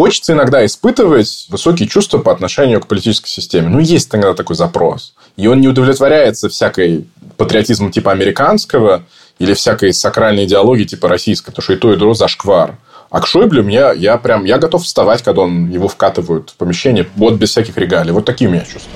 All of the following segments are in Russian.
хочется иногда испытывать высокие чувства по отношению к политической системе. Ну, есть иногда такой запрос. И он не удовлетворяется всякой патриотизмом типа американского или всякой сакральной идеологии типа российской, потому что и то, и другое зашквар. А к Шойблю мне, я прям, я готов вставать, когда он его вкатывают в помещение, вот без всяких регалий. Вот такие у меня чувства.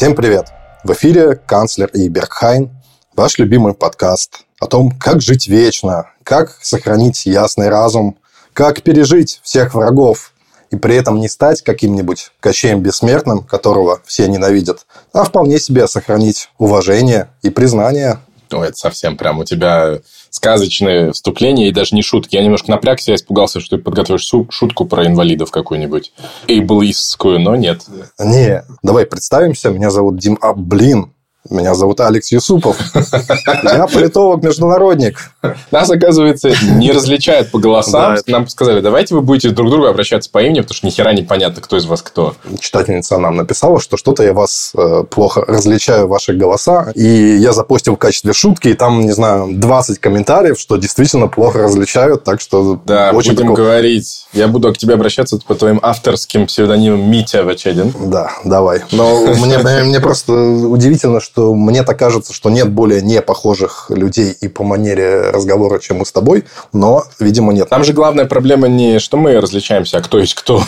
Всем привет! В эфире канцлер и Бергхайн, ваш любимый подкаст о том, как жить вечно, как сохранить ясный разум, как пережить всех врагов и при этом не стать каким-нибудь кощеем бессмертным, которого все ненавидят, а вполне себе сохранить уважение и признание. Ну, это совсем прям у тебя сказочные вступления и даже не шутки. Я немножко напрягся, я испугался, что ты подготовишь шутку про инвалидов какую-нибудь. Эйблистскую, но нет. Не, давай представимся. Меня зовут Дим... А, блин, меня зовут Алекс Юсупов. Я политолог-международник. Нас, оказывается, не различают по голосам. Нам сказали, давайте вы будете друг к другу обращаться по имени, потому что ни хера непонятно, кто из вас кто. Читательница нам написала, что что-то я вас э, плохо различаю, ваши голоса. И я запостил в качестве шутки, и там, не знаю, 20 комментариев, что действительно плохо различают, так что... Да, очень будем такого... говорить. Я буду к тебе обращаться по твоим авторским псевдонимам Митя Вачедин. Да, давай. Но мне, мне просто удивительно, что что мне так кажется, что нет более не похожих людей и по манере разговора, чем мы с тобой, но, видимо, нет. Там же главная проблема не, что мы различаемся, а кто есть кто.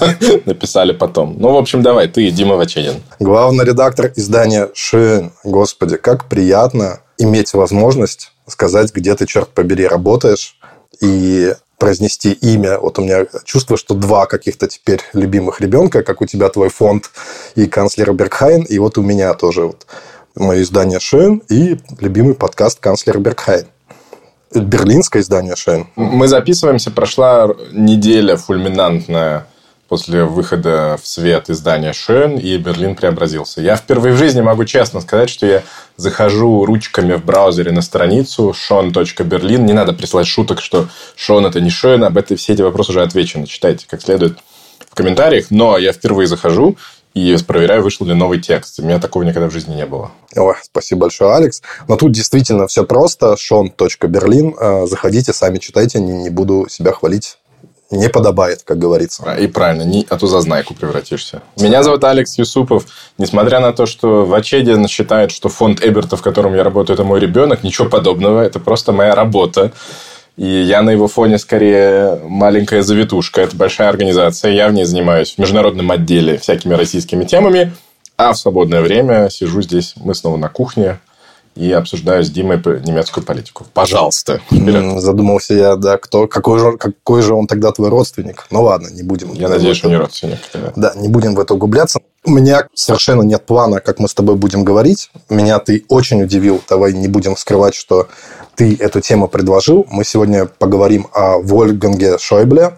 Написали потом. Ну, в общем, давай, ты, Дима Ваченин. Главный редактор издания «Шин». Господи, как приятно иметь возможность сказать, где ты, черт побери, работаешь, и произнести имя. Вот у меня чувство, что два каких-то теперь любимых ребенка, как у тебя твой фонд и канцлер Бергхайн, и вот у меня тоже вот мое издание Шен и любимый подкаст канцлер Бергхайн. Берлинское издание Шен. Мы записываемся, прошла неделя фульминантная после выхода в свет издания Шен, и Берлин преобразился. Я впервые в жизни могу честно сказать, что я захожу ручками в браузере на страницу sean.berlin. Не надо присылать шуток, что Шон это не Шен, об этом все эти вопросы уже отвечены. Читайте как следует в комментариях. Но я впервые захожу и проверяю, вышел ли новый текст. У меня такого никогда в жизни не было. Ой, спасибо большое, Алекс. Но тут действительно все просто. sean.berlin. Э, заходите, сами читайте. Не буду себя хвалить не подобает, как говорится. И правильно, не, а то зазнайку превратишься. Меня зовут Алекс Юсупов. Несмотря на то, что в Ачеде считает, что фонд Эберта, в котором я работаю, это мой ребенок, ничего подобного. Это просто моя работа. И я на его фоне скорее маленькая завитушка. Это большая организация. Я в ней занимаюсь в международном отделе всякими российскими темами. А в свободное время сижу здесь. Мы снова на кухне и обсуждаю с Димой немецкую политику. Пожалуйста. Вперед. Задумался я, да, кто, какой, же, какой же он тогда твой родственник. Ну ладно, не будем. Я надеюсь, что не родственник. Да. да, не будем в это углубляться. У меня совершенно нет плана, как мы с тобой будем говорить. Меня ты очень удивил. Давай не будем скрывать, что ты эту тему предложил. Мы сегодня поговорим о Вольфганге Шойбле.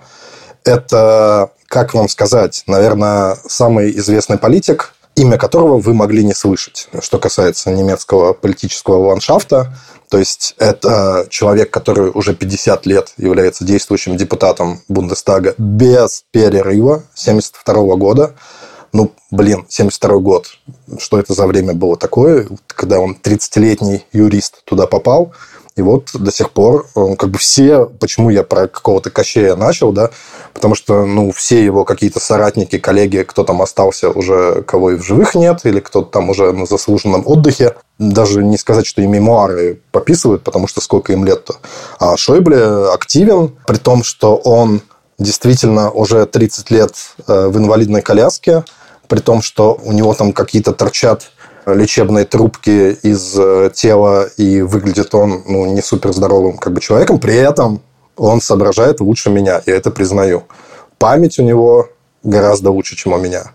Это, как вам сказать, наверное, самый известный политик, имя которого вы могли не слышать, что касается немецкого политического ландшафта. То есть это человек, который уже 50 лет является действующим депутатом Бундестага без перерыва 1972 года. Ну, блин, 72 год. Что это за время было такое, когда он 30-летний юрист туда попал – и вот до сих пор, э, как бы все, почему я про какого-то Кощея начал, да, потому что, ну, все его какие-то соратники, коллеги, кто там остался уже, кого и в живых нет, или кто-то там уже на заслуженном отдыхе, даже не сказать, что и мемуары пописывают, потому что сколько им лет-то. А Шойбле активен, при том, что он действительно уже 30 лет э, в инвалидной коляске, при том, что у него там какие-то торчат лечебной трубки из э, тела, и выглядит он ну, не супер здоровым как бы человеком. При этом он соображает лучше меня, я это признаю. Память у него гораздо лучше, чем у меня.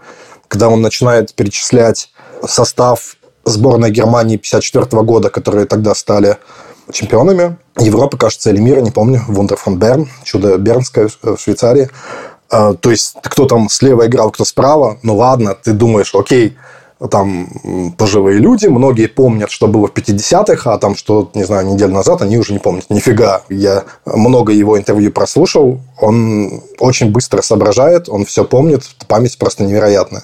Когда он начинает перечислять состав сборной Германии 54 года, которые тогда стали чемпионами Европы, кажется, или мира, не помню, Вундер Берн, чудо Бернское в Швейцарии. А, то есть, кто там слева играл, кто справа, ну ладно, ты думаешь, окей, там пожилые люди, многие помнят, что было в 50-х, а там что, не знаю, неделю назад они уже не помнят. Нифига. Я много его интервью прослушал, он очень быстро соображает, он все помнит, память просто невероятная.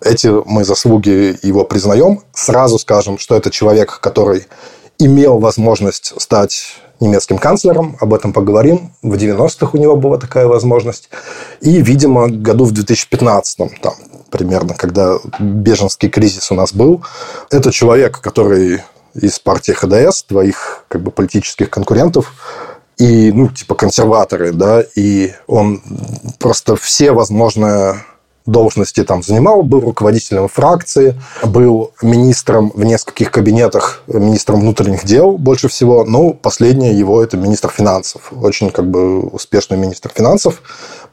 Эти мы заслуги его признаем. Сразу скажем, что это человек, который имел возможность стать немецким канцлером, об этом поговорим. В 90-х у него была такая возможность. И, видимо, году в 2015, там, примерно, когда беженский кризис у нас был, это человек, который из партии ХДС, твоих как бы политических конкурентов, и, ну, типа консерваторы, да, и он просто все возможные должности там занимал, был руководителем фракции, был министром в нескольких кабинетах, министром внутренних дел больше всего. Ну, последнее его это министр финансов. Очень как бы успешный министр финансов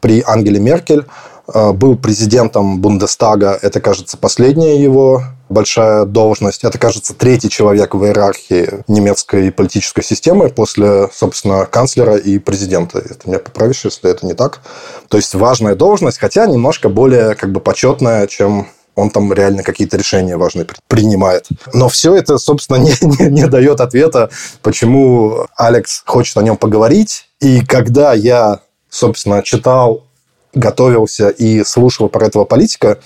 при Ангеле Меркель. Э, был президентом Бундестага, это, кажется, последняя его большая должность. Это, кажется, третий человек в иерархии немецкой политической системы после, собственно, канцлера и президента. Ты меня поправишь, если это не так. То есть важная должность, хотя немножко более как бы почетная, чем он там реально какие-то решения важные принимает. Но все это, собственно, не, не, не дает ответа, почему Алекс хочет о нем поговорить. И когда я, собственно, читал готовился и слушал про этого политика,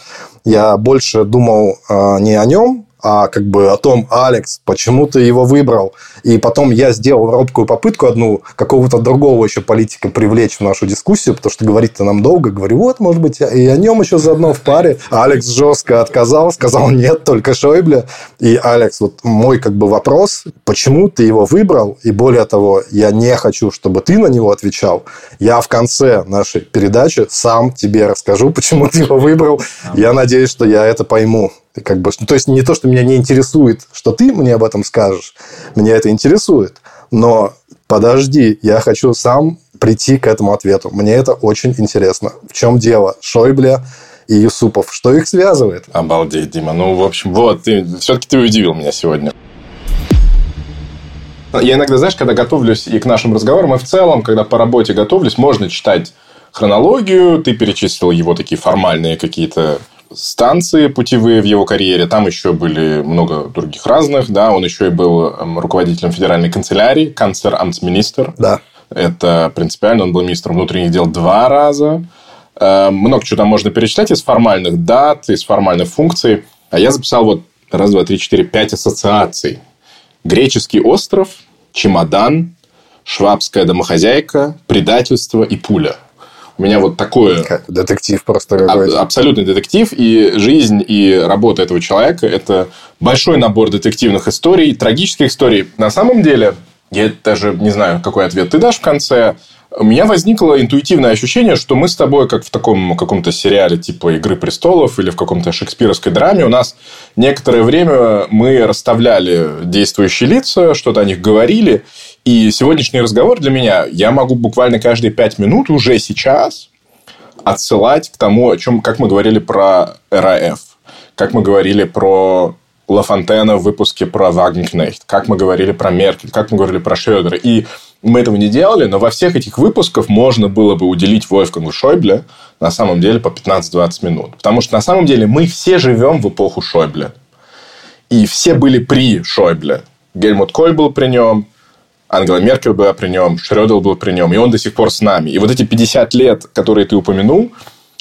я больше думал э, не о нем, а как бы о том, Алекс, почему ты его выбрал? И потом я сделал робкую попытку одну какого-то другого еще политика привлечь в нашу дискуссию, потому что говорить-то нам долго. Говорю, вот, может быть, и о нем еще заодно в паре. Алекс жестко отказал, сказал, нет, только Шойбле. И, Алекс, вот мой как бы вопрос, почему ты его выбрал? И более того, я не хочу, чтобы ты на него отвечал. Я в конце нашей передачи сам тебе расскажу, почему ты его выбрал. Я надеюсь, что я это пойму. Как бы, то есть не то, что меня не интересует, что ты мне об этом скажешь, меня это интересует, но подожди, я хочу сам прийти к этому ответу. Мне это очень интересно. В чем дело? Шойбле и Юсупов. Что их связывает? Обалдеть, Дима. Ну, в общем, вот, ты, все-таки ты удивил меня сегодня. Я иногда, знаешь, когда готовлюсь и к нашим разговорам, и в целом, когда по работе готовлюсь, можно читать хронологию, ты перечислил его такие формальные какие-то станции путевые в его карьере. Там еще были много других разных. Да, он еще и был эм, руководителем федеральной канцелярии, канцлер-амтсминистр. Да. Это принципиально. Он был министром внутренних дел два раза. Эм, много чего там можно перечислять из формальных дат, из формальных функций. А я записал вот раз, два, три, четыре, пять ассоциаций. Греческий остров, чемодан, швабская домохозяйка, предательство и пуля – у меня вот такое... Детектив просто какой-то. Абсолютный детектив. И жизнь, и работа этого человека – это большой набор детективных историй, трагических историй. На самом деле, я даже не знаю, какой ответ ты дашь в конце. У меня возникло интуитивное ощущение, что мы с тобой, как в таком каком-то сериале типа «Игры престолов» или в каком-то шекспировской драме, у нас некоторое время мы расставляли действующие лица, что-то о них говорили, и сегодняшний разговор для меня, я могу буквально каждые пять минут уже сейчас отсылать к тому, о чем, как мы говорили про РАФ, как мы говорили про Лафонтена в выпуске про Вагенкнехт, как мы говорили про Меркель, как мы говорили про Шредера. И мы этого не делали, но во всех этих выпусках можно было бы уделить Вольфгангу Шойбле на самом деле по 15-20 минут. Потому что на самом деле мы все живем в эпоху Шойбле. И все были при Шойбле. Гельмут Коль был при нем, Ангела Меркель была при нем, Шредл был при нем, и он до сих пор с нами. И вот эти 50 лет, которые ты упомянул,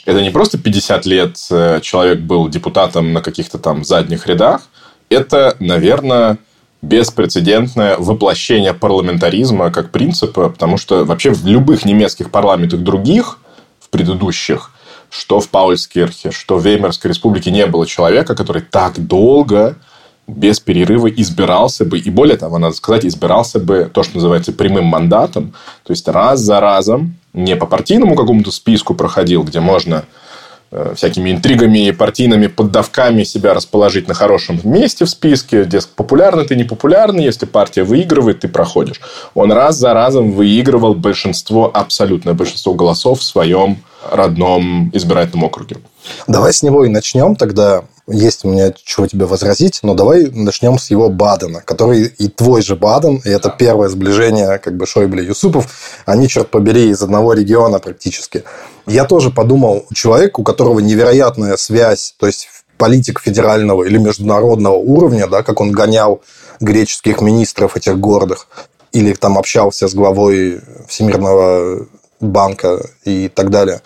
это не просто 50 лет э, человек был депутатом на каких-то там задних рядах, это, наверное, беспрецедентное воплощение парламентаризма как принципа, потому что вообще в любых немецких парламентах других, в предыдущих, что в Паульскирхе, что в Веймарской республике не было человека, который так долго без перерыва избирался бы, и более того, надо сказать, избирался бы то, что называется прямым мандатом, то есть раз за разом, не по партийному какому-то списку проходил, где можно э, всякими интригами и партийными поддавками себя расположить на хорошем месте в списке. Дескать, популярный ты, не популярный. Если партия выигрывает, ты проходишь. Он раз за разом выигрывал большинство, абсолютное большинство голосов в своем родном избирательном округе. Давай с него и начнем тогда есть у меня чего тебе возразить, но давай начнем с его Бадена, который и твой же Баден, и это первое сближение как бы Шойбле и Юсупов, они, черт побери, из одного региона практически. Я тоже подумал, человек, у которого невероятная связь, то есть политик федерального или международного уровня, да, как он гонял греческих министров этих гордых, или там общался с главой Всемирного банка и так далее.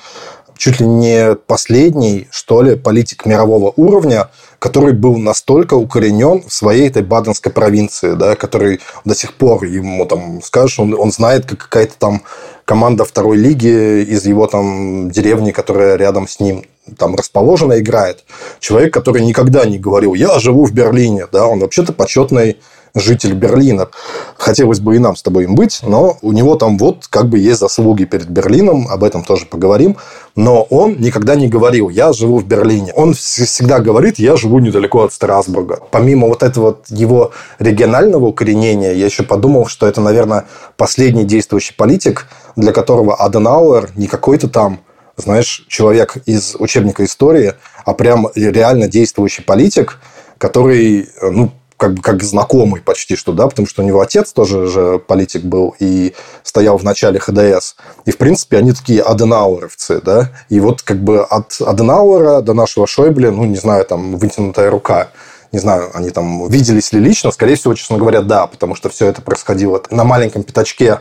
Чуть ли не последний, что ли, политик мирового уровня, который был настолько укоренен в своей этой Баденской провинции, да, который до сих пор ему там скажешь, он, он знает, как какая-то там команда второй лиги из его там деревни, которая рядом с ним там расположена, играет. Человек, который никогда не говорил, я живу в Берлине, да, он вообще-то почетный житель Берлина. Хотелось бы и нам с тобой им быть, но у него там вот как бы есть заслуги перед Берлином, об этом тоже поговорим. Но он никогда не говорил, я живу в Берлине. Он всегда говорит, я живу недалеко от Страсбурга. Помимо вот этого его регионального укоренения, я еще подумал, что это, наверное, последний действующий политик, для которого Аденауэр не какой-то там знаешь, человек из учебника истории, а прям реально действующий политик, который, ну, как, как знакомый почти что, да, потому что у него отец тоже же политик был и стоял в начале ХДС. И, в принципе, они такие аденауэровцы, да. И вот как бы от Аденауэра до нашего Шойбле, ну, не знаю, там, вытянутая рука. Не знаю, они там виделись ли лично. Скорее всего, честно говоря, да, потому что все это происходило на маленьком пятачке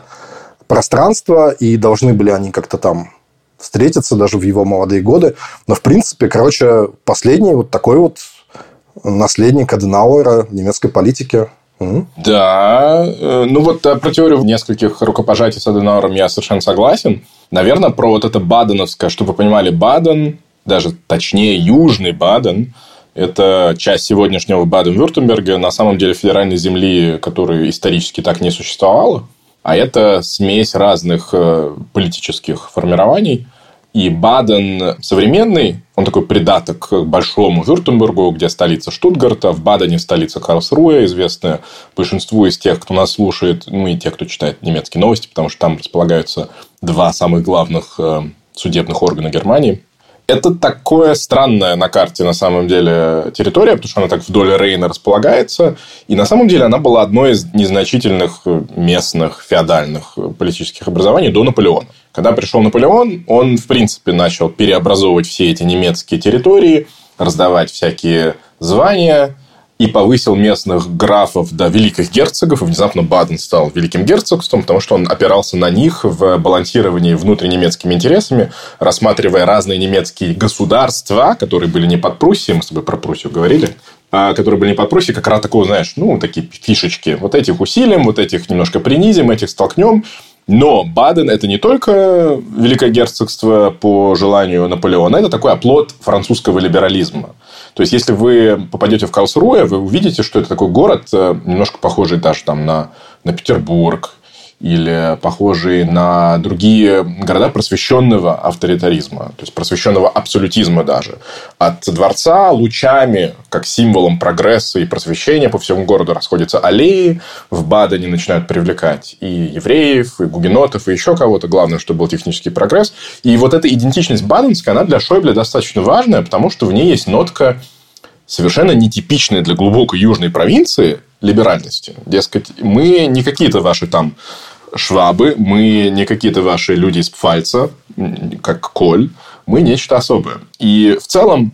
пространства, и должны были они как-то там встретиться даже в его молодые годы. Но, в принципе, короче, последний вот такой вот наследник Аденауэра в немецкой политике. Да, э, ну вот э, про теорию нескольких рукопожатий с Аденауэром я совершенно согласен. Наверное, про вот это баденовское, чтобы вы понимали, Баден, даже точнее Южный Баден, это часть сегодняшнего Баден-Вюртемберга, на самом деле федеральной земли, которой исторически так не существовало. А это смесь разных э, политических формирований. И Баден современный, он такой придаток к большому Вюртембергу, где столица Штутгарта, в Бадене столица Карлсруэ, известная большинству из тех, кто нас слушает, ну и тех, кто читает немецкие новости, потому что там располагаются два самых главных э, судебных органа Германии. Это такое странная на карте, на самом деле, территория, потому что она так вдоль Рейна располагается. И на самом деле она была одной из незначительных местных феодальных политических образований до Наполеона. Когда пришел Наполеон, он, в принципе, начал переобразовывать все эти немецкие территории, раздавать всякие звания, и повысил местных графов до великих герцогов, и внезапно Баден стал великим герцогством, потому что он опирался на них в балансировании внутреннемецкими интересами, рассматривая разные немецкие государства, которые были не под Пруссией, мы с тобой про Пруссию говорили, а, которые были не под Пруссией, как раз такого, знаешь, ну, такие фишечки. Вот этих усилим, вот этих немножко принизим, этих столкнем. Но Баден – это не только Великое герцогство по желанию Наполеона, это такой оплот французского либерализма. То есть, если вы попадете в Карлсруэ, вы увидите, что это такой город, э, немножко похожий даже там, на, на Петербург, или похожие на другие города просвещенного авторитаризма, то есть просвещенного абсолютизма даже. От дворца лучами, как символом прогресса и просвещения по всему городу расходятся аллеи, в Бадене начинают привлекать и евреев, и гугенотов, и еще кого-то. Главное, чтобы был технический прогресс. И вот эта идентичность баденская, она для Шойбле достаточно важная, потому что в ней есть нотка совершенно нетипичная для глубокой южной провинции либеральности. Дескать, мы не какие-то ваши там швабы, мы не какие-то ваши люди из Пфальца, как Коль, мы нечто особое. И в целом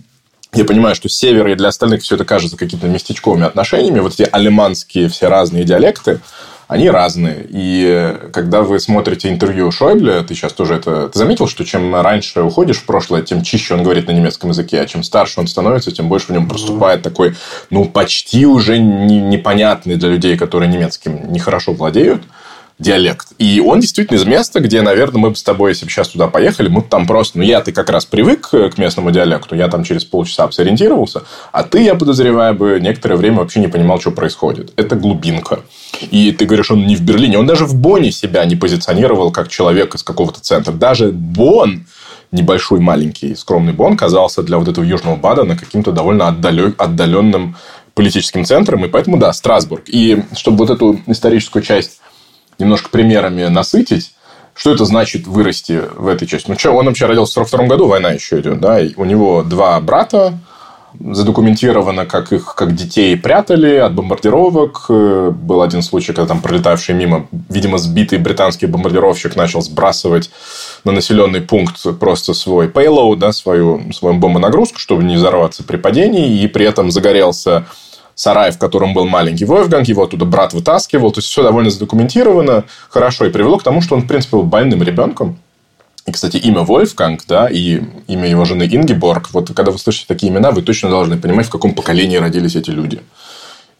я понимаю, что с севера и для остальных все это кажется какими-то местечковыми отношениями. Вот эти алеманские все разные диалекты, они разные. И когда вы смотрите интервью Шойбле, ты сейчас тоже это... Ты заметил, что чем раньше уходишь в прошлое, тем чище он говорит на немецком языке, а чем старше он становится, тем больше в нем проступает такой, ну, почти уже непонятный для людей, которые немецким нехорошо владеют, диалект. И он действительно из места, где, наверное, мы бы с тобой, если бы сейчас туда поехали, мы бы там просто... Ну, я ты как раз привык к местному диалекту, я там через полчаса сориентировался, а ты, я подозреваю, бы некоторое время вообще не понимал, что происходит. Это глубинка. И ты говоришь, он не в Берлине, он даже в Бонне себя не позиционировал как человек из какого-то центра. Даже Бонн, небольшой, маленький, скромный Бонн, казался для вот этого Южного Бадена каким-то довольно отдаленным политическим центром, и поэтому, да, Страсбург. И чтобы вот эту историческую часть немножко примерами насытить, что это значит вырасти в этой части? Ну, что, он вообще родился в 42 году, война еще идет, да, и у него два брата, задокументировано, как их, как детей прятали от бомбардировок. Был один случай, когда там пролетавший мимо, видимо, сбитый британский бомбардировщик начал сбрасывать на населенный пункт просто свой payload, да, свою, свою бомбонагрузку, чтобы не взорваться при падении, и при этом загорелся сарай, в котором был маленький Вольфганг, его оттуда брат вытаскивал. То есть, все довольно задокументировано хорошо и привело к тому, что он, в принципе, был больным ребенком. И, кстати, имя Вольфганг, да, и имя его жены Ингеборг, вот когда вы слышите такие имена, вы точно должны понимать, в каком поколении родились эти люди.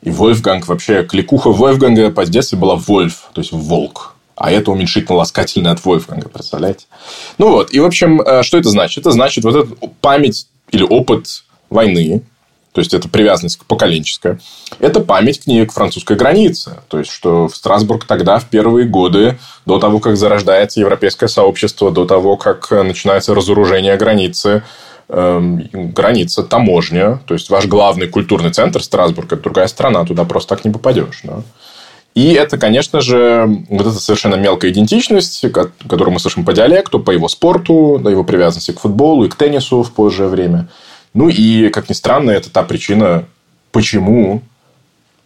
И Вольфганг вообще, кликуха Вольфганга по детстве была Вольф, то есть волк. А это уменьшительно-ласкательное от Вольфганга, представляете? Ну вот, и в общем, э, что это значит? Это значит вот эта память или опыт войны, то есть это привязанность поколенческая, это память к ней, к французской границе. То есть, что в Страсбург тогда, в первые годы, до того, как зарождается европейское сообщество, до того, как начинается разоружение границы, э, граница, таможня, то есть ваш главный культурный центр Страсбург, это другая страна, туда просто так не попадешь. Да? И это, конечно же, вот эта совершенно мелкая идентичность, которую мы слышим по диалекту, по его спорту, до его привязанности к футболу и к теннису в позже время – ну и, как ни странно, это та причина, почему,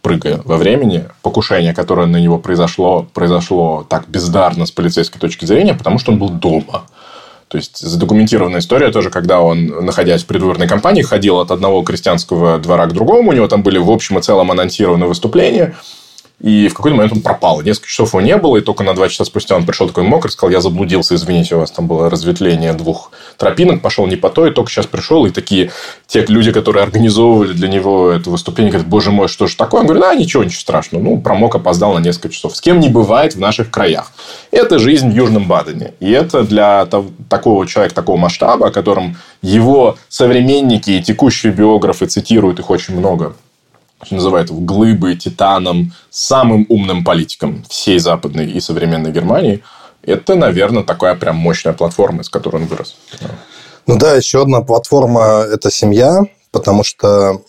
прыгая во времени, покушение, которое на него произошло, произошло так бездарно с полицейской точки зрения, потому что он был дома. То есть, задокументированная история тоже, когда он, находясь в придворной кампании, ходил от одного крестьянского двора к другому. У него там были в общем и целом анонсированы выступления. И в какой-то момент он пропал. Несколько часов его не было, и только на два часа спустя он пришел такой мокрый, сказал, я заблудился, извините, у вас там было разветвление двух тропинок, пошел не по той, только сейчас пришел, и такие те люди, которые организовывали для него это выступление, говорят, боже мой, что же такое? Он говорит, да, ничего, ничего страшного. Ну, промок, опоздал на несколько часов. С кем не бывает в наших краях. Это жизнь в Южном Бадене. И это для такого человека, такого масштаба, о котором его современники и текущие биографы цитируют их очень много называют его глыбой, титаном, самым умным политиком всей западной и современной Германии, это, наверное, такая прям мощная платформа, из которой он вырос. Ну да, еще одна платформа – это семья, потому что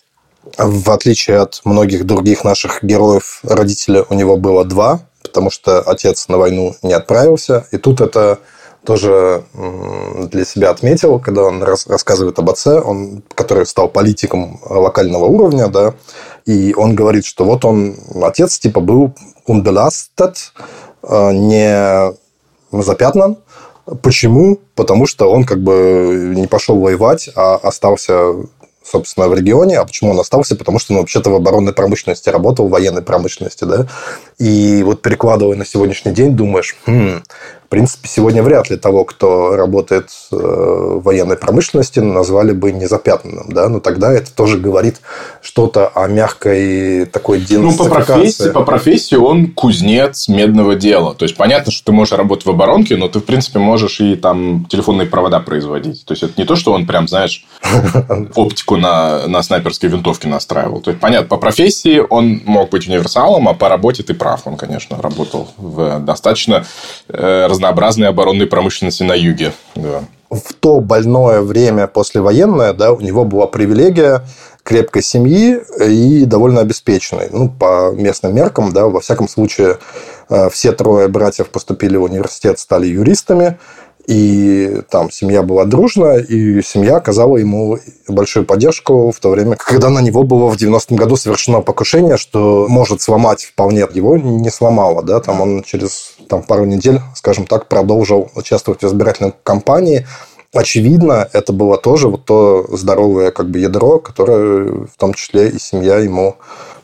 в отличие от многих других наших героев, родителя у него было два, потому что отец на войну не отправился. И тут это тоже для себя отметил, когда он рассказывает об отце, он, который стал политиком локального уровня, да, и он говорит, что вот он, отец, типа, был unbelastet, э, не запятнан. Почему? Потому что он как бы не пошел воевать, а остался собственно, в регионе. А почему он остался? Потому что он вообще-то в оборонной промышленности работал, в военной промышленности, да. И вот перекладывая на сегодняшний день, думаешь, хм, принципе, сегодня вряд ли того, кто работает э, в военной промышленности, назвали бы незапятнанным, да, но тогда это тоже говорит что-то о мягкой такой Ну, по профессии, по профессии он кузнец медного дела. То есть, понятно, что ты можешь работать в оборонке, но ты, в принципе, можешь и там телефонные провода производить. То есть, это не то, что он прям, знаешь, оптику на, на снайперской винтовке настраивал. То есть, понятно, по профессии он мог быть универсалом, а по работе ты прав. Он, конечно, работал в достаточно э, разнообразной оборонной промышленности на юге. Да. В то больное время послевоенное, да, у него была привилегия крепкой семьи и довольно обеспеченной. Ну, по местным меркам, да, во всяком случае, э, все трое братьев поступили в университет, стали юристами. И там семья была дружная, и семья оказала ему большую поддержку в то время, когда на него было в 90-м году совершено покушение, что может сломать вполне. Его не сломало, да, там он через там, пару недель, скажем так, продолжил участвовать в избирательной кампании. Очевидно, это было тоже вот то здоровое как бы ядро, которое в том числе и семья ему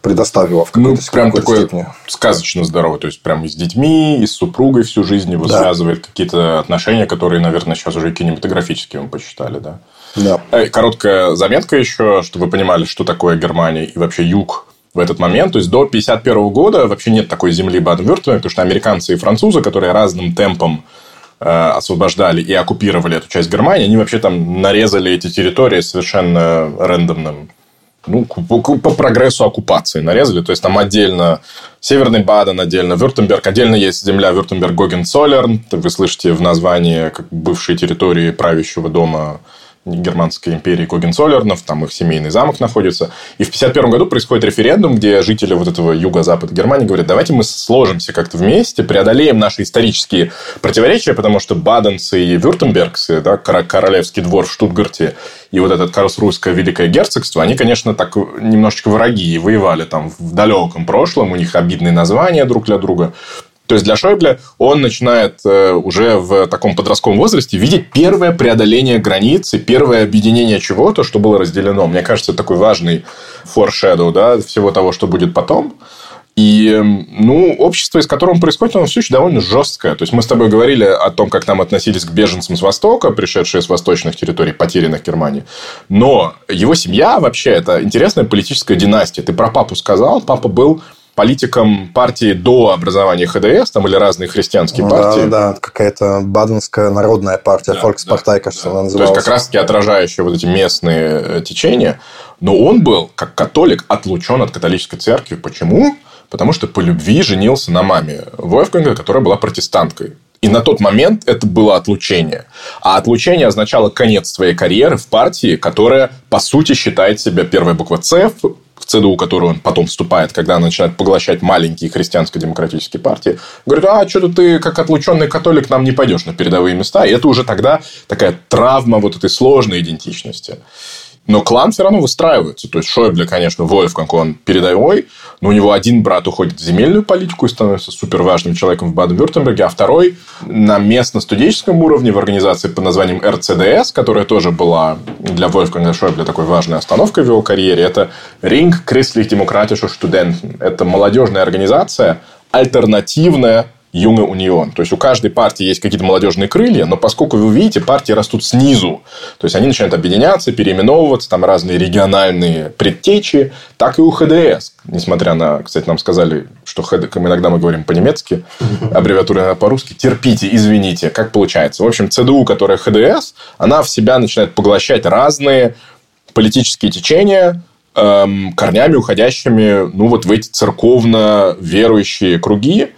предоставила в ну, прям такой степени. сказочно здоровый. То есть, прям и с детьми, и с супругой всю жизнь его да. связывает какие-то отношения, которые, наверное, сейчас уже кинематографические мы посчитали, да? Да. Э, короткая заметка еще, чтобы вы понимали, что такое Германия и вообще юг в этот момент. То есть, до 1951 года вообще нет такой земли Баден-Вюртемберга, потому что американцы и французы, которые разным темпом освобождали и оккупировали эту часть Германии, они вообще там нарезали эти территории совершенно рандомным ну, по, прогрессу оккупации нарезали. То есть, там отдельно Северный Баден, отдельно Вюртемберг, отдельно есть земля Вюртемберг-Гогенцоллерн. Вы слышите в названии как бывшей территории правящего дома германской империи Когенцоллернов, там их семейный замок находится. И в 1951 году происходит референдум, где жители вот этого юго-запада Германии говорят, давайте мы сложимся как-то вместе, преодолеем наши исторические противоречия, потому что баденцы и вюртембергцы, да, королевский двор в Штутгарте и вот этот Карлсруйское Великое Герцогство, они, конечно, так немножечко враги и воевали там в далеком прошлом, у них обидные названия друг для друга. То есть для Шойбле он начинает э, уже в таком подростковом возрасте видеть первое преодоление границы, первое объединение чего-то, что было разделено. Мне кажется, это такой важный foreshadow да, всего того, что будет потом. И, ну, общество, из которого происходит, оно все еще довольно жесткое. То есть, мы с тобой говорили о том, как нам относились к беженцам с Востока, пришедшие с восточных территорий, потерянных Германии. Но его семья вообще, это интересная политическая династия. Ты про папу сказал. Папа был политикам партии до образования ХДС, там были разные христианские ну, партии. Да, да, какая-то Баденская народная партия, да, Volkspartei, да, кажется, она называлась. То есть, как раз-таки отражающая вот эти местные э, течения. Но он был, как католик, отлучен от католической церкви. Почему? Потому что по любви женился на маме Вольфганга, которая была протестанткой. И на тот момент это было отлучение. А отлучение означало конец своей карьеры в партии, которая, по сути, считает себя первой буква «С» ЦДУ, которую он потом вступает, когда начинает поглощать маленькие христианско-демократические партии, говорит, а что-то ты как отлученный католик нам не пойдешь на передовые места. И это уже тогда такая травма вот этой сложной идентичности. Но клан все равно выстраивается. То есть, Шойбле, конечно, Вольфганг, он передовой, но у него один брат уходит в земельную политику и становится супер важным человеком в Баден-Вюртемберге, а второй на местно-студенческом уровне в организации под названием РЦДС, которая тоже была для Вольфганга Шойбле такой важной остановкой в его карьере. Это Ring Christlich Demokratische Studenten. Это молодежная организация, альтернативная Юга Унион. То есть, у каждой партии есть какие-то молодежные крылья, но поскольку вы видите, партии растут снизу. То есть, они начинают объединяться, переименовываться, там разные региональные предтечи, так и у ХДС. Несмотря на, кстати, нам сказали, что ХД, иногда мы говорим по-немецки, аббревиатура по-русски. Терпите, извините, как получается. В общем, ЦДУ, которая ХДС, она в себя начинает поглощать разные политические течения, эм, корнями уходящими ну, вот в эти церковно верующие круги,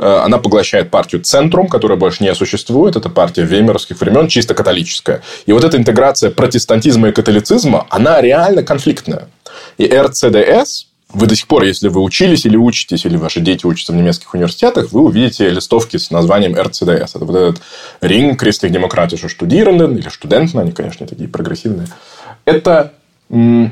она поглощает партию Центрум, которая больше не существует. Это партия веймеровских времен, чисто католическая. И вот эта интеграция протестантизма и католицизма, она реально конфликтная. И РЦДС, вы до сих пор, если вы учились или учитесь, или ваши дети учатся в немецких университетах, вы увидите листовки с названием РЦДС. Это вот этот Ring Christlich Demokratische Studierenden или Studenten, они, конечно, такие прогрессивные. Это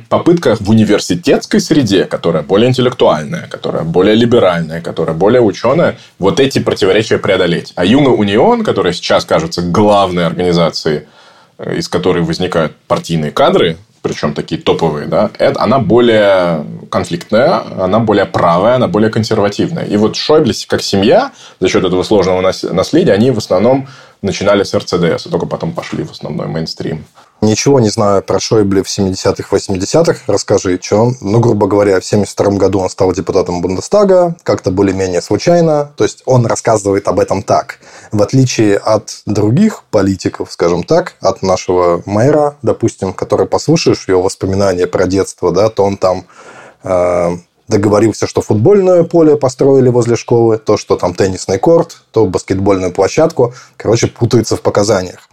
попытка в университетской среде, которая более интеллектуальная, которая более либеральная, которая более ученая, вот эти противоречия преодолеть. А Юга Унион, которая сейчас кажется главной организацией, э, из которой возникают партийные кадры, причем такие топовые, да, это, она более конфликтная, она более правая, она более консервативная. И вот Шойбле как семья за счет этого сложного наследия, они в основном начинали с РЦДС, и только потом пошли в основной мейнстрим. Ничего не знаю про Шойбле в 70-х, 80-х. Расскажи, что? Ну, грубо говоря, в 72 году он стал депутатом Бундестага, как-то более-менее случайно. То есть, он рассказывает об этом так. В отличие от других политиков, скажем так, от нашего мэра, допустим, который послушаешь его воспоминания про детство, да, то он там э, договорился, что футбольное поле построили возле школы, то, что там теннисный корт, то баскетбольную площадку. Короче, путается в показаниях.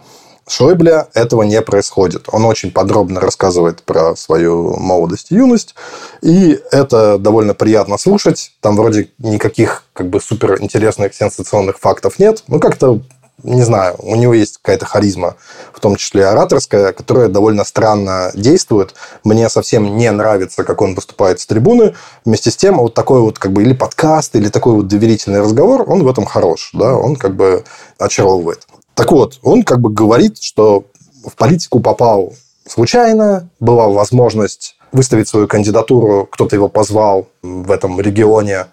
Шойбле этого не происходит. Он очень подробно рассказывает про свою молодость и юность, и это довольно приятно слушать. Там вроде никаких как бы супер интересных сенсационных фактов нет. Ну, как-то не знаю, у него есть какая-то харизма, в том числе ораторская, которая довольно странно действует. Мне совсем не нравится, как он выступает с трибуны. Вместе с тем, вот такой вот как бы или подкаст, или такой вот доверительный разговор, он в этом хорош, да, он как бы очаровывает. Так вот, он как бы говорит, что в политику попал случайно, была возможность выставить свою кандидатуру, кто-то его позвал в этом регионе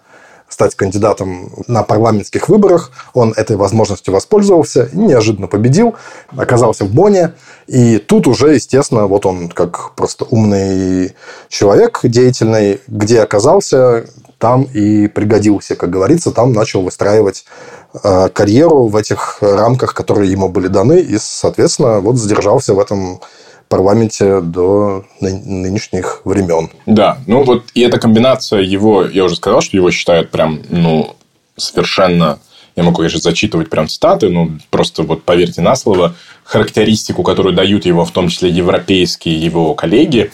стать кандидатом на парламентских выборах. Он этой возможностью воспользовался неожиданно победил, оказался в Боне. И тут уже, естественно, вот он как просто умный человек деятельный, где оказался, там и пригодился, как говорится, там начал выстраивать Э, карьеру в этих рамках, которые ему были даны, и, соответственно, вот задержался в этом парламенте до нынешних времен. Да, ну вот и эта комбинация его, я уже сказал, что его считают прям, ну, совершенно Я могу, конечно, зачитывать прям цитаты, но просто вот поверьте на слово, характеристику, которую дают его, в том числе европейские его коллеги,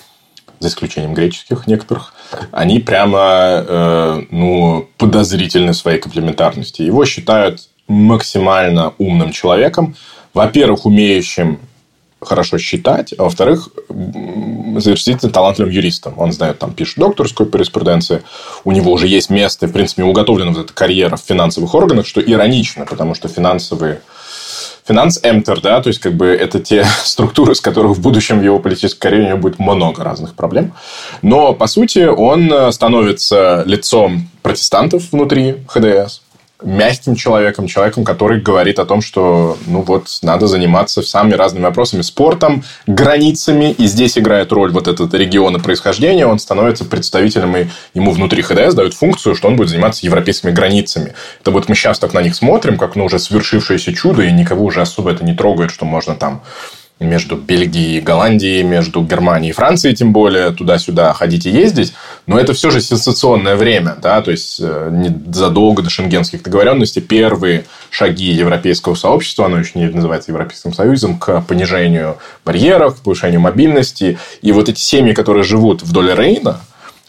за исключением греческих некоторых, они прямо э, ну, подозрительны своей комплементарности. Его считают максимально умным человеком, во-первых, умеющим хорошо считать, а во-вторых, завершительно талантливым юристом. Он знает, там, пишет докторскую юриспруденцию, у него уже есть место, в принципе, уготовлена вот эта карьера в финансовых органах, что иронично, потому что финансовые финанс эмтер, да, то есть как бы это те структуры, с которых в будущем в его политической карьере у него будет много разных проблем. Но, по сути, он становится лицом протестантов внутри ХДС, мягким человеком, человеком, который говорит о том, что ну вот надо заниматься самыми разными вопросами, спортом, границами, и здесь играет роль вот этот региона происхождения, он становится представителем, и ему внутри ХДС дают функцию, что он будет заниматься европейскими границами. Это вот мы сейчас так на них смотрим, как ну уже свершившееся чудо, и никого уже особо это не трогает, что можно там между Бельгией и Голландией, между Германией и Францией, тем более, туда-сюда ходить и ездить. Но это все же сенсационное время, да, то есть э, задолго до шенгенских договоренностей первые шаги европейского сообщества, оно еще не называется Европейским Союзом, к понижению барьеров, к повышению мобильности. И вот эти семьи, которые живут вдоль Рейна,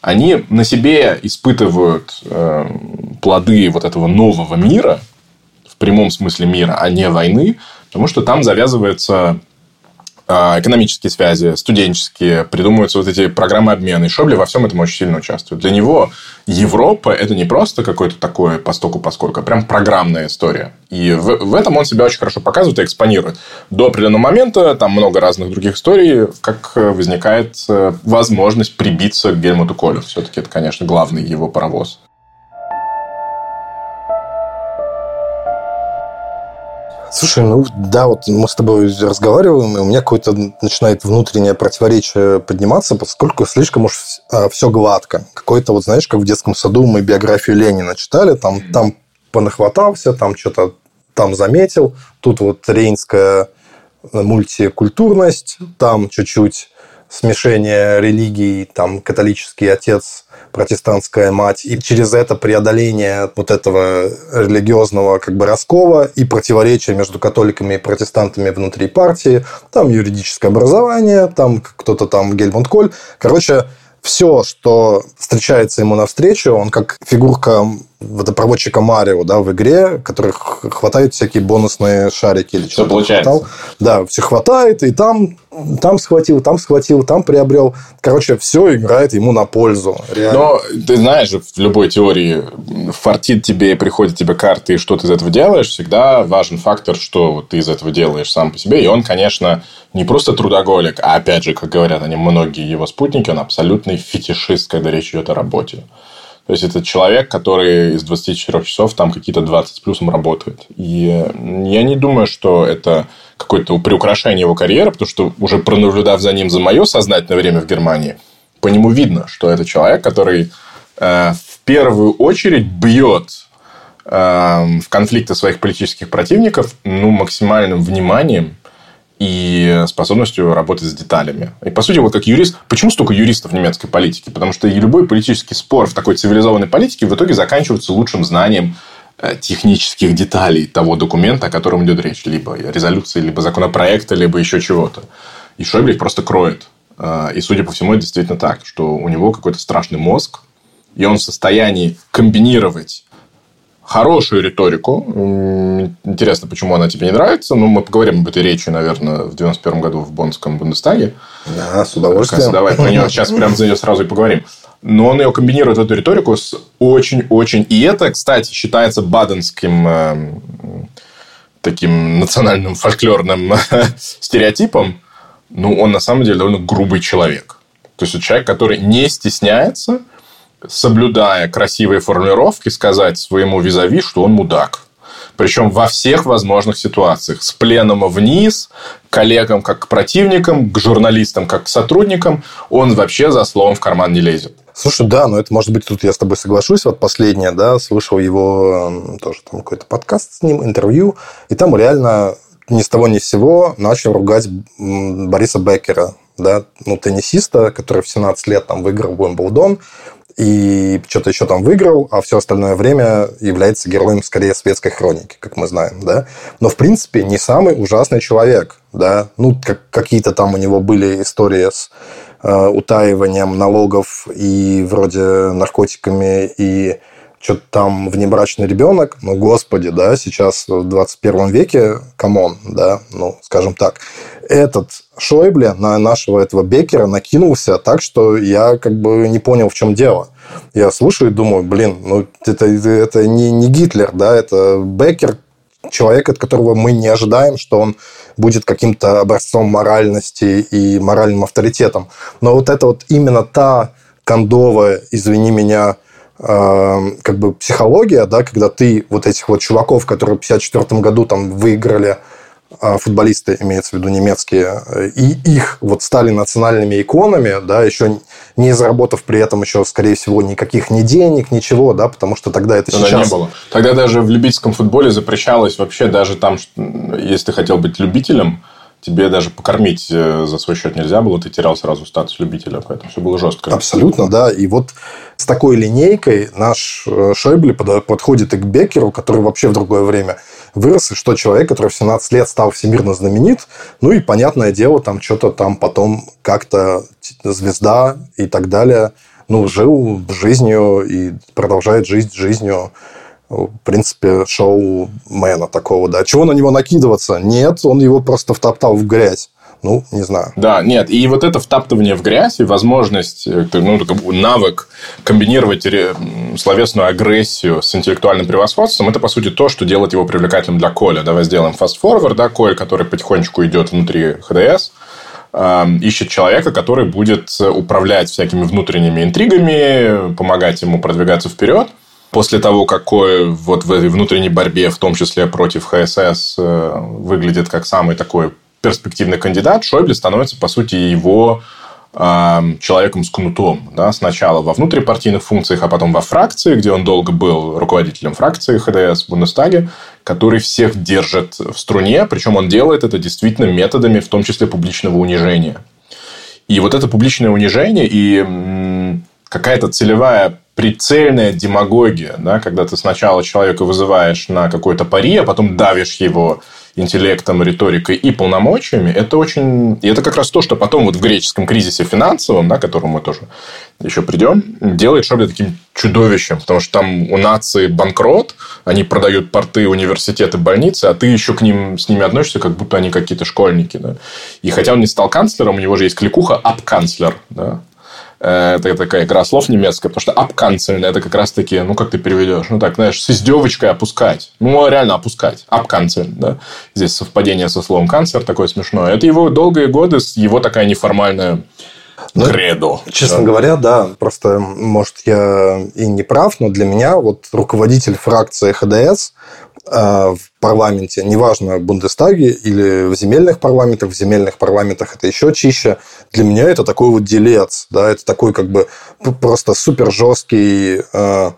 они на себе испытывают э, плоды вот этого нового мира, в прямом смысле мира, а не войны, потому что там завязывается экономические связи, студенческие, придумываются вот эти программы обмена. И Шобли во всем этом очень сильно участвует. Для него Европа – это не просто какое-то такое постоку поскольку, а прям программная история. И в, в этом он себя очень хорошо показывает и экспонирует. До определенного момента там много разных других историй, как возникает э, возможность прибиться к Гельмуту Колю. Все-таки это, конечно, главный его паровоз. Слушай, ну да, вот мы с тобой разговариваем, и у меня какое-то начинает внутреннее противоречие подниматься, поскольку слишком уж все а, гладко. Какой-то, вот знаешь, как в детском саду мы биографию Ленина читали, там, там понахватался, там что-то там заметил, тут вот рейнская мультикультурность, там чуть-чуть смешение религий, там католический отец протестантская мать, и через это преодоление вот этого религиозного как бы раскола и противоречия между католиками и протестантами внутри партии, там юридическое образование, там кто-то там Гельмунд Коль. Короче, все, что встречается ему навстречу, он как фигурка водопроводчика Марио, да, в игре, которых хватают всякие бонусные шарики или что получается. Хватал. Да, все хватает, и там, там схватил, там схватил, там приобрел. Короче, все играет ему на пользу. Реально. Но ты знаешь, в любой теории фартит тебе, приходит тебе карты, и что ты из этого делаешь, всегда важен фактор, что ты из этого делаешь сам по себе. И он, конечно, не просто трудоголик, а опять же, как говорят они, многие его спутники, он абсолютный фетишист, когда речь идет о работе. То есть, это человек, который из 24 часов там какие-то 20 с плюсом работает. И я не думаю, что это какое-то приукрашение его карьеры, потому что уже пронаблюдав за ним за мое сознательное время в Германии, по нему видно, что это человек, который э, в первую очередь бьет э, в конфликты своих политических противников ну, максимальным вниманием и способностью работать с деталями. И, по сути, вот как юрист... Почему столько юристов в немецкой политике? Потому что любой политический спор в такой цивилизованной политике в итоге заканчивается лучшим знанием э, технических деталей того документа, о котором идет речь. Либо резолюции, либо законопроекта, либо еще чего-то. И Шойбле просто кроет. Э, и, судя по всему, это действительно так, что у него какой-то страшный мозг, и он в состоянии комбинировать хорошую риторику. Интересно, почему она тебе не нравится. Ну, мы поговорим об этой речи, наверное, в 91 году в Боннском Бундестаге. Да, с удовольствием. Давай про нее сейчас прямо за нее сразу и поговорим. Но он ее комбинирует, эту риторику, с очень-очень... И это, кстати, считается баденским э, таким национальным фольклорным стереотипом. Ну, он на самом деле довольно грубый человек. То есть, человек, который не стесняется соблюдая красивые формулировки, сказать своему визави, что он мудак. Причем во всех возможных ситуациях. С пленума вниз, коллегам как к противникам, к журналистам как к сотрудникам. Он вообще за словом в карман не лезет. Слушай, да, но это, может быть, тут я с тобой соглашусь. Вот последнее, да, слышал его тоже там какой-то подкаст с ним, интервью, и там реально ни с того ни с сего начал ругать Бориса Беккера, да, ну, теннисиста, который в 17 лет там выиграл Уимблдон, и что-то еще там выиграл, а все остальное время является героем скорее светской хроники, как мы знаем, да. Но, в принципе, не самый ужасный человек, да. Ну, как, какие-то там у него были истории с э, утаиванием налогов и вроде наркотиками и что-то там внебрачный ребенок, ну, господи, да, сейчас в 21 веке, come on, да, ну, скажем так, этот Шойбле на нашего этого Бекера накинулся так, что я как бы не понял, в чем дело. Я слушаю и думаю, блин, ну, это, это не, не Гитлер, да, это Бекер, человек, от которого мы не ожидаем, что он будет каким-то образцом моральности и моральным авторитетом. Но вот это вот именно та кондовая, извини меня, как бы психология, да, когда ты вот этих вот чуваков, которые в 54 году там выиграли а, футболисты, имеется в виду немецкие, и их вот стали национальными иконами, да, еще не заработав при этом еще, скорее всего, никаких ни денег, ничего, да, потому что тогда это тогда сейчас... не было. Тогда даже в любительском футболе запрещалось вообще даже там, если ты хотел быть любителем, тебе даже покормить э, за свой счет нельзя было, ты терял сразу статус любителя, поэтому все было жестко. Абсолютно, да. И вот с такой линейкой наш э, Шойбле подходит и к Бекеру, который вообще в другое время вырос, и что человек, который в 17 лет стал всемирно знаменит, ну и, понятное дело, там что-то там потом как-то звезда и так далее, ну, жил жизнью и продолжает жить жизнью в принципе, шоу-мена такого, да. Чего на него накидываться? Нет, он его просто втоптал в грязь. Ну, не знаю. Да, нет. И вот это втаптывание в грязь и возможность, э, ну, навык комбинировать словесную агрессию с интеллектуальным превосходством, это, по сути, то, что делает его привлекательным для Коля. Давай сделаем fast-forward, да, Коль, который потихонечку идет внутри ХДС, эм, ищет человека, который будет управлять всякими внутренними интригами, помогать ему продвигаться вперед – после того, какой вот в этой внутренней борьбе, в том числе против ХСС, э, выглядит как самый такой перспективный кандидат, Шойбле становится, по сути, его э, человеком с кнутом. Да? Сначала во внутрипартийных функциях, а потом во фракции, где он долго был руководителем фракции ХДС в Бундестаге, который всех держит в струне, причем он делает это действительно методами, в том числе публичного унижения. И вот это публичное унижение и какая-то целевая прицельная демагогия, да, когда ты сначала человека вызываешь на какой-то пари, а потом давишь его интеллектом, риторикой и полномочиями, это очень... И это как раз то, что потом вот в греческом кризисе финансовом, да, к мы тоже еще придем, делает Шобли таким чудовищем, потому что там у нации банкрот, они продают порты, университеты, больницы, а ты еще к ним, с ними относишься, как будто они какие-то школьники. Да? И хотя он не стал канцлером, у него же есть кликуха «апканцлер». Да? Э, это такая игра слов немецкая, потому что апканцельно это как раз таки, ну, как ты переведешь? Ну, так, знаешь, с издевочкой опускать. Ну, реально опускать. Апканцель, да. Здесь совпадение со словом канцлер такое смешное. Это его долгие годы, его такая неформальная ну, кредо. Честно да. говоря, да. Просто, может, я и не прав, но для меня вот руководитель фракции ХДС в парламенте, неважно, в Бундестаге или в земельных парламентах, в земельных парламентах это еще чище. Для меня это такой вот делец, да, это такой как бы просто супер жесткий э,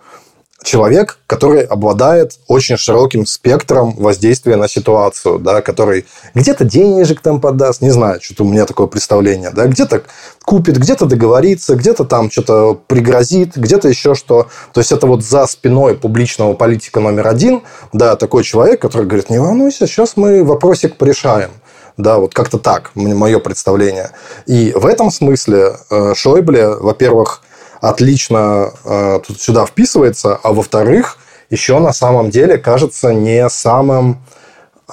человек, который обладает очень широким спектром воздействия на ситуацию, да, который где-то денежек там подаст, не знаю, что-то у меня такое представление, да, где-то купит, где-то договорится, где-то там что-то пригрозит, где-то еще что. То есть это вот за спиной публичного политика номер один, да, такой человек, который говорит, не волнуйся, сейчас мы вопросик порешаем. Да, вот как-то так, мое представление. И в этом смысле э, Шойбле, во-первых, отлично э, тут сюда вписывается, а во-вторых, еще на самом деле кажется не самым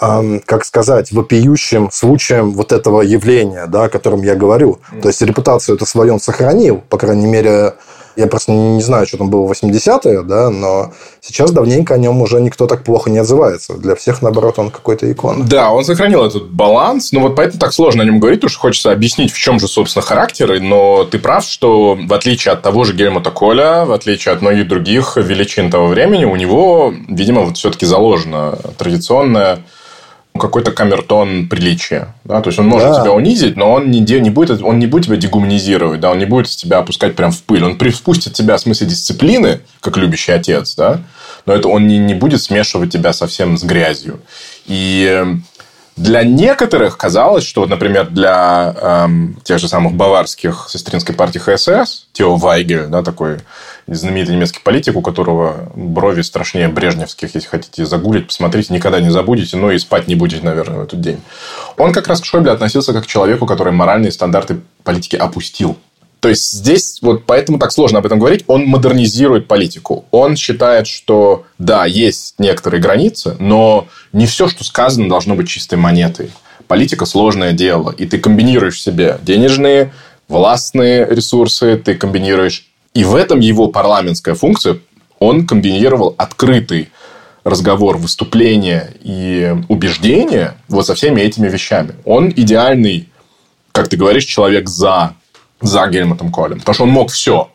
э, как сказать, вопиющим случаем вот этого явления, да, о котором я говорю. Mm. То есть репутацию это свою он сохранил, по крайней мере, я просто не знаю, что там было в 80-е, да, но сейчас давненько о нем уже никто так плохо не отзывается. Для всех, наоборот, он какой-то икон. Да, он сохранил этот баланс, но вот поэтому так сложно о нем говорить, потому что хочется объяснить, в чем же, собственно, характеры, но ты прав, что в отличие от того же Гельмута Коля, в отличие от многих других величин того времени, у него, видимо, вот все-таки заложено традиционное какой-то камертон приличия. Да? То есть он может да. тебя унизить, но он не, не, будет, он не будет тебя дегуманизировать, да? он не будет тебя опускать прям в пыль. Он приспустит тебя в смысле дисциплины, как любящий отец, да? но это он не, не будет смешивать тебя совсем с грязью. И для некоторых казалось, что, например, для эм, тех же самых баварских сестринской партии ХСС, Тео Вайгель, да, такой знаменитый немецкий политик, у которого брови страшнее брежневских, если хотите загуглить, посмотрите, никогда не забудете, но и спать не будете, наверное, в этот день. Он как раз к Шойбле относился как к человеку, который моральные стандарты политики опустил. То есть здесь вот поэтому так сложно об этом говорить. Он модернизирует политику. Он считает, что да, есть некоторые границы, но не все, что сказано, должно быть чистой монетой. Политика сложное дело, и ты комбинируешь в себе денежные, властные ресурсы, ты комбинируешь... И в этом его парламентская функция. Он комбинировал открытый разговор, выступление и убеждение вот со всеми этими вещами. Он идеальный, как ты говоришь, человек за за Гельмутом Колем. Потому что он мог все.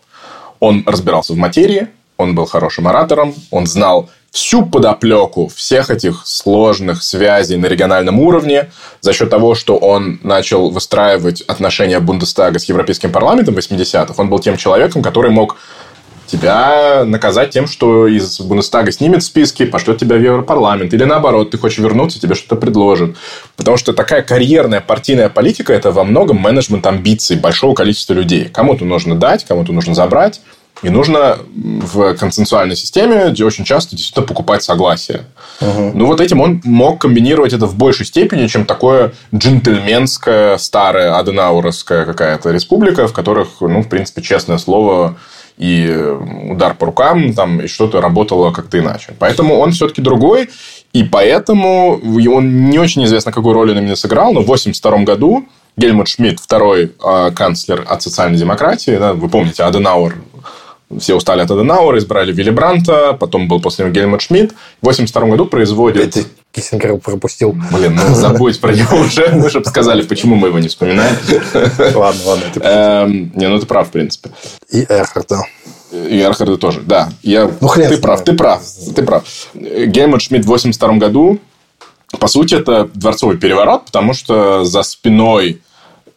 Он разбирался в материи, он был хорошим оратором, он знал всю подоплеку всех этих сложных связей на региональном уровне за счет того, что он начал выстраивать отношения Бундестага с Европейским парламентом в 80-х. Он был тем человеком, который мог тебя наказать тем, что из Бундестага снимет списки, пошлет тебя в Европарламент. Или наоборот, ты хочешь вернуться, тебе что-то предложат. Потому что такая карьерная партийная политика – это во многом менеджмент амбиций большого количества людей. Кому-то нужно дать, кому-то нужно забрать. И нужно в консенсуальной системе где очень часто действительно покупать согласие. Угу. Ну, вот этим он мог комбинировать это в большей степени, чем такое джентльменское, старое, аденауровская какая-то республика, в которых, ну, в принципе, честное слово, и удар по рукам, там, и что-то работало как-то иначе. Поэтому он все-таки другой, и поэтому он не очень известно, какую роль он именно сыграл, но в 1982 году Гельмут Шмидт, второй э, канцлер от социальной демократии, да, вы помните, Аденауэр все устали от Аденауэра, избрали Вилли Бранта, потом был после него Гельмут Шмидт. В 1982 году производит... Ты Киссингера пропустил. Блин, ну забудь про него уже, ну, чтобы сказали, почему мы его не вспоминаем. Ладно, ладно. Эм, не, ну ты прав, в принципе. И Эрхарда. И Эрхарда тоже, да. Я... Ну, хрен ты прав, ты прав, ты прав. Гельмут Шмидт в 1982 году, по сути, это дворцовый переворот, потому что за спиной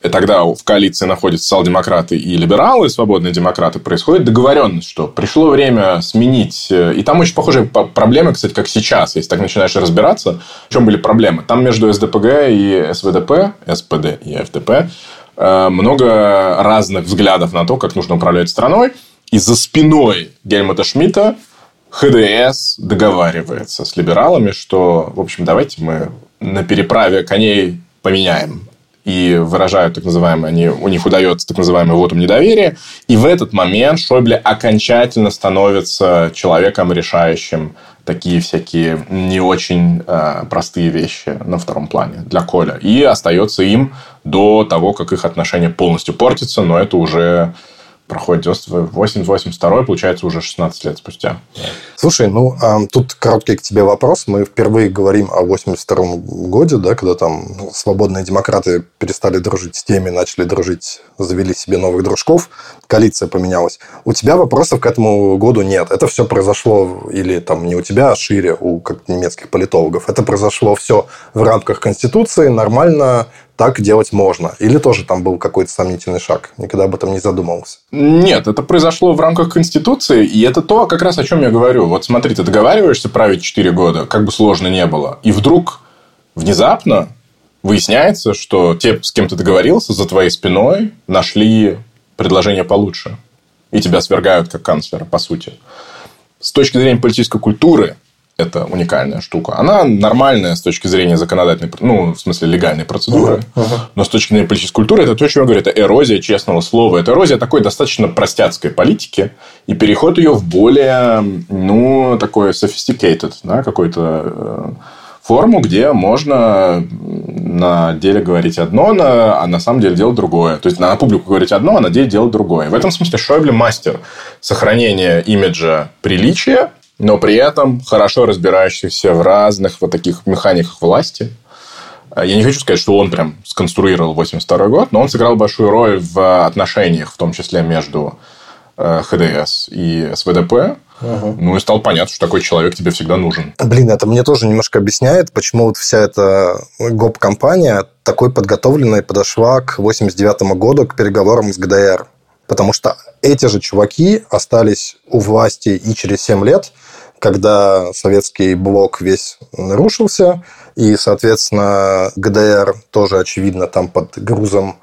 и тогда в коалиции находятся социал-демократы и либералы, свободные демократы, происходит договоренность, что пришло время сменить... Э, и там очень похожие проблемы, кстати, как сейчас, если так начинаешь разбираться. В чем были проблемы? Там между СДПГ и СВДП, СПД и ФДП э, много разных взглядов на то, как нужно управлять страной. И за спиной Гельмута Шмидта ХДС договаривается с либералами, что, в общем, давайте мы на переправе коней поменяем и выражают так называемое, они, у них удается так называемый вотум недоверия. И в этот момент Шойбле окончательно становится человеком, решающим такие всякие не очень э, простые вещи на втором плане для Коля. И остается им до того, как их отношения полностью портятся, но это уже проходит 88-82, получается уже 16 лет спустя. Слушай, ну, а, тут короткий к тебе вопрос. Мы впервые говорим о 82 годе, да, когда там ну, свободные демократы перестали дружить с теми, начали дружить, завели себе новых дружков, коалиция поменялась. У тебя вопросов к этому году нет. Это все произошло или там не у тебя, а шире у как немецких политологов. Это произошло все в рамках Конституции, нормально, так делать можно? Или тоже там был какой-то сомнительный шаг? Никогда об этом не задумывался. Нет, это произошло в рамках Конституции, и это то, как раз о чем я говорю. Вот смотри, ты договариваешься править 4 года, как бы сложно не было, и вдруг внезапно выясняется, что те, с кем ты договорился, за твоей спиной нашли предложение получше. И тебя свергают как канцлера, по сути. С точки зрения политической культуры, это уникальная штука. Она нормальная с точки зрения законодательной, ну, в смысле, легальной процедуры. Uh-huh. Uh-huh. Но с точки зрения политической культуры, это то, о чем я говорю, это эрозия честного слова. Это эрозия такой достаточно простяцкой политики и переход ее в более, ну, такой sophisticated, да, какой-то э, форму, где можно на деле говорить одно, а на самом деле делать другое. То есть, на публику говорить одно, а на деле делать другое. В этом смысле Шойбле мастер сохранения имиджа приличия но при этом хорошо разбирающихся в разных вот таких механиках власти. Я не хочу сказать, что он прям сконструировал 82 год, но он сыграл большую роль в отношениях, в том числе между э, ХДС и СВДП. Угу. Ну, и стало понятно, что такой человек тебе всегда нужен. Блин, это мне тоже немножко объясняет, почему вот вся эта ГОП-компания такой подготовленной подошла к 89 году, к переговорам с ГДР. Потому что эти же чуваки остались у власти и через 7 лет – когда советский блок весь нарушился, и, соответственно, ГДР тоже, очевидно, там под грузом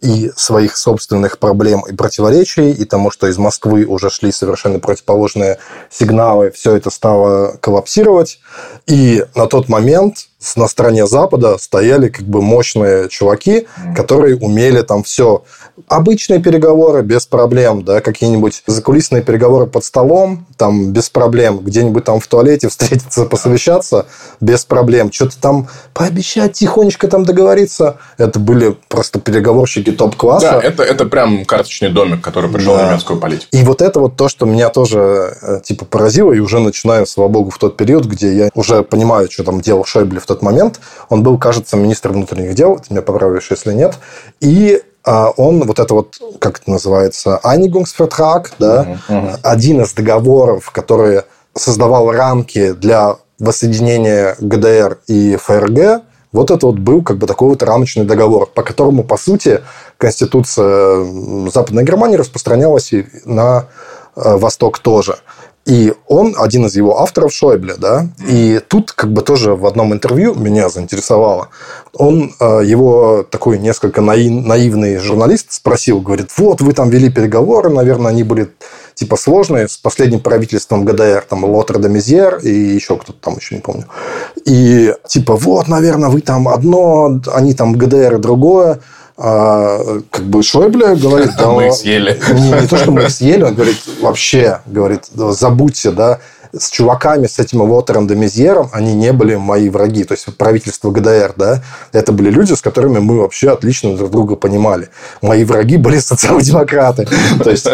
и своих собственных проблем и противоречий, и тому, что из Москвы уже шли совершенно противоположные сигналы, все это стало коллапсировать. И на тот момент на стороне Запада стояли как бы мощные чуваки, которые умели там все. Обычные переговоры без проблем, да, какие-нибудь закулисные переговоры под столом, там без проблем, где-нибудь там в туалете встретиться, посовещаться, без проблем. Что-то там пообещать тихонечко там договориться. Это были просто переговорщики топ-класса. Да, это, это прям карточный домик, который пришел да. в немецкую политику. И вот это вот то, что меня тоже э, типа поразило, и уже начинаю, слава богу, в тот период, где я уже понимаю, что там делал Шойбле в тот момент. Он был, кажется, министром внутренних дел, ты меня поправишь, если нет. И а, он вот это вот, как это называется, Einigungsvertrag, да, uh-huh, uh-huh. один из договоров, который создавал рамки для воссоединения ГДР и ФРГ, вот это вот был как бы такой вот рамочный договор, по которому, по сути, Конституция Западной Германии распространялась и на э, Восток тоже. И он один из его авторов Шойбле, да. И тут как бы тоже в одном интервью меня заинтересовало. Он, э, его такой несколько наивный журналист спросил, говорит, вот вы там вели переговоры, наверное, они были типа сложные с последним правительством ГДР, там Лотер де Мезьер и еще кто-то там, еще не помню. И типа, вот, наверное, вы там одно, они там ГДР другое. А, как бы Шойбле говорит... Да, мы их съели. Не, не то, что мы их съели, он говорит, вообще, говорит, забудьте, да, с чуваками, с этим Уотером де Мезьером, они не были мои враги. То есть, правительство ГДР, да, это были люди, с которыми мы вообще отлично друг друга понимали. Мои враги были социал-демократы. То есть,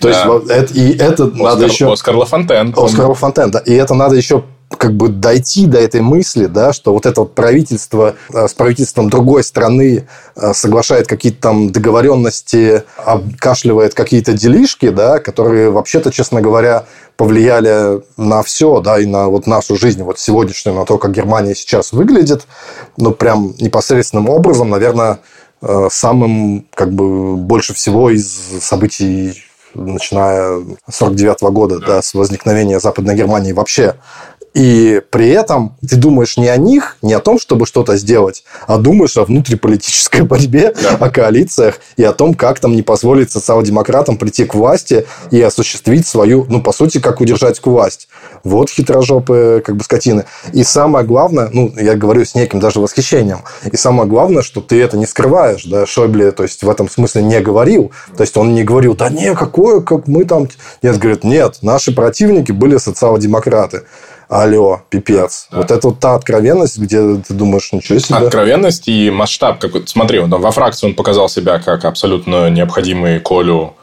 то есть и это надо еще... Оскар Лафонтен. Оскар Лафонтен, да. И это надо еще как бы дойти до этой мысли, да, что вот это вот правительство э, с правительством другой страны э, соглашает какие-то там договоренности, обкашливает какие-то делишки, да, которые вообще-то, честно говоря, повлияли на все, да, и на вот нашу жизнь, вот сегодняшнюю, на то, как Германия сейчас выглядит, ну, прям непосредственным образом, наверное, э, самым, как бы, больше всего из событий начиная с 49 года, да. да, с возникновения Западной Германии вообще и при этом ты думаешь не о них, не о том, чтобы что-то сделать, а думаешь о внутриполитической борьбе, да. о коалициях и о том, как там не позволить социал-демократам прийти к власти и осуществить свою, ну, по сути, как удержать власть. Вот хитрожопые как бы скотины. И самое главное, ну, я говорю с неким даже восхищением, и самое главное, что ты это не скрываешь, да, Шойбле, то есть в этом смысле не говорил, то есть он не говорил, да не, какое, как мы там... Нет, говорит, нет, наши противники были социал-демократы алло, пипец. Да. Вот это вот та откровенность, где ты думаешь, ничего себе. Откровенность и масштаб. Как, смотри, он, во фракции он показал себя как абсолютно необходимый Колю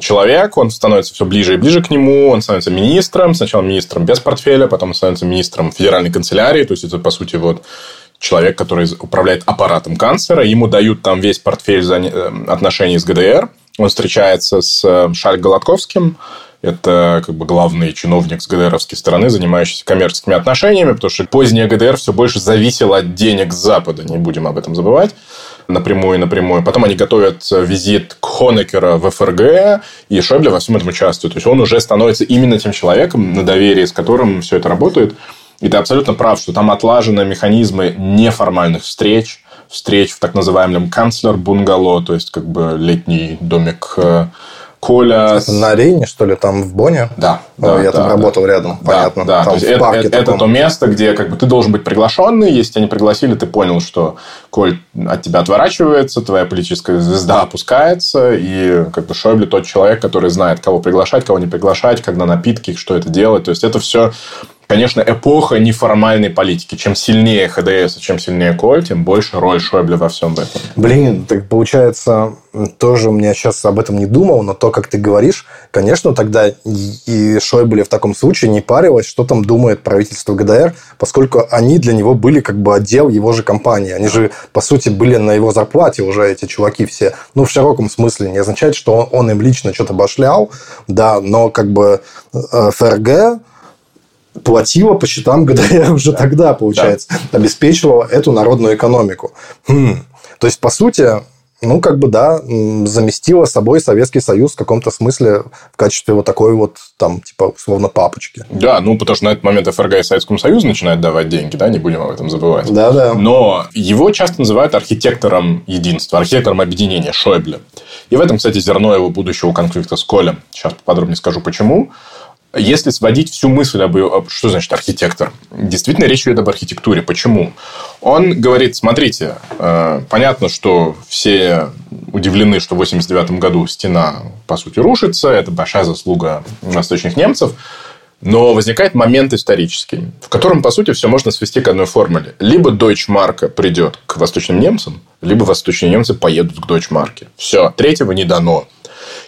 человек, он становится все ближе и ближе к нему, он становится министром, сначала министром без портфеля, потом он становится министром федеральной канцелярии, то есть это, по сути, вот человек, который управляет аппаратом канцлера, ему дают там весь портфель э, отношений с ГДР, он встречается с э, Шаль Голодковским, это как бы главный чиновник с ГДРовской стороны, занимающийся коммерческими отношениями, потому что поздняя ГДР все больше зависела от денег Запада, не будем об этом забывать напрямую и напрямую. Потом они готовят визит Хонекера в ФРГ, и Шойбле во всем этом участвует. То есть, он уже становится именно тем человеком, на доверии с которым все это работает. И ты абсолютно прав, что там отлажены механизмы неформальных встреч, встреч в так называемом канцлер-бунгало, то есть, как бы летний домик э, Коля... Это на арене, что ли, там в Боне? Да. да я да, там да. работал рядом, да, понятно. Да, там то есть это, это, это то место, где как бы ты должен быть приглашенный. Если тебя не пригласили, ты понял, что Коль от тебя отворачивается, твоя политическая звезда опускается, и как бы Шойбле тот человек, который знает, кого приглашать, кого не приглашать, когда напитки, что это делать. То есть это все конечно, эпоха неформальной политики. Чем сильнее ХДС, чем сильнее Коль, тем больше роль Шойбле во всем этом. Блин, так получается, тоже у меня сейчас об этом не думал, но то, как ты говоришь, конечно, тогда и Шойбле в таком случае не парилось, что там думает правительство ГДР, поскольку они для него были как бы отдел его же компании. Они же, по сути, были на его зарплате уже, эти чуваки все. Ну, в широком смысле. Не означает, что он, он им лично что-то башлял, да, но как бы э, ФРГ платила по счетам ГДР уже тогда, получается, да. обеспечивала эту народную экономику. Хм. То есть, по сути, ну, как бы, да, заместила собой Советский Союз в каком-то смысле в качестве вот такой вот, там, типа, условно, папочки. Да, ну, потому что на этот момент ФРГ и Советскому Союзу начинают давать деньги, да, не будем об этом забывать. Да, да. Но его часто называют архитектором единства, архитектором объединения Шойбле. И в этом, кстати, зерно его будущего конфликта с Колем. Сейчас подробнее скажу, почему. Если сводить всю мысль об, что значит архитектор, действительно речь идет об архитектуре. Почему? Он говорит, смотрите, э, понятно, что все удивлены, что в 89 году стена, по сути, рушится. Это большая заслуга восточных немцев. Но возникает момент исторический, в котором, по сути, все можно свести к одной формуле. Либо Дойчмарка придет к восточным немцам, либо восточные немцы поедут к Дойчмарке. Все, третьего не дано.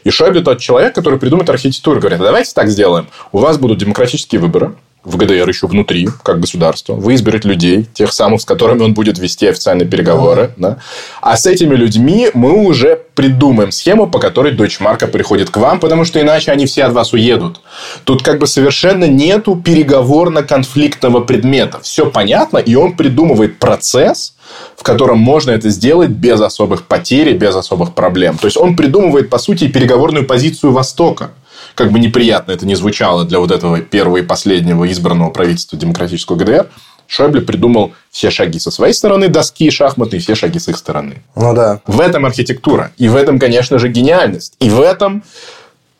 И Шойбле тот человек, который придумает архитектуру. Говорит, а давайте так сделаем. У вас будут демократические выборы в ГДР еще внутри, как государство. Вы изберете людей, тех самых, с которыми он будет вести официальные переговоры. Да. А с этими людьми мы уже придумаем схему, по которой Дойчмарка приходит к вам, потому что иначе они все от вас уедут. Тут как бы совершенно нету переговорно-конфликтного предмета. Все понятно, и он придумывает процесс, в котором можно это сделать без особых потерь и без особых проблем. То есть, он придумывает, по сути, переговорную позицию Востока как бы неприятно это не звучало для вот этого первого и последнего избранного правительства демократического ГДР, Шойбле придумал все шаги со своей стороны доски шахматные, все шаги с их стороны. Ну да. В этом архитектура. И в этом, конечно же, гениальность. И в этом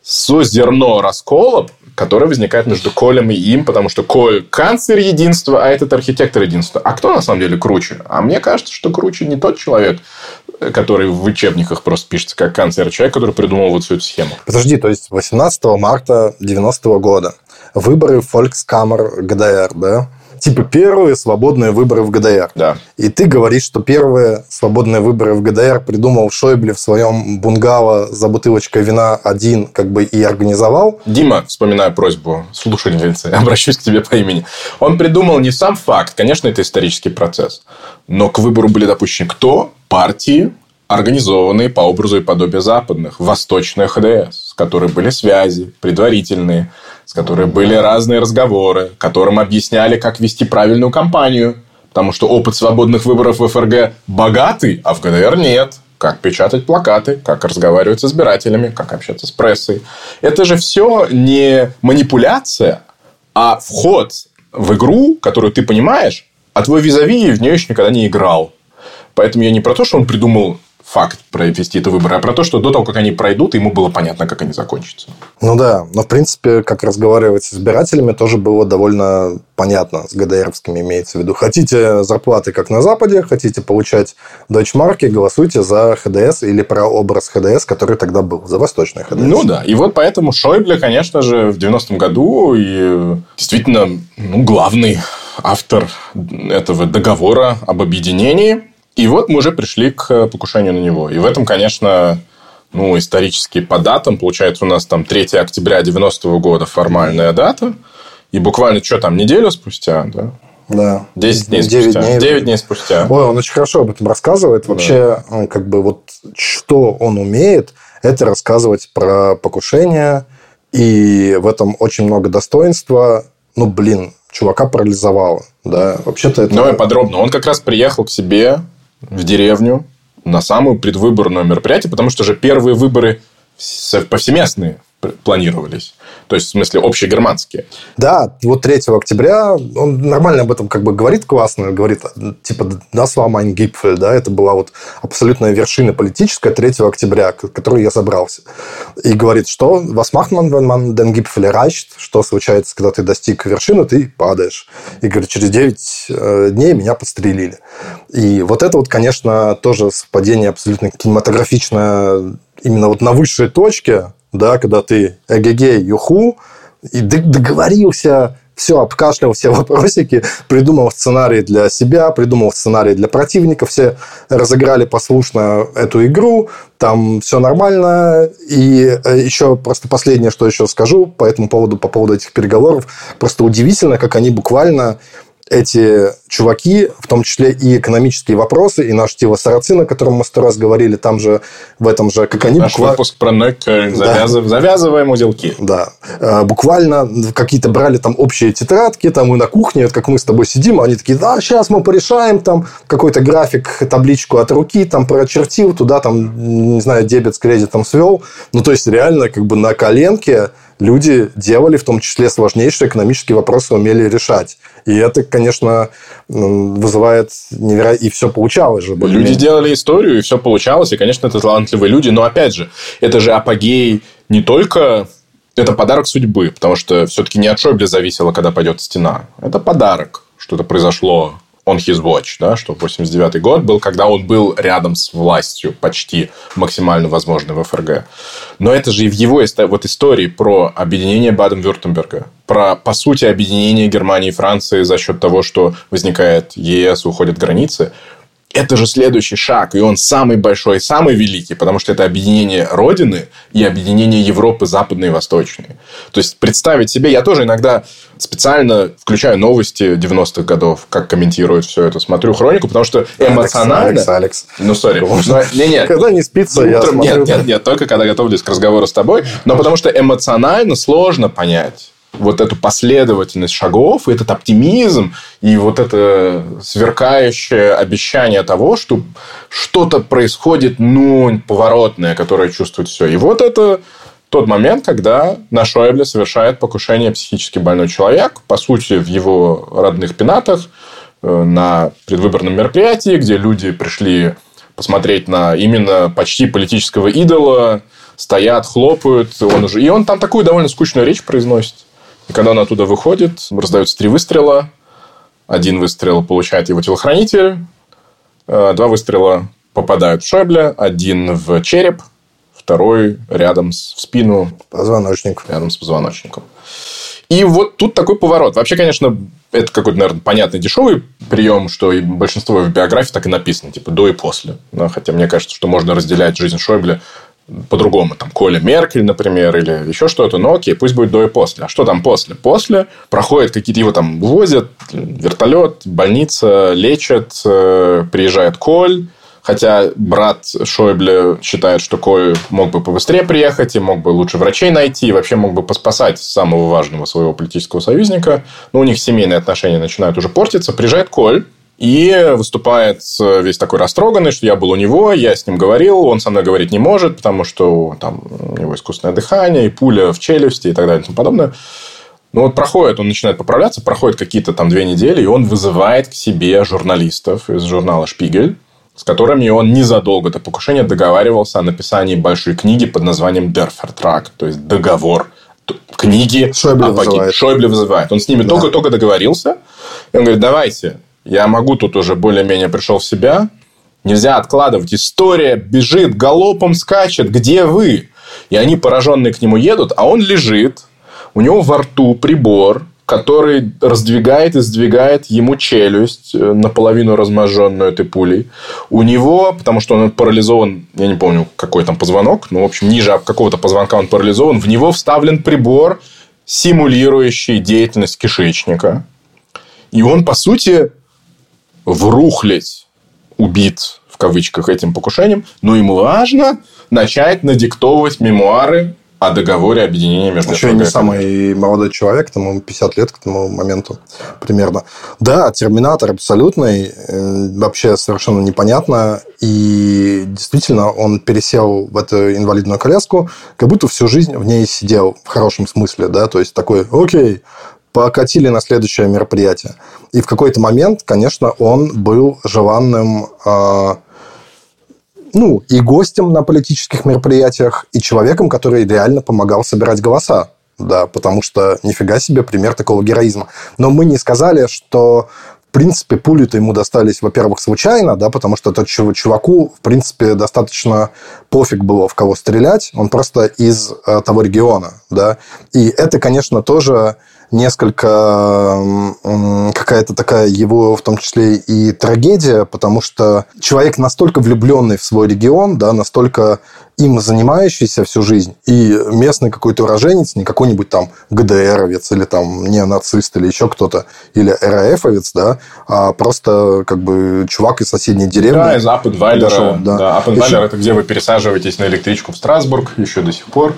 со зерно раскола которая возникает между Колем и им, потому что Коль канцлер единства, а этот архитектор единства. А кто на самом деле круче? А мне кажется, что круче не тот человек, который в учебниках просто пишется как канцлер, а человек, который придумал вот всю эту схему. Подожди, то есть 18 марта 90 -го года выборы в Фолькскаммер ГДР, да? Типа первые свободные выборы в ГДР. Да. И ты говоришь, что первые свободные выборы в ГДР придумал Шойбле в своем бунгало за бутылочкой вина один, как бы и организовал. Дима, вспоминаю просьбу слушательницы, обращусь к тебе по имени. Он придумал не сам факт, конечно, это исторический процесс, но к выбору были допущены кто? Партии, организованные по образу и подобию западных, восточные ХДС, с которой были связи предварительные, с которой были разные разговоры, которым объясняли, как вести правильную кампанию. Потому что опыт свободных выборов в ФРГ богатый, а в ГДР нет. Как печатать плакаты, как разговаривать с избирателями, как общаться с прессой. Это же все не манипуляция, а вход в игру, которую ты понимаешь, а твой визави в нее еще никогда не играл. Поэтому я не про то, что он придумал факт провести это выборы, а про то, что до того, как они пройдут, ему было понятно, как они закончатся. Ну да, но в принципе, как разговаривать с избирателями, тоже было довольно понятно с ГДРовскими имеется в виду. Хотите зарплаты, как на Западе, хотите получать дойчмарки, голосуйте за ХДС или про образ ХДС, который тогда был, за восточный ХДС. Ну да, и вот поэтому Шойбле, конечно же, в 90-м году и действительно ну, главный автор этого договора об объединении – и вот мы уже пришли к покушению на него. И в этом, конечно, ну, исторически по датам, получается, у нас там 3 октября 90 года формальная дата, и буквально, что там, неделю спустя, да? Да. 10 дней 9 спустя. Дней. 9 дней спустя. Ой, он очень хорошо об этом рассказывает. Вообще, да. как бы вот что он умеет, это рассказывать про покушение, и в этом очень много достоинства. Ну, блин, чувака парализовало. Да, вообще-то это... Давай подробно. Он как раз приехал к себе в деревню на самую предвыборную мероприятие, потому что же первые выборы повсеместные планировались. То есть, в смысле, общегерманские. Да, вот 3 октября он нормально об этом как бы говорит классно, говорит, типа, war mein Gipfel, да, это была вот абсолютная вершина политическая 3 октября, к которой я собрался. И говорит, что man, wenn man den Gipfel erreicht, что случается, когда ты достиг вершины, ты падаешь. И говорит, через 9 э, дней меня подстрелили. И вот это вот, конечно, тоже совпадение абсолютно кинематографичное именно вот на высшей точке, да, когда ты эгегей, юху, и договорился, все, обкашлял все вопросики, придумал сценарий для себя, придумал сценарий для противника, все разыграли послушно эту игру, там все нормально. И э, еще просто последнее, что еще скажу по этому поводу, по поводу этих переговоров, просто удивительно, как они буквально эти чуваки, в том числе и экономические вопросы, и наш Тила Сарацин, о котором мы сто раз говорили, там же, в этом же, как они... Наш буква... выпуск про Нойкельн. Завязыв... Да. Завязываем узелки. Да. Э, буквально какие-то брали там общие тетрадки, там и на кухне, вот как мы с тобой сидим, они такие, да, сейчас мы порешаем, там какой-то график, табличку от руки, там прочертил, туда там, не знаю, дебет с кредитом свел. Ну, то есть, реально, как бы на коленке люди делали, в том числе сложнейшие экономические вопросы умели решать. И это, конечно, вызывает невероятно... И все получалось же. Люди делали историю, и все получалось. И, конечно, это талантливые люди. Но, опять же, это же апогей не только... Это подарок судьбы, потому что все-таки не от Шойбле зависело, когда пойдет стена. Это подарок. Что-то произошло on his watch, да, что 89 год был, когда он был рядом с властью почти максимально возможной в ФРГ. Но это же и в его вот истории про объединение Баден-Вюртемберга, про, по сути, объединение Германии и Франции за счет того, что возникает ЕС, уходят границы это же следующий шаг, и он самый большой, самый великий, потому что это объединение Родины и объединение Европы западной и восточной. То есть, представить себе, я тоже иногда специально включаю новости 90-х годов, как комментируют все это, смотрю хронику, потому что эмоционально... Алекс, Алекс. Ну, сори. Не, нет. Когда не спится, я смотрю. Нет, нет, нет, только когда готовлюсь к разговору с тобой, но потому что эмоционально сложно понять вот эту последовательность шагов, и этот оптимизм, и вот это сверкающее обещание того, что что-то происходит, ну, поворотное, которое чувствует все. И вот это тот момент, когда на Шойбле совершает покушение психически больной человек, по сути, в его родных пенатах, э, на предвыборном мероприятии, где люди пришли посмотреть на именно почти политического идола, стоят, хлопают, он уже... И он там такую довольно скучную речь произносит. И когда он оттуда выходит, раздаются три выстрела. Один выстрел получает его телохранитель. Э, два выстрела попадают в Шойбле. Один в череп. Второй рядом с, в спину. Позвоночник. Рядом с позвоночником. И вот тут такой поворот. Вообще, конечно, это какой-то, наверное, понятный дешевый прием, что и большинство в биографии так и написано, типа до и после. Но, хотя мне кажется, что можно разделять жизнь Шойбле по-другому, там, Коля Меркель, например, или еще что-то, но окей, пусть будет до и после. А что там после? После проходят какие-то, его там возят, вертолет, больница, лечат, э, приезжает Коль, Хотя брат Шойбле считает, что Коль мог бы побыстрее приехать и мог бы лучше врачей найти, и вообще мог бы поспасать самого важного своего политического союзника. Но у них семейные отношения начинают уже портиться. Приезжает Коль, и выступает весь такой растроганный, что я был у него, я с ним говорил, он со мной говорить не может, потому что там у него искусственное дыхание, и пуля в челюсти и так далее и тому подобное. Ну, вот проходит, он начинает поправляться, проходит какие-то там две недели, и он вызывает к себе журналистов из журнала «Шпигель», с которыми он незадолго до покушения договаривался о написании большой книги под названием «Дерфертрак», то есть «Договор». Книги Шойбле вызывает. Шойбле вызывает. Он с ними только-только да. договорился. И он говорит, давайте, я могу тут уже более-менее пришел в себя. Нельзя откладывать. История бежит, галопом скачет. Где вы? И они пораженные к нему едут, а он лежит. У него во рту прибор, который раздвигает и сдвигает ему челюсть, э, наполовину разможженную этой пулей. У него, потому что он парализован, я не помню, какой там позвонок, но, в общем, ниже какого-то позвонка он парализован, в него вставлен прибор, симулирующий деятельность кишечника. И он, по сути, в рухлядь убит в кавычках этим покушением, но ему важно начать надиктовывать мемуары о договоре объединения между Еще не самый молодой человек, тому 50 лет к тому моменту примерно. Да, терминатор абсолютный, э, вообще совершенно непонятно. И действительно, он пересел в эту инвалидную коляску, как будто всю жизнь в ней сидел в хорошем смысле, да, то есть такой, окей, покатили на следующее мероприятие. И в какой-то момент, конечно, он был желанным э, ну, и гостем на политических мероприятиях, и человеком, который реально помогал собирать голоса. Да, потому что нифига себе пример такого героизма. Но мы не сказали, что в принципе, пули-то ему достались, во-первых, случайно, да, потому что этот чуваку, в принципе, достаточно пофиг было, в кого стрелять. Он просто из э, того региона, да. И это, конечно, тоже несколько какая-то такая его, в том числе и трагедия, потому что человек настолько влюбленный в свой регион, да, настолько им занимающийся всю жизнь, и местный какой-то уроженец, не какой-нибудь там ГДРовец или там неонацист или еще кто-то, или РАФовец, да, а просто как бы чувак из соседней деревни. Да, из Аппенвайлера. Да. Да, Аппенвайлер – это где вы пересаживаетесь на электричку в Страсбург еще до сих пор.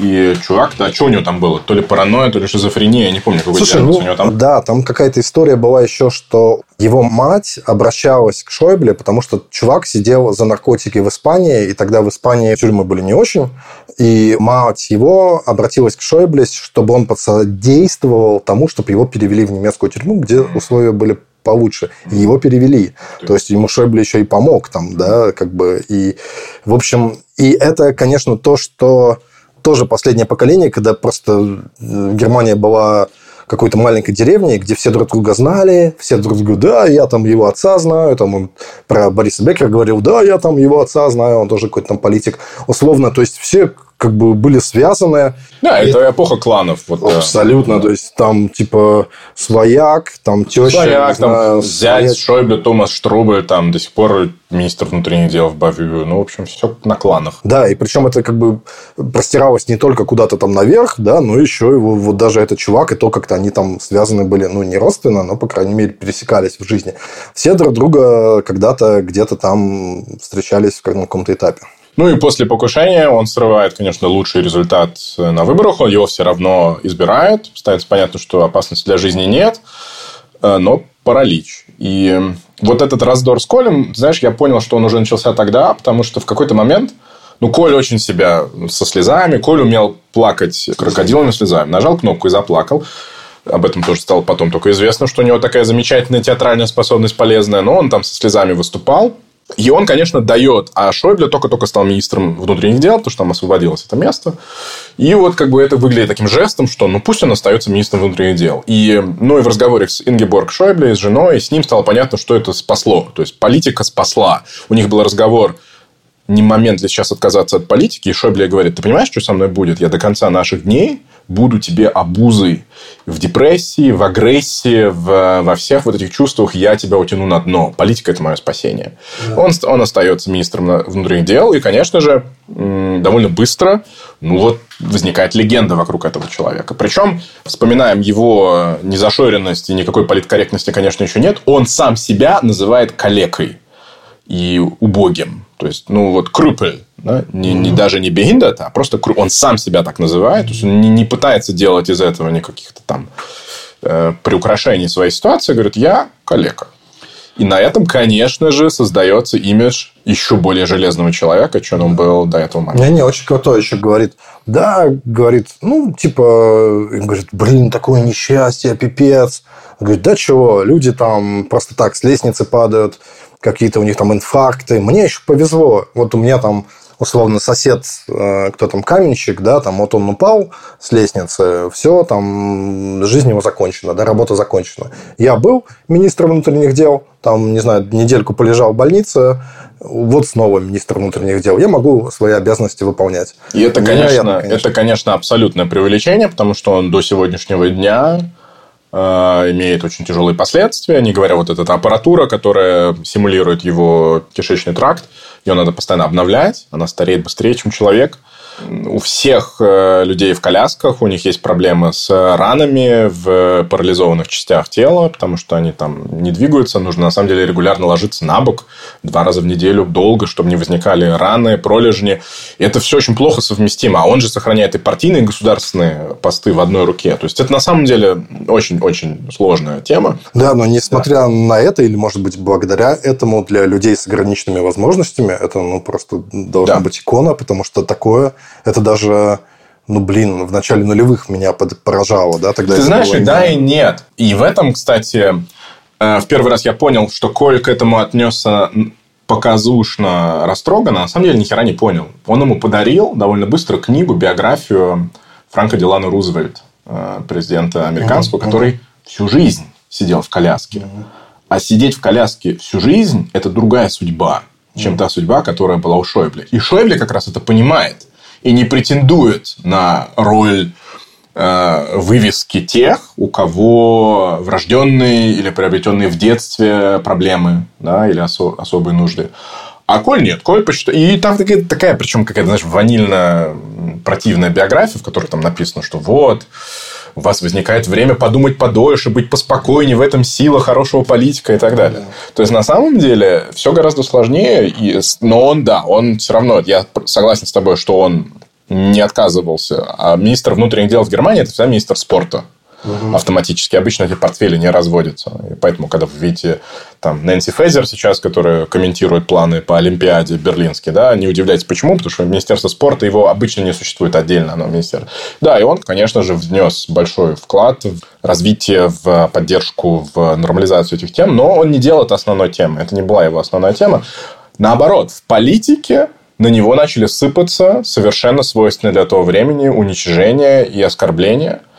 И чувак, да, что у него там было? То ли паранойя, то ли шизофрения, я не помню, какой Слушай, ну, у него там. Да, там какая-то история была еще, что его мать обращалась к Шойбле, потому что чувак сидел за наркотики в Испании, и тогда в Испании тюрьмы были не очень. И мать его обратилась к Шойбле, чтобы он подсодействовал тому, чтобы его перевели в немецкую тюрьму, где условия были получше. И его перевели. То есть ему Шойбле еще и помог там, да, как бы. И, в общем, и это, конечно, то, что тоже последнее поколение, когда просто э, Германия была какой-то маленькой деревней, где все друг друга знали, все друг друга, да, я там его отца знаю, там он про Бориса Беккера говорил, да, я там его отца знаю, он тоже какой-то там политик. Условно, то есть все как бы были связаны. Да, это, это эпоха кланов. Вот, абсолютно. Да. То есть, там, типа, свояк, там, теща. Свояк, там, знаю, зять. Шойбле, Томас Штрубель, там, до сих пор министр внутренних дел в Бавию. Ну, в общем, все на кланах. Да, и причем это как бы простиралось не только куда-то там наверх, да, но еще его, вот даже этот чувак, и то, как-то они там связаны были, ну, не родственно, но, по крайней мере, пересекались в жизни. Все друг друга когда-то где-то там встречались в каком-то этапе. Ну и после покушения он срывает, конечно, лучший результат на выборах. Он его все равно избирает. Становится понятно, что опасности для жизни нет, э, но паралич. И вот этот раздор с Колем, знаешь, я понял, что он уже начался тогда, потому что в какой-то момент ну, Коль очень себя со слезами. Коль умел плакать крокодилами слезами. Нажал кнопку и заплакал. Об этом тоже стало потом только известно, что у него такая замечательная театральная способность полезная. Но он там со слезами выступал. И он, конечно, дает. А Шойбле только-только стал министром внутренних дел, потому что там освободилось это место. И вот как бы это выглядит таким жестом, что ну пусть он остается министром внутренних дел. И, ну, и в разговоре с Ингеборг Шойбле, с женой, с ним стало понятно, что это спасло. То есть, политика спасла. У них был разговор не момент ли сейчас отказаться от политики. И Шойбле говорит, ты понимаешь, что со мной будет? Я до конца наших дней буду тебе обузой в депрессии, в агрессии, в, во всех вот этих чувствах я тебя утяну на дно. Политика – это мое спасение. Да. Он, он остается министром внутренних дел, и, конечно же, довольно быстро ну вот, возникает легенда вокруг этого человека. Причем, вспоминаем его незашоренность и никакой политкорректности, конечно, еще нет. Он сам себя называет калекой и убогим. То есть, ну, вот крупель, да? не, не, даже не бегиндет, а просто он сам себя так называет. То есть, он не, не пытается делать из этого никаких-то там э, приукрашений своей ситуации. Говорит, я коллега. И на этом, конечно же, создается имидж еще более железного человека, чем он был до этого момента. Не-не, очень крутой еще говорит. Да, говорит, ну, типа, говорит, блин, такое несчастье, пипец. Говорит, да чего, люди там просто так с лестницы падают, какие-то у них там инфаркты. Мне еще повезло. Вот у меня там условно сосед, э, кто там каменщик, да, там вот он упал с лестницы, все, там жизнь его закончена, да, работа закончена. Я был министром внутренних дел, там, не знаю, недельку полежал в больнице, вот снова министр внутренних дел. Я могу свои обязанности выполнять. И это, конечно, конечно, это, конечно, абсолютное преувеличение, потому что он до сегодняшнего дня имеет очень тяжелые последствия, не говоря вот эта аппаратура, которая симулирует его кишечный тракт, ее надо постоянно обновлять, она стареет быстрее, чем человек – у всех э, людей в колясках у них есть проблемы с ранами в парализованных частях тела, потому что они там не двигаются. Нужно на самом деле регулярно ложиться на бок два раза в неделю долго, чтобы не возникали раны, пролежни. И это все очень плохо совместимо. А он же сохраняет и партийные, и государственные посты в одной руке. То есть это на самом деле очень-очень сложная тема. Да, но несмотря да. на это, или может быть благодаря этому для людей с ограниченными возможностями, это ну, просто должна да. быть икона, потому что такое это даже ну, блин, в начале нулевых меня поражало, да, тогда Ты знаешь, и да, и нет. И в этом, кстати, э, в первый раз я понял, что Коль к этому отнесся показушно, растроганно, на самом деле ни хера не понял. Он ему подарил довольно быстро книгу, биографию Франка Делана Рузвельт, э, президента американского, uh-huh. который всю жизнь сидел в коляске. Uh-huh. А сидеть в коляске всю жизнь – это другая судьба, чем uh-huh. та судьба, которая была у Шойбле. И Шойбле как раз это понимает и не претендует на роль э, вывески тех, у кого врожденные или приобретенные в детстве проблемы да, или осо- особые нужды. А Коль нет. Коль почитал. И там такая, такая причем какая-то, знаешь, ванильно противная биография, в которой там написано, что вот, у вас возникает время подумать подольше, быть поспокойнее, в этом сила хорошего политика и так далее. То есть, на самом деле, все гораздо сложнее. И... Но он, да, он все равно, я согласен с тобой, что он не отказывался. А министр внутренних дел в Германии – это всегда министр спорта угу. автоматически. Обычно эти портфели не разводятся. И поэтому, когда вы видите там Нэнси Фейзер сейчас, которая комментирует планы по Олимпиаде берлинский, да, не удивляйтесь, почему, потому что Министерство спорта его обычно не существует отдельно, оно министерство. Да, и он, конечно же, внес большой вклад в развитие, в поддержку, в нормализацию этих тем, но он не делал это основной темой. Это не была его основная тема. Наоборот, в политике на него начали сыпаться совершенно свойственные для того времени уничижения и оскорбления –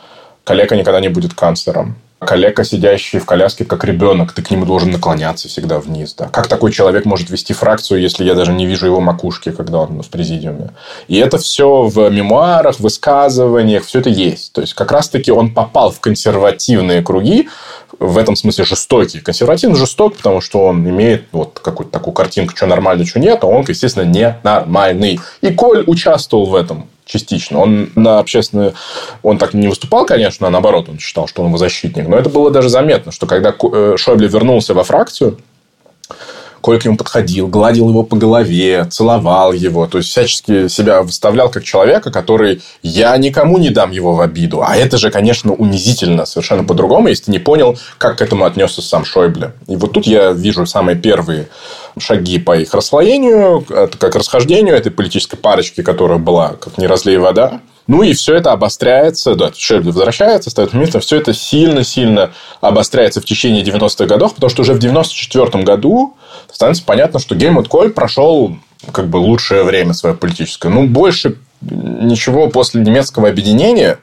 Коллега никогда не будет канцлером. Коллега, сидящий в коляске, как ребенок, ты к нему должен наклоняться всегда вниз. Да? Как такой человек может вести фракцию, если я даже не вижу его макушки, когда он в президиуме? И это все в мемуарах, высказываниях, все это есть. То есть, как раз-таки он попал в консервативные круги, в этом смысле жестокий. Консервативно жесток, потому что он имеет вот какую-то такую картинку, что нормально, что нет, а он, естественно, ненормальный. И Коль участвовал в этом частично. Он на общественную... Он так не выступал, конечно, а наоборот, он считал, что он его защитник. Но это было даже заметно, что когда э, Шойбле вернулся во фракцию, Коль к нему подходил, гладил его по голове, целовал его. То есть, всячески себя выставлял как человека, который я никому не дам его в обиду. А это же, конечно, унизительно совершенно по-другому, если ты не понял, как к этому отнесся сам Шойбле. И вот тут я вижу самые первые шаги по их расслоению, как расхождению этой политической парочки, которая была как не разлей вода. Ну, и все это обостряется, да, Шельби возвращается, ставит место, все это сильно-сильно обостряется в течение 90-х годов, потому что уже в 94 году становится понятно, что Гельмут Коль прошел как бы лучшее время свое политическое. Ну, больше ничего после немецкого объединения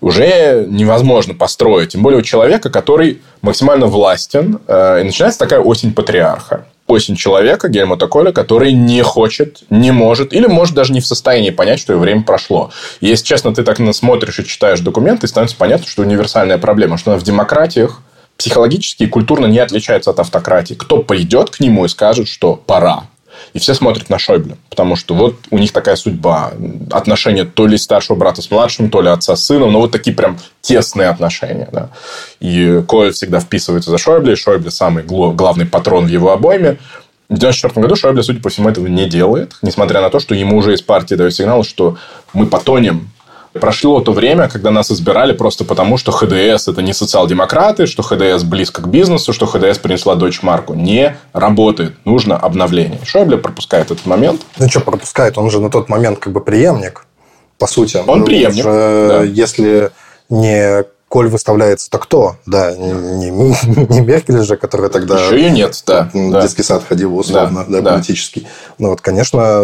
уже невозможно построить. Тем более у человека, который максимально властен. Э, и начинается такая осень патриарха осень человека, Гельмута Коля, который не хочет, не может, или может даже не в состоянии понять, что его время прошло. И если честно, ты так смотришь и читаешь документы, становится понятно, что универсальная проблема, что в демократиях психологически и культурно не отличается от автократии. Кто пойдет к нему и скажет, что пора, и все смотрят на Шойбле, потому что вот у них такая судьба. Отношения то ли старшего брата с младшим, то ли отца с сыном, но вот такие прям тесные отношения. Да. И Коэль всегда вписывается за Шойбле, и Шойбле самый главный патрон в его обойме. В 1994 году Шойбле, судя по всему, этого не делает, несмотря на то, что ему уже из партии дают сигнал, что мы потонем Прошло то время, когда нас избирали просто потому, что ХДС это не социал-демократы, что ХДС близко к бизнесу, что ХДС принесла дочь Марку. Не работает. Нужно обновление. Шойбле пропускает этот момент. Ну, что пропускает? Он же на тот момент как бы преемник, по сути. Он ну, преемник, же, да. Если не Коль выставляется, то кто? Да, не, не, не Меркель же, которая тогда... Еще ее нет, да. Детский да. сад ходил условно, да, да, политический. Ну, вот, конечно,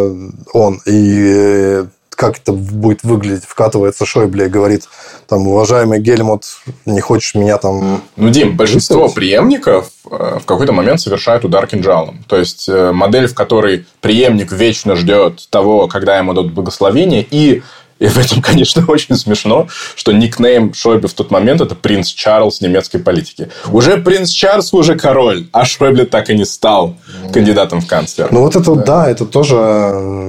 он. И как это будет выглядеть, вкатывается Шойбле и говорит, там, уважаемый Гельмут, не хочешь меня там... Ну, Дим, большинство преемников э, в какой-то момент совершают удар кинжалом. То есть, э, модель, в которой преемник вечно ждет того, когда ему дадут благословение, и и в этом, конечно, очень смешно, что никнейм Шойбе в тот момент это принц Чарльз немецкой политики. Уже принц Чарльз уже король, а Шойбле так и не стал кандидатом в канцлер. Ну, вот это, да. да, это тоже,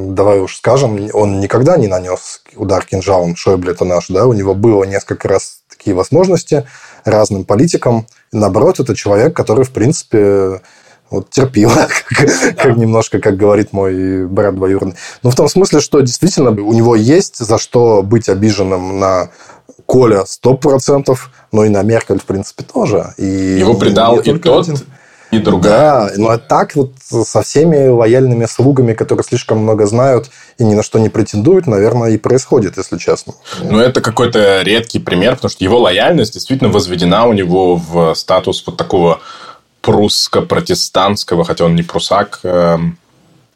давай уж скажем, он никогда не нанес удар кинжалом. Шойбле это наш, да, у него было несколько раз такие возможности разным политикам. наоборот, это человек, который, в принципе, вот терпила, как, как немножко, как говорит мой брат двоюродный. Ну, в том смысле, что действительно у него есть за что быть обиженным на Коля 100%, но и на Меркель, в принципе, тоже. И Его предал и тот, один. и другая. Да, но так вот со всеми лояльными слугами, которые слишком много знают и ни на что не претендуют, наверное, и происходит, если честно. Ну, это какой-то редкий пример, потому что его лояльность действительно возведена у него в статус вот такого прусско-протестантского, хотя он не прусак, э,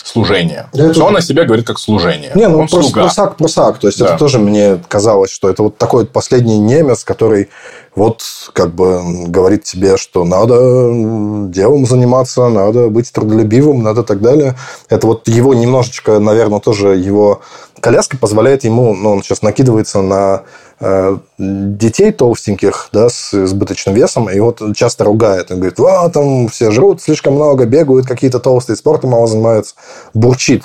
служения. Это... Все он о себе говорит как служение. Не, ну он просто слуга. прусак, прусак. То есть, да. это тоже мне казалось, что это вот такой вот последний немец, который вот как бы говорит тебе, что надо делом заниматься, надо быть трудолюбивым, надо так далее. Это вот его немножечко, наверное, тоже его коляска позволяет ему, ну, он сейчас накидывается на детей толстеньких, да, с избыточным весом, и вот часто ругает. Он говорит, а, там все жрут слишком много, бегают какие-то толстые, спортом мало занимаются. Бурчит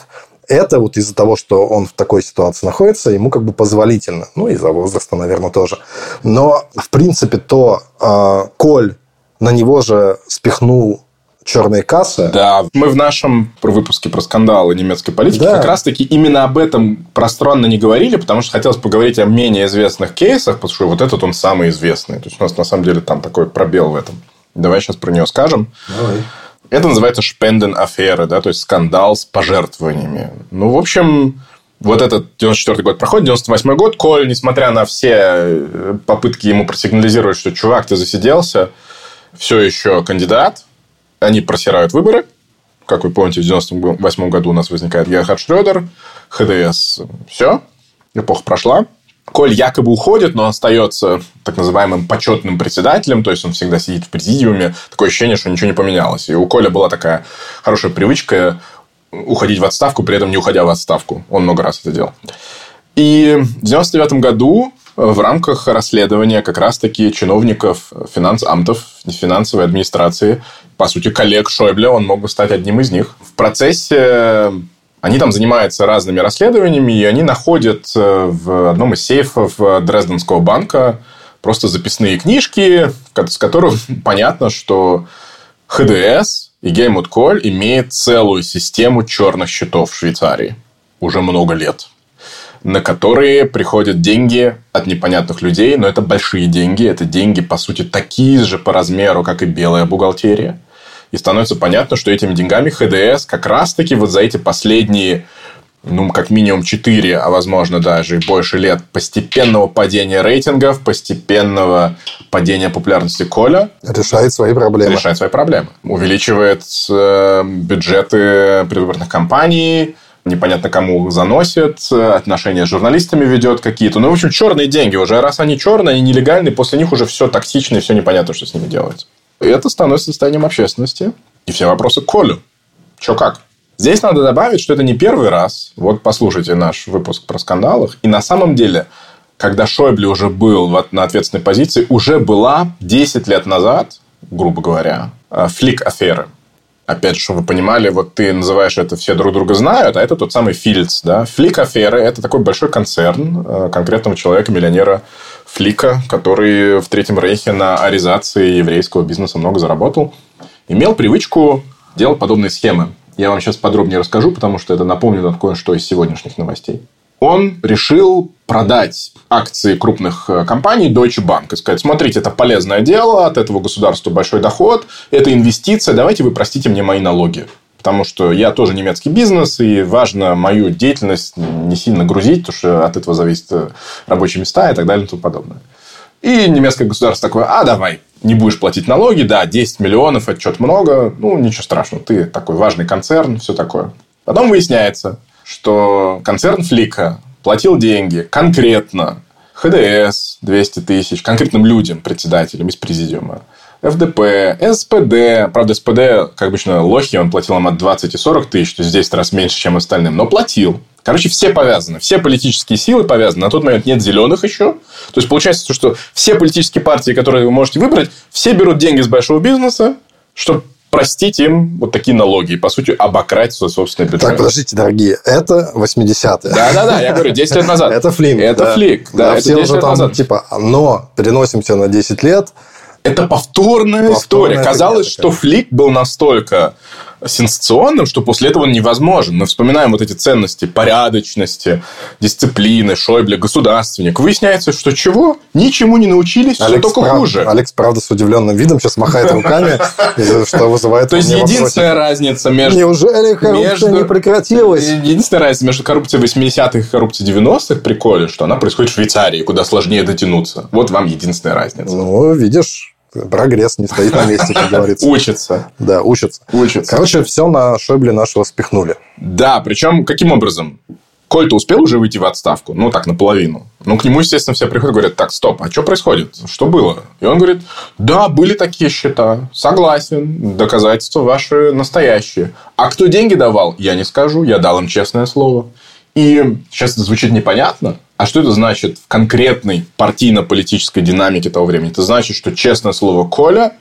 это вот из-за того, что он в такой ситуации находится, ему как бы позволительно. Ну, из-за возраста, наверное, тоже. Но, в принципе, то, э, Коль на него же спихнул черные кассы. Да, мы в нашем выпуске про скандалы немецкой политики да. как раз-таки именно об этом пространно не говорили, потому что хотелось поговорить о менее известных кейсах, потому что вот этот он самый известный. То есть у нас на самом деле там такой пробел в этом. Давай сейчас про него скажем. Давай. Это называется шпенден-афера, да, то есть скандал с пожертвованиями. Ну, в общем, вот этот 94 год проходит, 98 год, Коль, несмотря на все э, попытки ему просигнализировать, что чувак, ты засиделся, все еще кандидат, они просирают выборы. Как вы помните, в 98 году у нас возникает Герхард Шредер, ХДС, все, эпоха прошла. Коль якобы уходит, но остается так называемым почетным председателем, то есть он всегда сидит в президиуме, такое ощущение, что ничего не поменялось. И у Коля была такая хорошая привычка уходить в отставку, при этом не уходя в отставку. Он много раз это делал. И в 99 году в рамках расследования как раз-таки чиновников финанс-амтов, финансовой администрации, по сути, коллег Шойбле, он мог бы стать одним из них. В процессе они там занимаются разными расследованиями, и они находят э, в одном из сейфов э, Дрезденского банка просто записные книжки, с которых понятно, что ХДС и Геймут Коль имеют целую систему черных счетов в Швейцарии уже много лет на которые приходят деньги от непонятных людей, но это большие деньги, это деньги, по сути, такие же по размеру, как и белая бухгалтерия. И становится понятно, что этими деньгами ХДС как раз-таки вот за эти последние ну, как минимум 4, а возможно даже и больше лет постепенного падения рейтингов, постепенного падения популярности Коля. Решает свои проблемы. Решает свои проблемы. Увеличивает э, бюджеты предвыборных кампаний, непонятно кому заносит, отношения с журналистами ведет какие-то. Ну, в общем, черные деньги уже. Раз они черные, они нелегальные, после них уже все токсично и все непонятно, что с ними делать. И это становится состоянием общественности. И все вопросы к Колю. Че как? Здесь надо добавить, что это не первый раз. Вот послушайте наш выпуск про скандалах. И на самом деле, когда Шойбле уже был на ответственной позиции, уже была 10 лет назад, грубо говоря, э, флик-аферы. Опять же, чтобы вы понимали, вот ты называешь это «все друг друга знают», а это тот самый Фильдс. Да? Флик-аферы – это такой большой концерн э, конкретного человека, миллионера Флика, который в Третьем Рейхе на аризации еврейского бизнеса много заработал. Имел привычку делать подобные схемы. Я вам сейчас подробнее расскажу, потому что это напомнит кое-что из сегодняшних новостей. Он решил продать акции крупных э, компаний Deutsche Bank и сказать, смотрите, это полезное дело, от этого государства большой доход, это инвестиция, давайте вы простите мне мои налоги. Потому что я тоже немецкий бизнес, и важно мою деятельность не сильно грузить, потому что от этого зависят э, рабочие места и так далее и тому подобное. И немецкое государство такое, а давай, не будешь платить налоги, да, 10 миллионов, это что-то много, ну, ничего страшного, ты такой важный концерн, все такое. Потом выясняется, что концерн Флика платил деньги конкретно ХДС 200 тысяч, конкретным людям, председателям из президиума, ФДП, СПД. Правда, СПД, как обычно, лохи, он платил им от 20 и 40 тысяч, то есть в 10 раз меньше, чем остальным, но платил. Короче, все повязаны. Все политические силы повязаны. На тот момент нет зеленых еще. То есть, получается, что все политические партии, которые вы можете выбрать, все берут деньги с большого бизнеса, чтобы простить им вот такие налоги и, по сути, обократь свой собственный бюджет. Так, подождите, дорогие, это 80-е. Да-да-да, я говорю, 10 лет назад. Это флик. Это флик, да, это 10 лет назад. Типа, но переносимся на 10 лет, это повторная, повторная история. Казалось, что Флик был настолько сенсационным, что после этого он невозможен. Мы вспоминаем вот эти ценности порядочности, дисциплины, Шойбле, государственник. Выясняется, что чего? Ничему не научились, Алекс все только прав... хуже. Алекс, правда, с удивленным видом сейчас махает руками, что вызывает То есть, единственная разница между... Неужели коррупция не прекратилась? Единственная разница между коррупцией 80-х и коррупцией 90-х приколе, что она происходит в Швейцарии, куда сложнее дотянуться. Вот вам единственная разница. Ну, видишь, Прогресс не стоит на месте, как говорится. Учится. Да, учится. Учится. Короче, все на Шойбле нашего спихнули. Да, причем каким образом? Коль-то успел уже выйти в отставку, ну, так, наполовину. Ну, к нему, естественно, все приходят и говорят, так, стоп, а что происходит? Что было? И он говорит, да, были такие счета, согласен, доказательства ваши настоящие. А кто деньги давал, я не скажу, я дал им честное слово. И сейчас это звучит непонятно, А что это значит в конкретной партийно-политической динамике того времени? Это значит, что честное слово Коля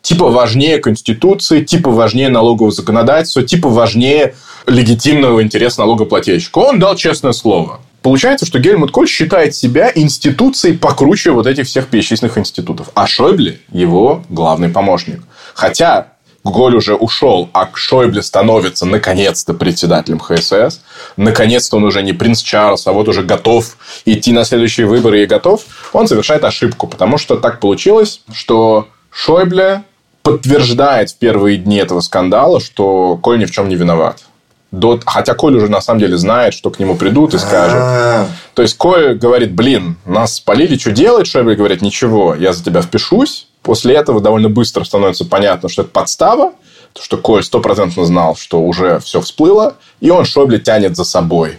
типа важнее Конституции, типа важнее налогового законодательства, типа важнее легитимного интереса налогоплательщика. Он дал честное слово. Получается, что Гельмут Коль считает себя институцией покруче вот этих всех перечисленных институтов. А Шойбле – его главный помощник. Хотя Голь уже ушел, а Шойбле становится наконец-то председателем ХСС. Наконец-то он уже не принц Чарльз, а вот уже готов идти на следующие выборы и готов. Он совершает ошибку, потому что так получилось, что Шойбле подтверждает в первые дни этого скандала, что Коль ни в чем не виноват. До... Хотя Коль уже на самом деле знает, что к нему придут и скажут. А-а-а. То есть Коль говорит, блин, нас спалили, что делать? Шойбле говорит, ничего, я за тебя впишусь. После этого довольно быстро становится понятно, что это подстава, что Коль стопроцентно знал, что уже все всплыло, и он Шойбле тянет за собой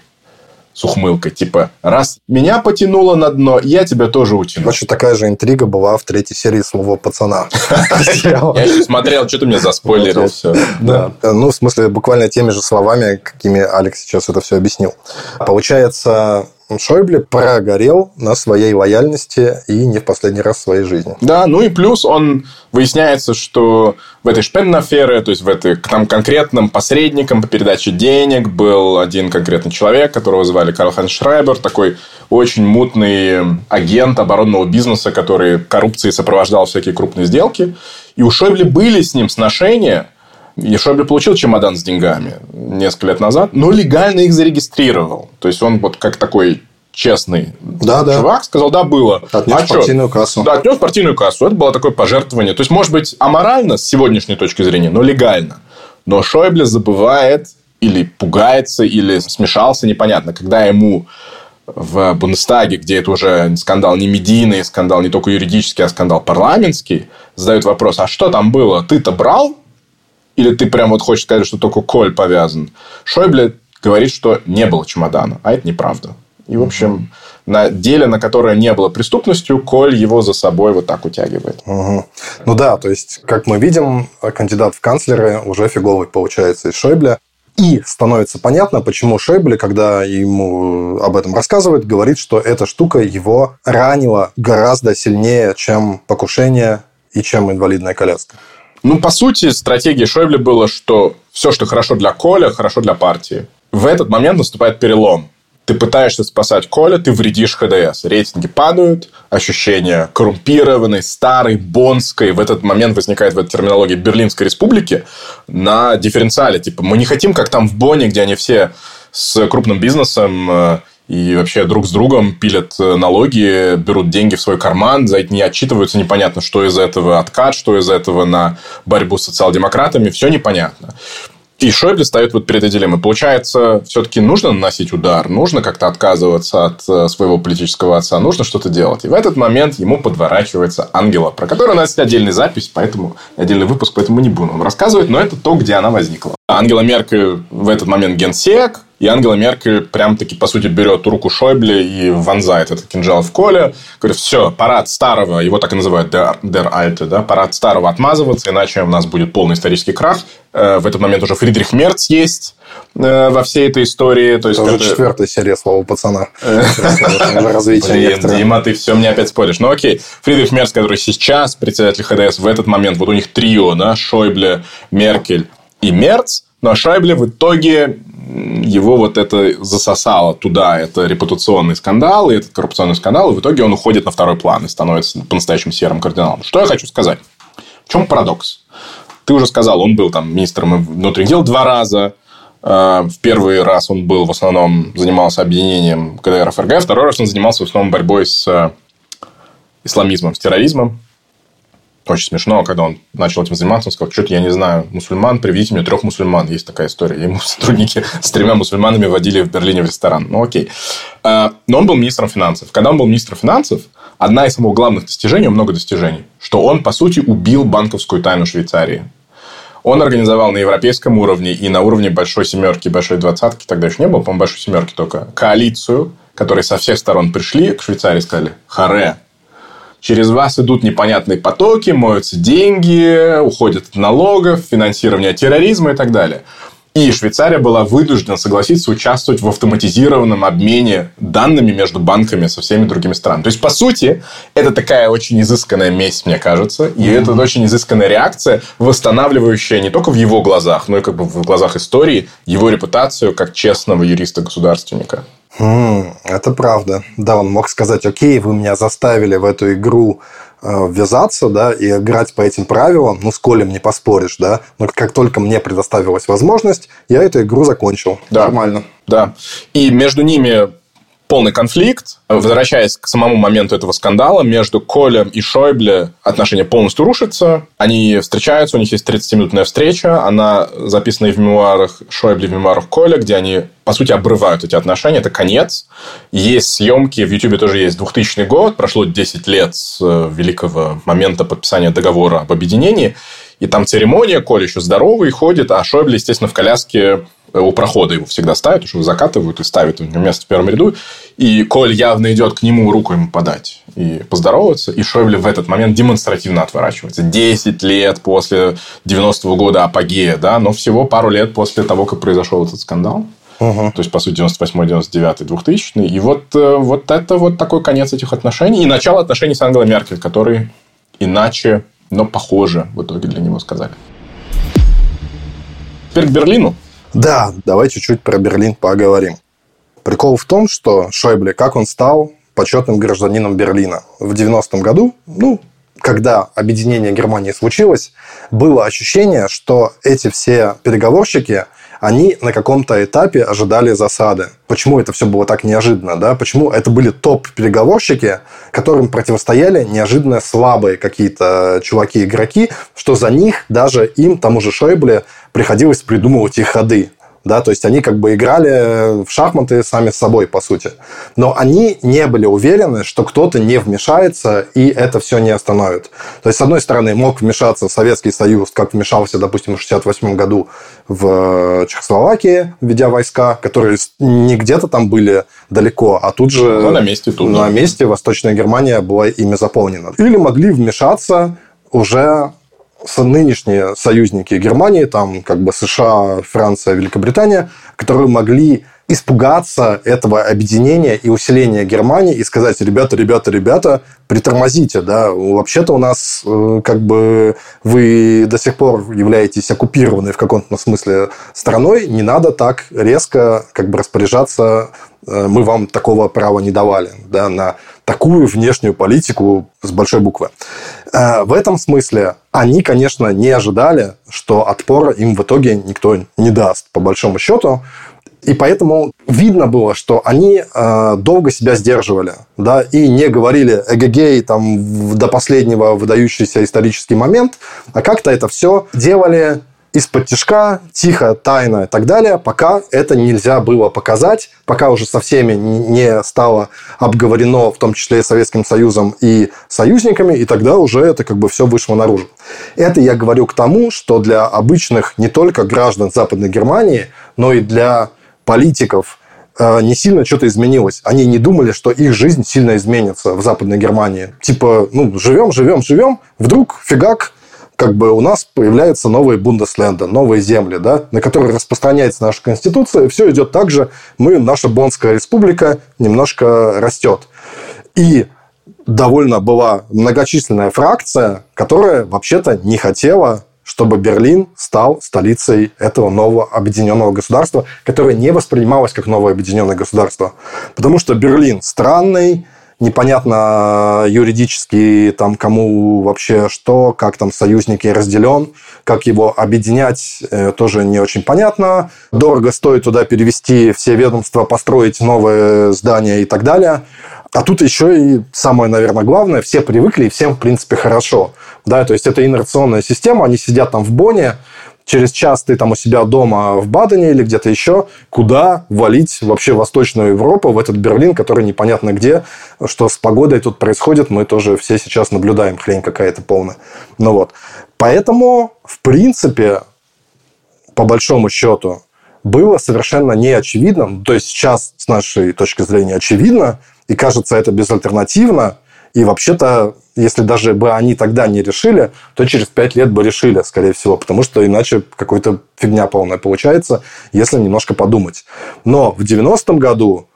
с ухмылкой. Типа, раз меня потянуло на дно, я тебя тоже утяну. Значит, такая же интрига была в третьей серии «Слово пацана». Я еще смотрел, что ты мне заспойлерил все. Да. Ну, в смысле, буквально теми же словами, какими Алекс сейчас это все объяснил. Получается, Шойбле прогорел на своей лояльности и не в последний раз в своей жизни. Да, ну и плюс он выясняется, что в этой шпенн-афере, то есть в этой там конкретном посредником по передаче денег был один конкретный человек, которого звали Карл Ханс Шрайбер, такой очень мутный агент оборонного бизнеса, который коррупцией сопровождал всякие крупные сделки. И у Шойбле были с ним сношения, и Шойбле получил чемодан с деньгами несколько лет назад, но легально их зарегистрировал. То есть, он вот как такой честный да, чувак да. сказал, да, было. Отнес а партийную что? кассу. Да, отнес партийную кассу. Это было такое пожертвование. То есть, может быть, аморально с сегодняшней точки зрения, но легально. Но Шойбле забывает или пугается, или смешался, непонятно. Когда ему в Бундестаге, где это уже скандал не медийный, скандал не только юридический, а скандал парламентский, задают вопрос, а что там было? Ты-то брал или ты прям вот хочешь сказать, что только Коль повязан? Шойбле говорит, что не было чемодана, а это неправда. И, в общем, на деле, на которое не было преступностью, Коль его за собой вот так утягивает. Угу. Ну да, то есть, как мы видим, кандидат в канцлеры уже фиговый получается из Шойбля. И становится понятно, почему Шойбле, когда ему об этом рассказывают, говорит, что эта штука его ранила гораздо сильнее, чем покушение и чем инвалидная коляска. Ну, по сути, стратегия Шойбле была, что все, что хорошо для Коля, хорошо для партии. В этот момент наступает перелом. Ты пытаешься спасать Коля, ты вредишь ХДС. Рейтинги падают, ощущение коррумпированной, старой, бонской. В этот момент возникает в этой терминологии Берлинской республики на дифференциале. Типа, мы не хотим, как там в Бонне, где они все с крупным бизнесом э, и вообще друг с другом пилят э, налоги, берут деньги в свой карман, за это не отчитываются, непонятно, что из этого откат, что из этого на борьбу с социал-демократами, все непонятно. И Шойбле стоит вот перед этой дилеммой. Получается, все-таки нужно наносить удар, нужно как-то отказываться от э, своего политического отца, нужно что-то делать. И в этот момент ему подворачивается Ангела, про которую у нас есть отдельная запись, поэтому отдельный выпуск, поэтому не будем вам рассказывать, но это то, где она возникла. Ангела Меркель в этот момент генсек, и Ангела Меркель прям-таки, по сути, берет руку Шойбле и вонзает этот кинжал в Коле. Говорит, все, парад старого, его так и называют Der, der Alte, да, парад старого отмазываться, иначе у нас будет полный исторический крах. Э, в этот момент уже Фридрих Мерц есть э, во всей этой истории. То есть, это уже это... четвертая серия слова пацана. Дима, ты все мне опять споришь. Ну, окей. Фридрих Мерц, который сейчас председатель ХДС, в этот момент, вот у них трио, да, Шойбле, Меркель и Мерц, но Шайбле в итоге его вот это засосало туда. Это репутационный скандал и этот коррупционный скандал. И в итоге он уходит на второй план и становится по-настоящему серым кардиналом. Что я хочу сказать? В чем парадокс? Ты уже сказал, он был там министром внутренних дел два раза. А, в первый раз он был в основном занимался объединением КДР ФРГ, второй раз он занимался в основном борьбой с э, исламизмом, с терроризмом. Очень смешно, когда он начал этим заниматься, он сказал, что-то я не знаю, мусульман, приведите мне трех мусульман. Есть такая история. Ему сотрудники с тремя мусульманами водили в Берлине в ресторан. Ну, окей. А, но он был министром финансов. Когда он был министром финансов, одна из самых главных достижений, много достижений, что он, по сути, убил банковскую тайну Швейцарии. Он организовал на европейском уровне и на уровне большой семерки, большой двадцатки, тогда еще не было, по-моему, большой семерки только, коалицию, которые со всех сторон пришли к Швейцарии и сказали, харе, Через вас идут непонятные потоки, моются деньги, уходят от налогов, финансирование терроризма и так далее. И Швейцария была вынуждена согласиться участвовать в автоматизированном обмене данными между банками со всеми другими странами. То есть, по сути, это такая очень изысканная месть, мне кажется. И mm-hmm. это очень изысканная реакция, восстанавливающая не только в его глазах, но и как бы в глазах истории его репутацию как честного юриста-государственника. Mm, это правда. Да, он мог сказать, окей, вы меня заставили в эту игру Э, ввязаться, да, и играть по этим правилам, ну, с Колем не поспоришь, да, но как только мне предоставилась возможность, я эту игру закончил. Да. Нормально. Да. И между ними полный конфликт. Возвращаясь к самому моменту этого скандала, между Колем и Шойбле отношения полностью рушатся. Они встречаются, у них есть 30-минутная встреча. Она записана и в мемуарах Шойбле, в мемуарах Коля, где они, по сути, обрывают эти отношения. Это конец. Есть съемки, в Ютубе тоже есть 2000 год. Прошло 10 лет с э, великого момента подписания договора об объединении. И там церемония, Коля еще здоровый, ходит, а Шойбле, естественно, в коляске у прохода его всегда ставят, уже закатывают и ставят у него место в первом ряду. И Коль явно идет к нему руку ему подать и поздороваться. И Шойбле в этот момент демонстративно отворачивается. 10 лет после 90-го года апогея, да, но всего пару лет после того, как произошел этот скандал. Угу. То есть, по сути, 98 99 2000 И вот, э, вот это вот такой конец этих отношений. И начало отношений с Ангелой Меркель, которые иначе, но похоже в итоге для него сказали. Теперь к Берлину. Да, давай чуть-чуть про Берлин поговорим. Прикол в том, что Шойбле, как он стал почетным гражданином Берлина. В 90-м году, ну, когда объединение Германии случилось, было ощущение, что эти все переговорщики – они на каком-то этапе ожидали засады. Почему это все было так неожиданно? Да? Почему это были топ-переговорщики, которым противостояли неожиданно слабые какие-то чуваки-игроки, что за них даже им, тому же Шойбле, приходилось придумывать их ходы да, то есть они как бы играли в шахматы сами с собой, по сути. Но они не были уверены, что кто-то не вмешается и это все не остановит. То есть, с одной стороны, мог вмешаться Советский Союз, как вмешался, допустим, в 1968 году в Чехословакии, введя войска, которые не где-то там были далеко, а тут же... Ну, на месте тут. На месте Восточная Германия была ими заполнена. Или могли вмешаться уже нынешние союзники Германии, там как бы США, Франция, Великобритания, которые могли испугаться этого объединения и усиления Германии и сказать, ребята, ребята, ребята, притормозите, да, вообще-то у нас э, как бы вы до сих пор являетесь оккупированной в каком-то смысле страной, не надо так резко как бы распоряжаться, э, мы вам такого права не давали, да, на такую внешнюю политику с большой буквы. Э, в этом смысле они, конечно, не ожидали, что отпора им в итоге никто не даст, по большому счету. И поэтому видно было, что они э, долго себя сдерживали, да, и не говорили эгегей там до последнего выдающийся исторический момент, а как-то это все делали из-под тяжка, тихо, тайно и так далее, пока это нельзя было показать, пока уже со всеми не стало обговорено, в том числе и Советским Союзом и союзниками, и тогда уже это как бы все вышло наружу. Это я говорю к тому, что для обычных не только граждан Западной Германии, но и для политиков э, не сильно что-то изменилось. Они не думали, что их жизнь сильно изменится в Западной Германии. Типа, ну, живем, живем, живем, вдруг фигак, как бы у нас появляются новые Бундесленда, новые земли, да, на которые распространяется наша конституция, все идет так же, мы, наша Бонская республика немножко растет. И довольно была многочисленная фракция, которая вообще-то не хотела чтобы Берлин стал столицей этого нового объединенного государства, которое не воспринималось как новое объединенное государство. Потому что Берлин странный, непонятно юридически там кому вообще что, как там союзники разделен, как его объединять, э, тоже не очень понятно. Дорого стоит туда перевести все ведомства, построить новое здание и так далее. А тут еще и самое, наверное, главное, все привыкли и всем, в принципе, хорошо. Да, то есть это инерционная система, они сидят там в Боне, через час ты там у себя дома в Бадене или где-то еще, куда валить вообще Восточную Европу, в этот Берлин, который непонятно где, что с погодой тут происходит, мы тоже все сейчас наблюдаем, хрень какая-то полная. Ну вот. Поэтому, в принципе, по большому счету, было совершенно не очевидно, то есть сейчас с нашей точки зрения очевидно, и кажется это безальтернативно, И вообще-то, если даже бы они тогда не решили, то через пять лет бы решили, скорее всего, потому что иначе какой-то фигня полная получается, если немножко подумать. Но в 90-м году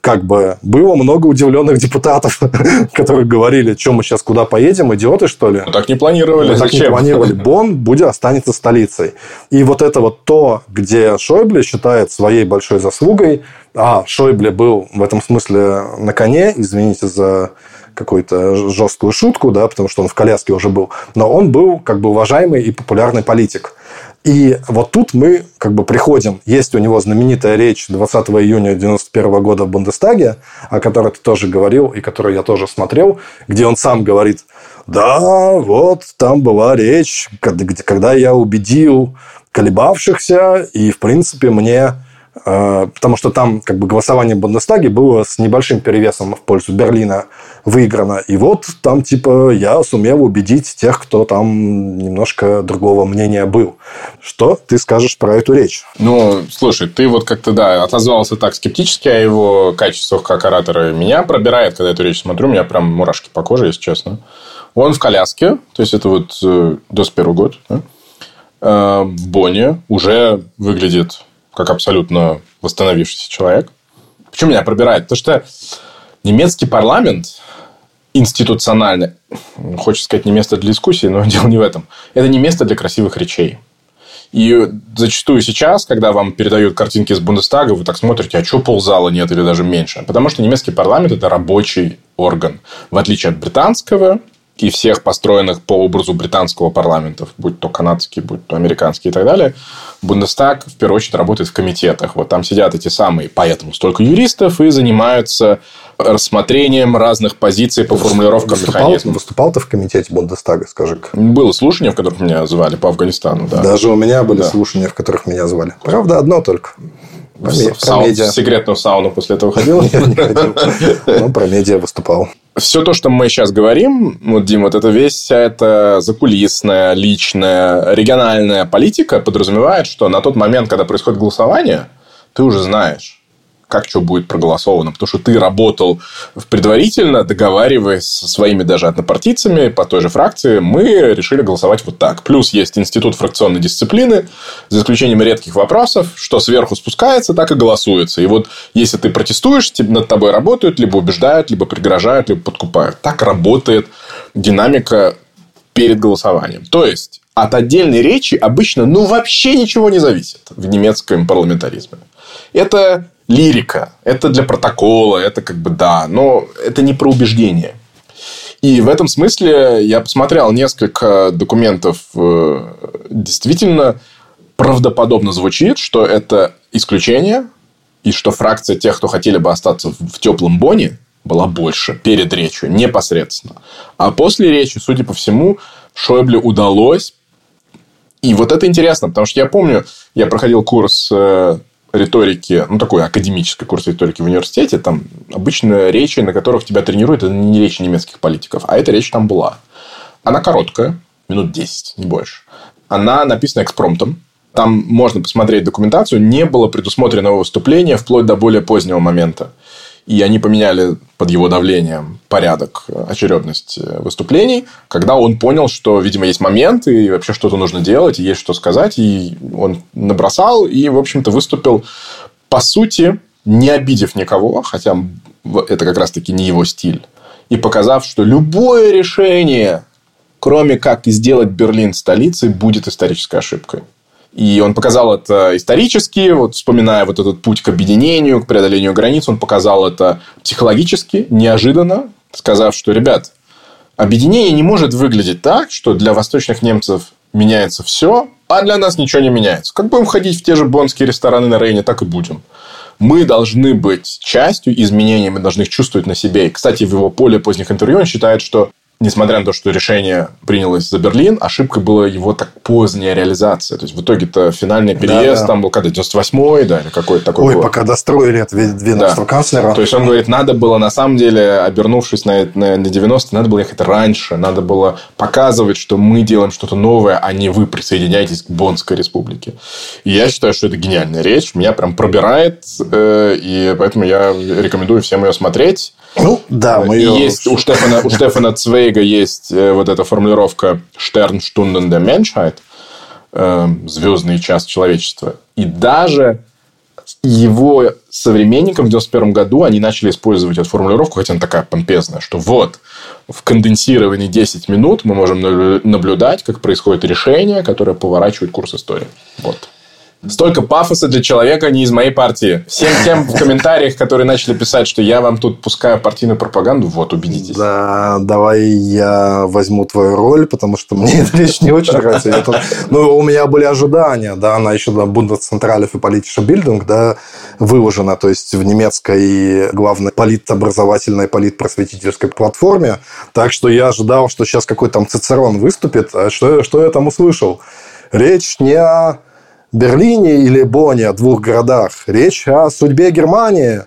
как бы было много удивленных депутатов, которые говорили, что мы сейчас куда поедем, идиоты, что ли? Ну, так не планировали. Мы так не планировали. Бон будет останется столицей. И вот это вот то, где Шойбле считает своей большой заслугой, а Шойбле был в этом смысле на коне, извините за какую-то жесткую шутку, да, потому что он в коляске уже был, но он был как бы уважаемый и популярный политик. И вот тут мы как бы приходим. Есть у него знаменитая речь 20 июня 1991 года в Бундестаге, о которой ты тоже говорил и которую я тоже смотрел, где он сам говорит, да, вот там была речь, когда я убедил колебавшихся, и, в принципе, мне потому что там как бы голосование в Бундестаге было с небольшим перевесом в пользу Берлина выиграно. И вот там типа я сумел убедить тех, кто там немножко другого мнения был. Что ты скажешь про эту речь? Ну, слушай, ты вот как-то, да, отозвался так скептически о его качествах как оратора. Меня пробирает, когда эту речь смотрю, у меня прям мурашки по коже, если честно. Он в коляске, то есть это вот э, до 21 год, да? Э, в Бонне уже выглядит как абсолютно восстановившийся человек. Почему меня пробирает? Потому что немецкий парламент институционально, хочется сказать, не место для дискуссии, но дело не в этом. Это не место для красивых речей. И зачастую сейчас, когда вам передают картинки из Бундестага, вы так смотрите, а что ползала нет или даже меньше? Потому что немецкий парламент – это рабочий орган. В отличие от британского, и всех построенных по образу британского парламента, будь то канадский, будь то американский и так далее, Бундестаг в первую очередь работает в комитетах. Вот там сидят эти самые, поэтому столько юристов и занимаются рассмотрением разных позиций по формулировкам выступал, механизмов. Выступал ты в комитете Бундестага, скажи -ка. Было слушание, в которых меня звали по Афганистану. Да. Даже у меня были да. слушания, в которых меня звали. Правда, одно только. Про, в, в, саун, в секретную сауну после этого ходил? Нет, не ходил. Но про медиа выступал все то, что мы сейчас говорим, вот, Дим, вот это весь вся эта закулисная, личная, региональная политика подразумевает, что на тот момент, когда происходит голосование, ты уже знаешь, как что будет проголосовано. Потому что ты работал предварительно, договариваясь со своими даже однопартийцами по той же фракции, мы решили голосовать вот так. Плюс есть институт фракционной дисциплины, за исключением редких вопросов, что сверху спускается, так и голосуется. И вот если ты протестуешь, над тобой работают, либо убеждают, либо пригрожают, либо подкупают. Так работает динамика перед голосованием. То есть, от отдельной речи обычно ну вообще ничего не зависит в немецком парламентаризме. Это лирика, это для протокола, это как бы да, но это не про убеждение. И в этом смысле я посмотрел несколько документов, э, действительно правдоподобно звучит, что это исключение, и что фракция тех, кто хотели бы остаться в теплом боне, была больше перед речью, непосредственно. А после речи, судя по всему, Шойбле удалось. И вот это интересно, потому что я помню, я проходил курс э, риторики, ну, такой академический курс риторики в университете, там обычно речи, на которых тебя тренируют, это не речи немецких политиков, а эта речь там была. Она короткая, минут 10, не больше. Она написана экспромтом, там можно посмотреть документацию, не было предусмотренного выступления вплоть до более позднего момента и они поменяли под его давлением порядок, э, очередность э, выступлений, когда он понял, что, видимо, есть момент, и вообще что-то нужно делать, и есть что сказать, и он набросал, и, в общем-то, выступил, по сути, не обидев никого, хотя это как раз-таки не его стиль, и показав, что любое решение, кроме как сделать Берлин столицей, будет исторической ошибкой. И он показал это исторически, вот вспоминая вот этот путь к объединению, к преодолению границ, он показал это психологически, неожиданно, сказав, что, ребят, объединение не может выглядеть так, что для восточных немцев меняется все, а для нас ничего не меняется. Как будем ходить в те же бонские рестораны на Рейне, так и будем. Мы должны быть частью изменений, мы должны их чувствовать на себе. И, кстати, в его поле поздних интервью он считает, что несмотря на то, что решение принялось за Берлин, ошибкой была его так поздняя реализация. То есть, в итоге-то финальный переезд да, да. там был когда 98-й, да, или какой-то такой Ой, год. пока достроили от веновского да. канцлера. То есть, он говорит, надо было, на самом деле, обернувшись на, на, на 90 надо было ехать раньше, надо было показывать, что мы делаем что-то новое, а не вы присоединяетесь к Бонской республике. И я считаю, что это гениальная речь, меня прям пробирает, э, и поэтому я рекомендую всем ее смотреть. Ну, да, мы ее... Есть у Штефана, у Штефана Цвейга есть э, вот эта формулировка «Sternstunden der Menschheit», э, «Звездный час человечества». И даже его современникам в 91 году они начали использовать эту формулировку, хотя она такая помпезная, что вот в конденсировании 10 минут мы можем наблюдать, как происходит решение, которое поворачивает курс истории. Вот. Столько пафоса для человека не из моей партии. Всем тем в комментариях, которые начали писать, что я вам тут пускаю партийную пропаганду, вот, убедитесь. Да, давай я возьму твою роль, потому что мне эта речь не очень нравится. Ну, у меня были ожидания, да, она еще на Бундесцентралев и Политиша Бильдинг, да, выложена, то есть в немецкой главной политобразовательной, политпросветительской платформе. Так что я ожидал, что сейчас какой-то там Цицерон выступит. А что, что я там услышал? Речь не о Берлине или Бонне, о двух городах. Речь о судьбе Германии.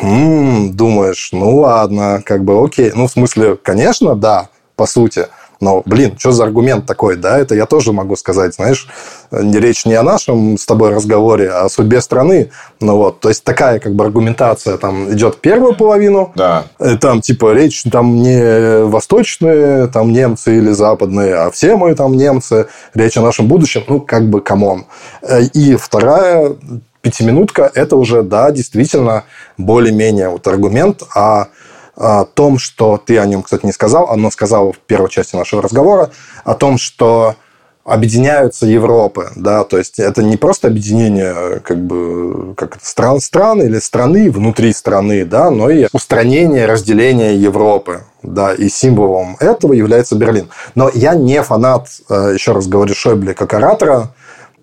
Хм, думаешь, ну ладно, как бы окей. Ну, в смысле, конечно, да, по сути. Но, блин, что за аргумент такой, да? Это я тоже могу сказать, знаешь, речь не о нашем с тобой разговоре, а о судьбе страны. Ну вот, то есть такая как бы аргументация там идет первую половину. Да. Э, там типа речь там не восточные, там немцы или западные, а все мы там немцы. Речь о нашем будущем, ну как бы come on. Э, и вторая пятиминутка, это уже, да, действительно более-менее вот аргумент о о том, что ты о нем, кстати, не сказал, оно сказал в первой части нашего разговора, о том, что объединяются Европы, да, то есть это не просто объединение как бы как стран стран или страны внутри страны, да, но и устранение разделения Европы, да, и символом этого является Берлин. Но я не фанат, э, еще раз говорю, Шойбле как оратора,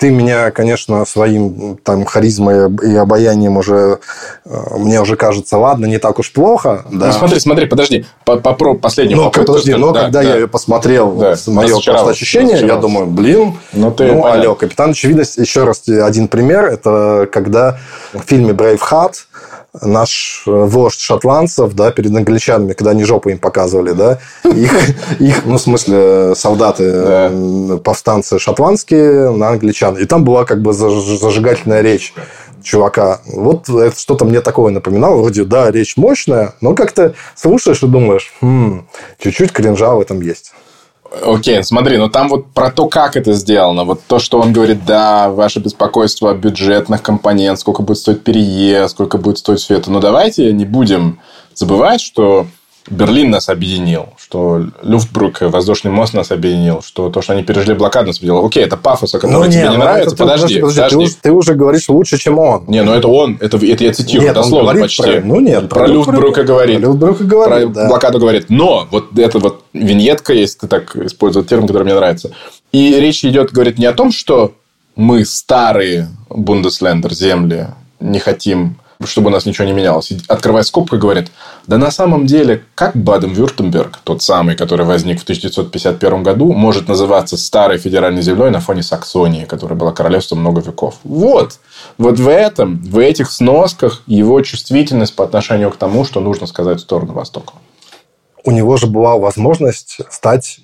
ты меня, конечно, своим там харизмой и обаянием уже э, мне уже кажется, ладно, не так уж плохо. Да. Ну, смотри, смотри, подожди, попробуй последний но, попытку. Подожди, но да, когда да. я ее посмотрел, да. мое просто ощущение, я думаю, блин, ну, ты, ну алло, Капитан Очевидность, еще раз один пример, это когда в фильме Braveheart наш э, вождь шотландцев, да, перед англичанами, когда они жопу им показывали, да, их, их ну, в смысле, солдаты, да. повстанцы шотландские на англичан. И там была как бы зажигательная речь чувака. Вот это что-то мне такое напоминало. Вроде, да, речь мощная, но как-то слушаешь и думаешь, хм, чуть-чуть кринжа в этом есть. Окей, смотри, но там вот про то, как это сделано. Вот то, что он говорит, да, ваше беспокойство о бюджетных компонент, сколько будет стоить переезд, сколько будет стоить все это. Но давайте не будем забывать, что Берлин нас объединил, что Люфтбрук, воздушный мост нас объединил, что то, что они пережили блокаду, нас объединило. Окей, это пафос, который ну, тебе не, ну, нравится. Это, подожди, подожди, подожди. Ты, ты уже говоришь лучше, чем он. Не, ну это он, это, это я цитирую нет, дословно почти. Про, ну нет, про, про Люфтбрука говорит. Про Люфтбрука говорит, Про да. блокаду говорит. Но вот эта вот виньетка, если ты так используешь термин, который мне нравится. И речь идет, говорит, не о том, что мы старые Бундеслендер, земли, не хотим чтобы у нас ничего не менялось. Открывая скобку, говорит, да на самом деле, как Баден-Вюртемберг, тот самый, который возник в 1951 году, может называться старой федеральной землей на фоне Саксонии, которая была королевством много веков. Вот. Вот в этом, в этих сносках его чувствительность по отношению к тому, что нужно сказать в сторону Востока. У него же была возможность стать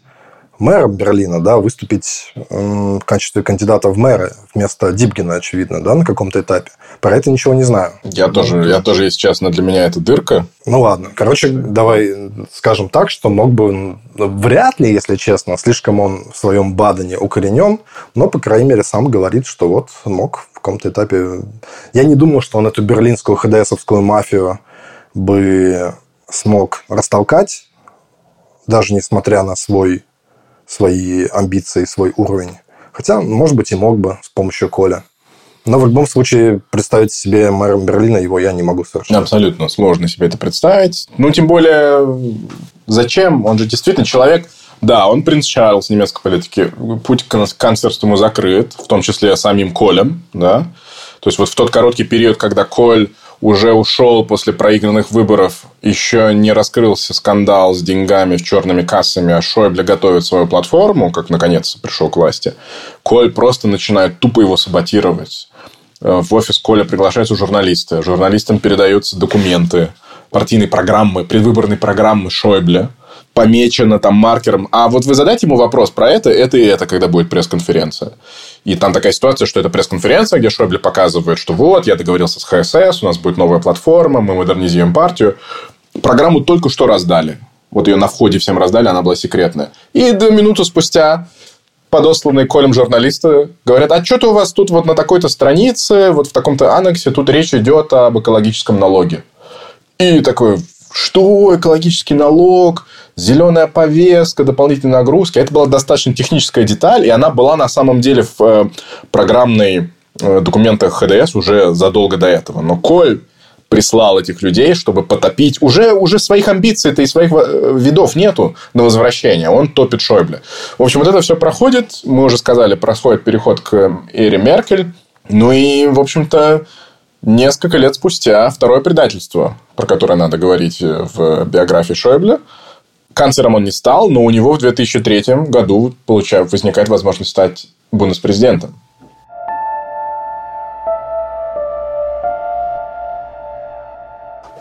мэром Берлина, да, выступить в качестве кандидата в мэры вместо Дибгина, очевидно, да, на каком-то этапе. Про это ничего не знаю. Я тоже, я тоже, если честно, для меня это дырка. Ну ладно. Короче, давай скажем так, что мог бы, ну, вряд ли, если честно, слишком он в своем Бадене укоренен, но, по крайней мере, сам говорит, что вот мог в каком-то этапе... Я не думаю, что он эту берлинскую ХДСовскую мафию бы смог растолкать, даже несмотря на свой свои амбиции, свой уровень. Хотя, может быть, и мог бы с помощью Коля. Но в любом случае представить себе мэром Берлина его я не могу совершенно. Абсолютно сложно себе это представить. Ну, тем более, зачем? Он же действительно человек... Да, он принц Чарльз немецкой политики. Путь к канцлерству закрыт, в том числе самим Колем. Да? То есть, вот в тот короткий период, когда Коль уже ушел после проигранных выборов, еще не раскрылся скандал с деньгами в черными кассами, а Шойбле готовит свою платформу, как наконец пришел к власти, Коль просто начинает тупо его саботировать. Э, в офис Коля приглашаются журналисты. Журналистам передаются документы, партийные программы, предвыборные программы Шойбле помечено там маркером. А вот вы задайте ему вопрос про это, это и это, когда будет пресс-конференция. И там такая ситуация, что это пресс-конференция, где Шойбле показывает, что вот, я договорился с ХСС, у нас будет новая платформа, мы модернизируем партию. Программу только что раздали. Вот ее на входе всем раздали, она была секретная. И до минуты спустя подосланные Колем журналисты говорят, а что-то у вас тут вот на такой-то странице, вот в таком-то аннексе, тут речь идет об экологическом налоге. И такой, что экологический налог, зеленая повестка, дополнительные нагрузки. Это была достаточно техническая деталь, и она была на самом деле в э, программной э, документах ХДС уже задолго до этого. Но Коль прислал этих людей, чтобы потопить. Уже, уже своих амбиций-то и своих э, видов нету на возвращение. Он топит Шойбле. В общем, вот это все проходит. Мы уже сказали, происходит переход к эре Меркель. Ну и, в общем-то, несколько лет спустя второе предательство, про которое надо говорить в биографии Шойбле. Канцлером он не стал, но у него в 2003 году получает, возникает возможность стать бундеспрезидентом.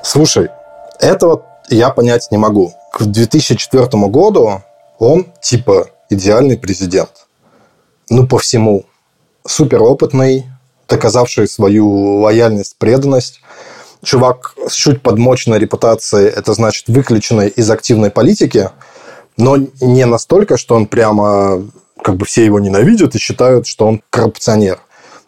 Слушай, этого я понять не могу. К 2004 году он типа идеальный президент. Ну, по всему. Суперопытный, доказавший свою лояльность, преданность. Чувак с чуть подмоченной репутацией, это значит выключенный из активной политики, но не настолько, что он прямо как бы все его ненавидят и считают, что он коррупционер.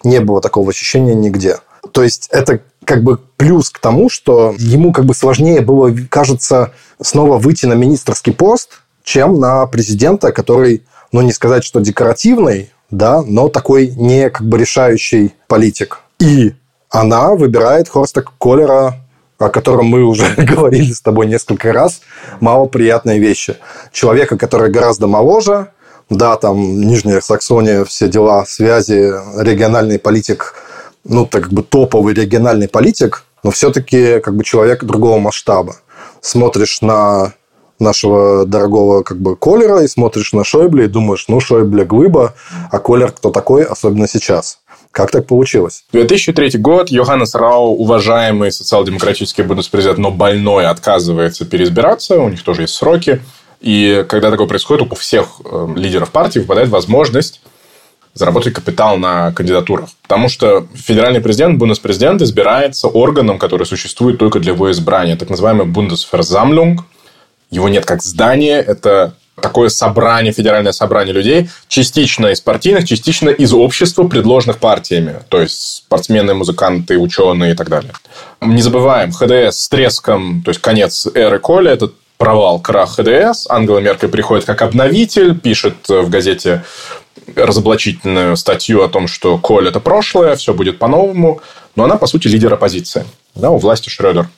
Не было такого ощущения нигде. То есть это как бы плюс к тому, что ему как бы сложнее было, кажется, снова выйти на министрский пост, чем на президента, который, ну, не сказать, что декоративный, да, но такой не как бы решающий политик. И она выбирает Хорста Коллера, о котором мы уже говорили с тобой несколько раз, малоприятные вещи. Человека, который гораздо моложе, да, там Нижняя Саксония, все дела, связи, региональный политик, ну, так как бы топовый региональный политик, но все-таки как бы человек другого масштаба. Смотришь на нашего дорогого как бы Колера и смотришь на Шойбле и думаешь, ну, Шойбле глыба, а Колер кто такой, особенно сейчас. Как так получилось? 2003 год. Йоханнес Рау, уважаемый социал-демократический бундеспрезидент, но больной, отказывается переизбираться. У них тоже есть сроки. И когда такое происходит, у всех э, лидеров партии выпадает возможность заработать капитал на кандидатурах. Потому что федеральный президент, бундеспрезидент избирается органом, который существует только для его избрания. Так называемый Бундесверзамлунг. Его нет как здания. Это такое собрание, федеральное собрание людей, частично из партийных, частично из общества, предложенных партиями. То есть, спортсмены, музыканты, ученые и так далее. Не забываем, ХДС с треском, то есть, конец эры Коля, это провал, крах ХДС. Ангела Меркель приходит как обновитель, пишет в газете разоблачительную статью о том, что Коль – это прошлое, все будет по-новому. Но она, по сути, лидер оппозиции. Да, у власти Шредер.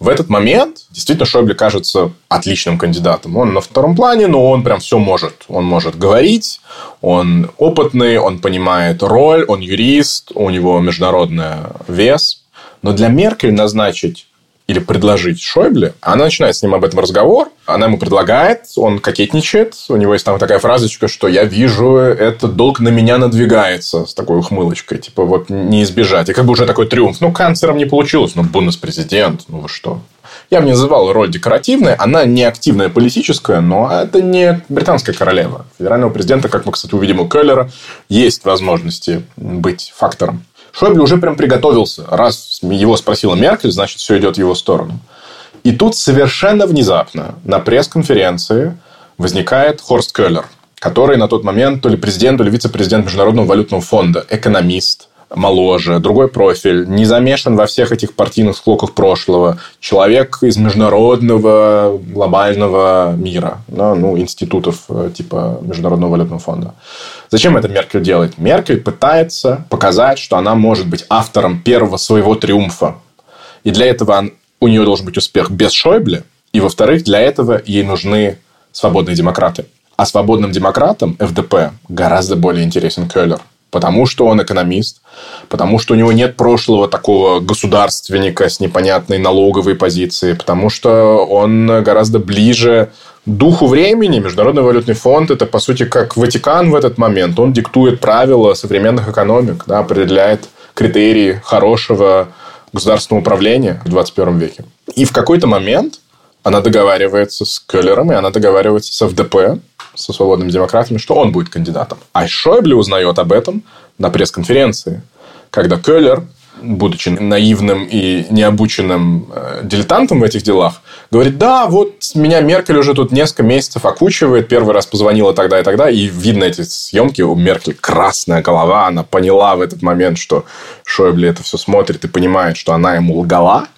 В этот момент действительно Шойбле кажется отличным кандидатом. Он на втором плане, но он прям все может. Он может говорить, он опытный, он понимает роль, он юрист, у него международный вес. Но для Меркель назначить или предложить Шойбле, она начинает с ним об этом разговор, она ему предлагает, он кокетничает, у него есть там такая фразочка, что я вижу, этот долг на меня надвигается с такой ухмылочкой, типа вот не избежать. И как бы уже такой триумф. Ну, канцлером не получилось, ну, бундес-президент, ну вы что. Я бы не называл роль декоративной, она не активная политическая, но это не британская королева. Федерального президента, как мы, кстати, увидим у Келлера, есть возможности быть фактором. Шойбле уже прям приготовился. Раз его спросила Меркель, значит, все идет в его сторону. И тут совершенно внезапно на пресс-конференции возникает Хорст Келлер, который на тот момент то ли президент, то ли вице-президент Международного валютного фонда, экономист, моложе, другой профиль, не замешан во всех этих партийных склоках прошлого, человек из международного глобального мира, да, ну, институтов э, типа Международного валютного фонда. Зачем это Меркель делает? Меркель пытается показать, что она может быть автором первого своего триумфа. И для этого у нее должен быть успех без Шойбле. И, во-вторых, для этого ей нужны свободные демократы. А свободным демократам ФДП гораздо более интересен Келлер. Потому что он экономист, потому что у него нет прошлого такого государственника с непонятной налоговой позицией, потому что он гораздо ближе духу времени. Международный валютный фонд – это, по сути, как Ватикан в этот момент. Он диктует правила современных экономик, да, определяет критерии хорошего государственного управления в 21 веке. И в какой-то момент она договаривается с Келлером, и она договаривается с ФДП, со свободными демократами, что он будет кандидатом. А Шойбле узнает об этом на пресс-конференции, когда Келлер будучи наивным и необученным э, дилетантом в этих делах, говорит, да, вот меня Меркель уже тут несколько месяцев окучивает, первый раз позвонила тогда и тогда, и видно эти съемки, у Меркель красная голова, она поняла в этот момент, что Шойбле это все смотрит и понимает, что она ему лгала,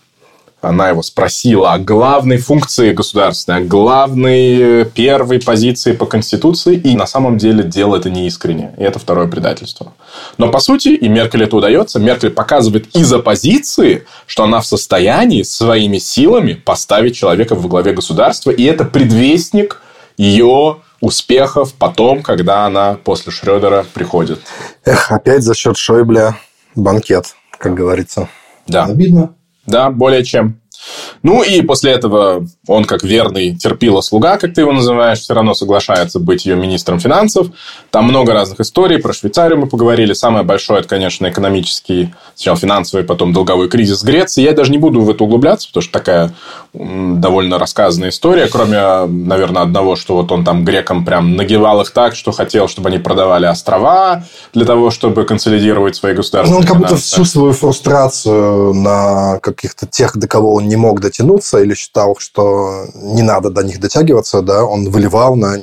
она его спросила о главной функции государственной, о главной э, первой позиции по Конституции, и на самом деле дело это не искренне. И это второе предательство. Но, по сути, и Меркель это удается, Меркель показывает из оппозиции, что она в состоянии своими силами поставить человека во главе государства, и это предвестник ее успехов потом, когда она после Шредера приходит. Эх, опять за счет Шойбля банкет, как говорится. Да. Обидно. Да, более чем. Ну и после этого он, как верный терпила слуга, как ты его называешь, все равно соглашается быть ее министром финансов. Там много разных историй. Про Швейцарию мы поговорили. Самое большое, это, конечно, экономический, сначала финансовый, потом долговой кризис Греции. Я даже не буду в это углубляться, потому что такая довольно рассказанная история, кроме, наверное, одного, что вот он там грекам прям нагивал их так, что хотел, чтобы они продавали острова для того, чтобы консолидировать свои государственные Ну, он как будто всю свою фрустрацию на каких-то тех, до кого он не мог дотянуться или считал, что не надо до них дотягиваться, да, он выливал на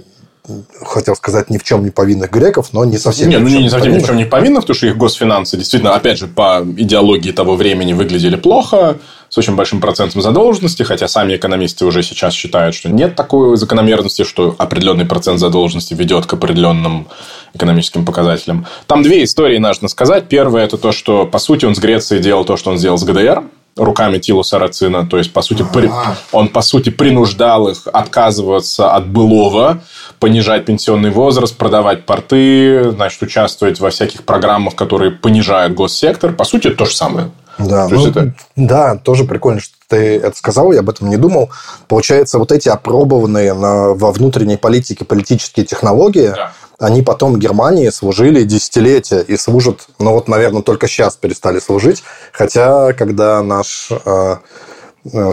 хотел сказать, ни в чем не повинных греков, но не совсем. Не, ну не совсем ни в чем не повинных, потому что их госфинансы действительно, опять же, по идеологии того времени выглядели плохо, с очень большим процентом задолженности, хотя сами экономисты уже сейчас считают, что нет такой закономерности, что определенный процент задолженности ведет к определенным экономическим показателям. Там две истории нужно сказать. Первое – это то, что, по сути, он с Грецией делал то, что он сделал с ГДР, руками Тилу Сарацина. То есть, по сути, при... он, по сути, принуждал их отказываться от былого, понижать пенсионный возраст, продавать порты, значит, участвовать во всяких программах, которые понижают госсектор. По сути, это то же самое. Да, ну, это... да, тоже прикольно, что ты это сказал, я об этом не думал. Получается, вот эти опробованные на, во внутренней политике политические технологии, да. они потом Германии служили десятилетия и служат, ну вот, наверное, только сейчас перестали служить. Хотя, когда наш Э,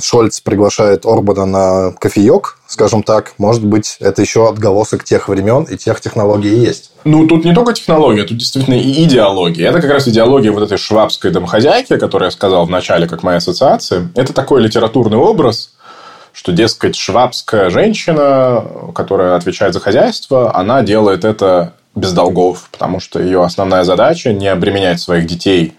Шольц приглашает Орбана на кофеек, скажем так, может быть, это еще отголосок тех времен и тех технологий есть. Ну, тут не только технология, тут действительно и идеология. Это как раз идеология вот этой швабской домохозяйки, которую я сказал в начале, как моя ассоциация. Это такой литературный образ, что, дескать, швабская женщина, которая отвечает за хозяйство, она делает это без долгов, потому что ее основная задача не обременять своих детей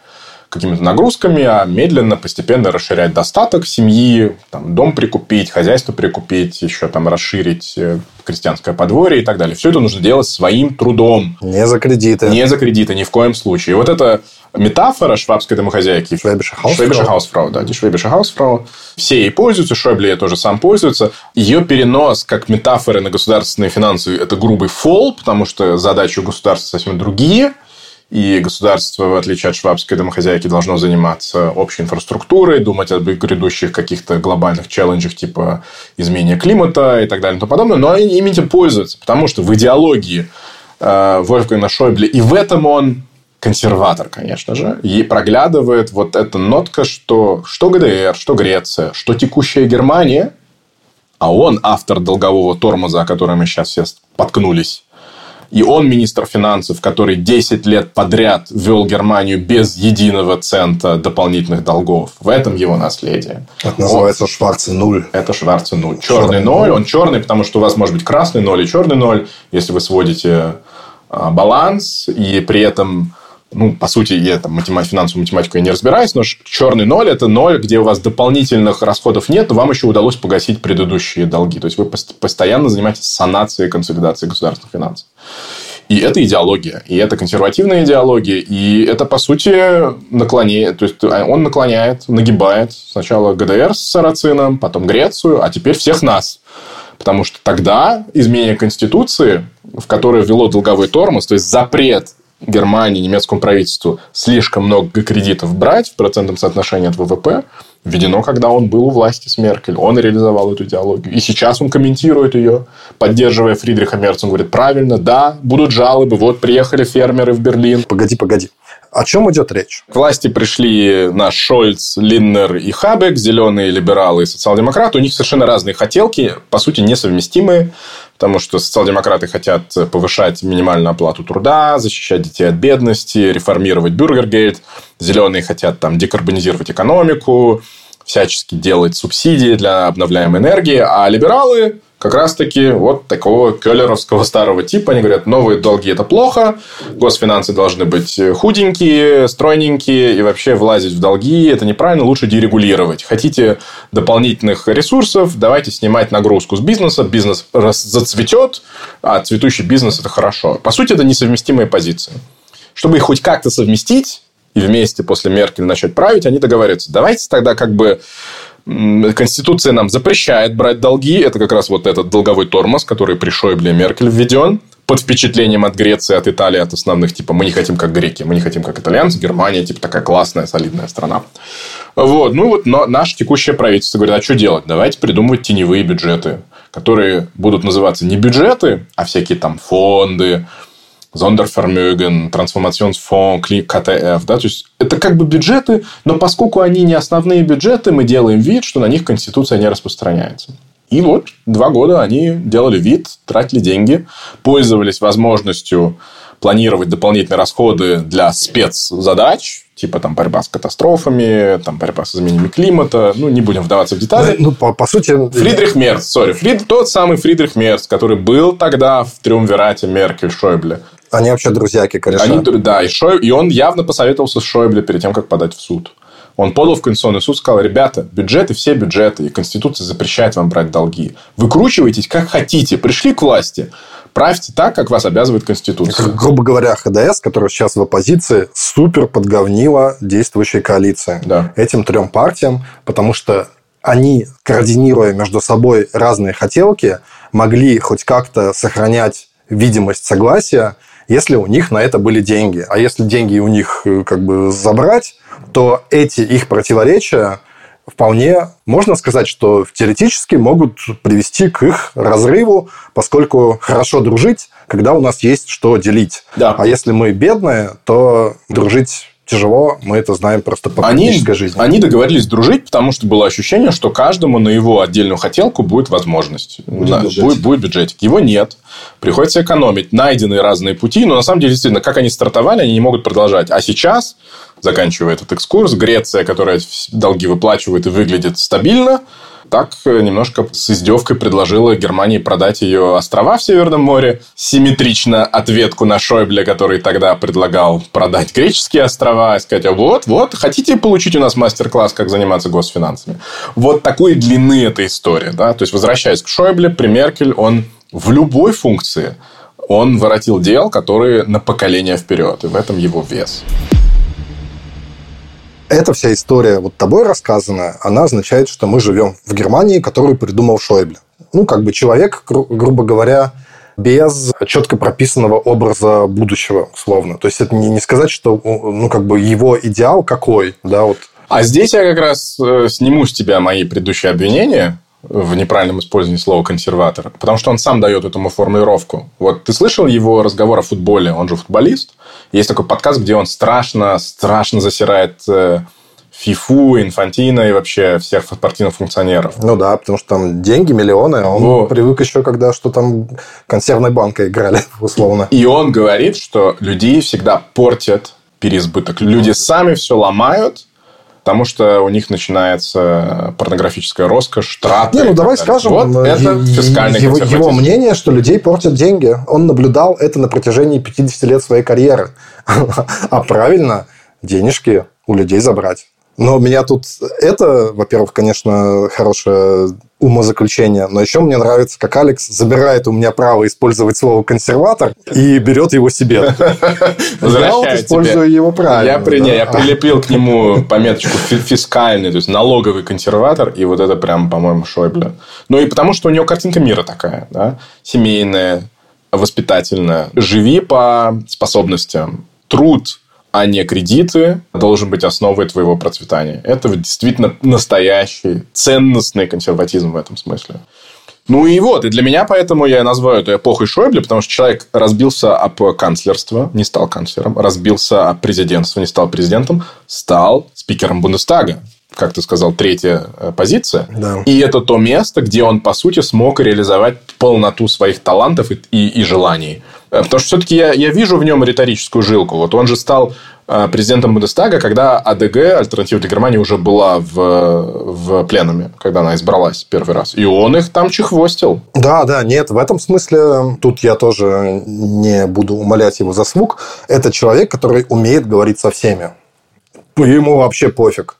какими-то нагрузками, а медленно, постепенно расширять достаток семьи, там, дом прикупить, хозяйство прикупить, еще там расширить э, крестьянское подворье и так далее. Все это нужно делать своим трудом. Не за кредиты. Не за кредиты, ни в коем случае. И вот эта метафора швабской домохозяйки. Швейбиша Хаусфрау. Да. Швейбиша Хаусфрау. Все ей пользуются, Шойбле тоже сам пользуется. Ее перенос как метафоры на государственные финансы – это грубый фол, потому что задачи у государства совсем другие – и государство, в отличие от швабской домохозяйки, должно заниматься общей инфраструктурой, думать об грядущих каких-то глобальных челленджах типа изменения климата и так далее и тому подобное. Но они ими пользуются, потому что в идеологии э, Вольфгана Шойбле, и в этом он консерватор, конечно же, и проглядывает вот эта нотка, что что ГДР, что Греция, что текущая Германия, а он автор долгового тормоза, о котором мы сейчас все споткнулись, и он министр финансов, который 10 лет подряд вел Германию без единого цента дополнительных долгов. В этом его наследие. Это называется шварцый нуль. Это шварцый нуль. Черный, черный ноль. Он черный, потому что у вас может быть красный ноль и черный ноль. Если вы сводите а, баланс, и при этом ну, по сути, я там математику, финансовую математику я не разбираюсь, но черный ноль – это ноль, где у вас дополнительных расходов нет, но вам еще удалось погасить предыдущие долги. То есть, вы постоянно занимаетесь санацией консолидацией государственных финансов. И это идеология, и это консервативная идеология, и это, по сути, наклоняет, то есть, он наклоняет, нагибает сначала ГДР с Сарацином, потом Грецию, а теперь всех нас. Потому что тогда изменение Конституции, в которое ввело долговой тормоз, то есть запрет Германии, немецкому правительству слишком много кредитов брать в процентном соотношении от ВВП, введено, когда он был у власти с Меркель. Он реализовал эту идеологию. И сейчас он комментирует ее, поддерживая Фридриха Мерца. Он говорит, правильно, да, будут жалобы. Вот приехали фермеры в Берлин. Погоди, погоди. О чем идет речь? К власти пришли наш Шольц, Линнер и Хабек, зеленые либералы и социал-демократы. У них совершенно разные хотелки, по сути, несовместимые потому что социал-демократы хотят повышать минимальную оплату труда, защищать детей от бедности, реформировать Бюргергейт. Зеленые хотят там декарбонизировать экономику, всячески делать субсидии для обновляемой энергии, а либералы как раз-таки вот такого келлеровского старого типа. Они говорят, новые долги – это плохо, госфинансы должны быть худенькие, стройненькие, и вообще влазить в долги – это неправильно, лучше дерегулировать. Хотите дополнительных ресурсов, давайте снимать нагрузку с бизнеса, бизнес зацветет, а цветущий бизнес – это хорошо. По сути, это несовместимые позиции. Чтобы их хоть как-то совместить, и вместе после Меркель начать править, они договорятся. Давайте тогда как бы Конституция нам запрещает брать долги. Это как раз вот этот долговой тормоз, который при Шойбле Меркель введен под впечатлением от Греции, от Италии, от основных, типа, мы не хотим как греки, мы не хотим как итальянцы, Германия, типа, такая классная, солидная страна. Вот, ну вот, но наше текущее правительство говорит, а что делать? Давайте придумывать теневые бюджеты, которые будут называться не бюджеты, а всякие там фонды, Зондерфермögen, Трансформациonsfonds, КТФ. Да? То есть, это как бы бюджеты, но поскольку они не основные бюджеты, мы делаем вид, что на них Конституция не распространяется. И вот два года они делали вид, тратили деньги, пользовались возможностью планировать дополнительные расходы для спецзадач, типа там борьба с катастрофами, там борьба с изменениями климата. Ну, не будем вдаваться в детали. Ну, по, по сути... Фридрих Мерц, сори. Фрид, тот самый Фридрих Мерц, который был тогда в триумвирате Меркель-Шойбле. Они вообще друзьяки, конечно. Они, да, и, Шой, и он явно посоветовался с Шойбле перед тем, как подать в суд. Он подал в Конституционный суд, сказал, ребята, бюджеты все бюджеты, и Конституция запрещает вам брать долги. Выкручивайтесь как хотите. Пришли к власти, правьте так, как вас обязывает Конституция. грубо говоря, ХДС, который сейчас в оппозиции, супер подговнила действующей коалиции. Да. Этим трем партиям, потому что они, координируя между собой разные хотелки, могли хоть как-то сохранять видимость согласия, если у них на это были деньги. А если деньги у них э, как бы забрать, то эти их противоречия вполне можно сказать, что теоретически могут привести к их разрыву, поскольку хорошо дружить, когда у нас есть что делить. Да. А если мы бедные, то дружить тяжело, мы это знаем просто по они, практической жизни. Они договорились дружить, потому что было ощущение, что каждому на его отдельную хотелку будет возможность. Будет, да, бюджетик. Будет, будет бюджетик. Его нет. Приходится экономить. Найдены разные пути, но на самом деле, действительно, как они стартовали, они не могут продолжать. А сейчас, заканчивая этот экскурс, Греция, которая долги выплачивает и выглядит стабильно, так э, немножко с издевкой предложила Германии продать ее острова в Северном море. Симметрично ответку на Шойбле, который тогда предлагал продать греческие острова и сказать, вот, вот, хотите получить у нас мастер-класс, как заниматься госфинансами? Вот такой длины эта история. Да? То есть, возвращаясь к Шойбле, при Меркель, он в любой функции он воротил дел, которые на поколение вперед. И в этом его вес эта вся история вот тобой рассказанная, она означает, что мы живем в Германии, которую придумал Шойбле. Ну, как бы человек, гру- грубо говоря, без четко прописанного образа будущего, условно. То есть это не, не сказать, что ну, как бы его идеал какой, да, вот. А здесь я как раз э, сниму с тебя мои предыдущие обвинения в неправильном использовании слова консерватор, потому что он сам дает этому формулировку. Вот ты слышал его разговор о футболе, он же футболист. Есть такой подкаст, где он страшно, страшно засирает э, ФИФУ, Инфантино и вообще всех спортивных функционеров. Ну да, потому что там деньги, миллионы, а он вот. привык еще, когда что там консервной банкой играли, условно. И он говорит, что людей всегда портят переизбыток. Люди сами все ломают, потому что у них начинается порнографическая роскошь, траты. Не, ну давай скажем, вот это фискальный его, его мнение, что людей портят деньги. Он наблюдал это на протяжении 50 лет своей карьеры. А правильно, денежки у людей забрать. Но меня тут это, во-первых, конечно, хорошее умозаключение, но еще мне нравится, как Алекс забирает у меня право использовать слово консерватор и берет его себе. Я вот использую его правильно. Я, при, я прилепил к нему пометочку фискальный, то есть налоговый консерватор, и вот это прям, по-моему, Шойбле. Ну и потому, что у него картинка мира такая, да, семейная, воспитательная. Живи по способностям. Труд а не кредиты, должен быть основой твоего процветания. Это действительно настоящий ценностный консерватизм в этом смысле. Ну и вот, и для меня поэтому я называю это эпохой Шойбле, потому что человек разбился об канцлерство, не стал канцлером, разбился об президентство, не стал президентом, стал спикером Бундестага как ты сказал, третья э, позиция. Да. И это то место, где он, по сути, смог реализовать полноту своих талантов и, и, и желаний. Э, потому что все-таки я, я вижу в нем риторическую жилку. Вот он же стал э, президентом Бундестага, когда АДГ, Альтернатива для Германии, уже была в, в пленуме, когда она избралась первый раз. И он их там чехвостил. Да, да, нет, в этом смысле тут я тоже не буду умолять его заслуг. Это человек, который умеет говорить со всеми. Ему вообще пофиг.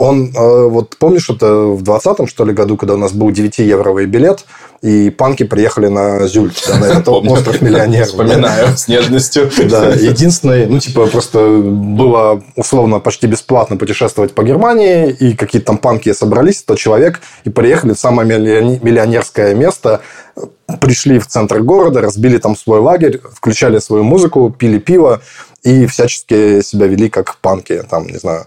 Он, э, вот помнишь, это в 20-м, что ли, году, когда у нас был 9-евровый билет, и панки приехали на Зюль, да, на этот остров миллионеров. Вспоминаю с нежностью. Да, единственное, ну, типа, просто было условно почти бесплатно путешествовать по Германии, и какие-то там панки собрались, 100 человек, и приехали в самое миллионерское место, пришли в центр города, разбили там свой лагерь, включали свою музыку, пили пиво, и всячески себя вели как панки, там, не знаю.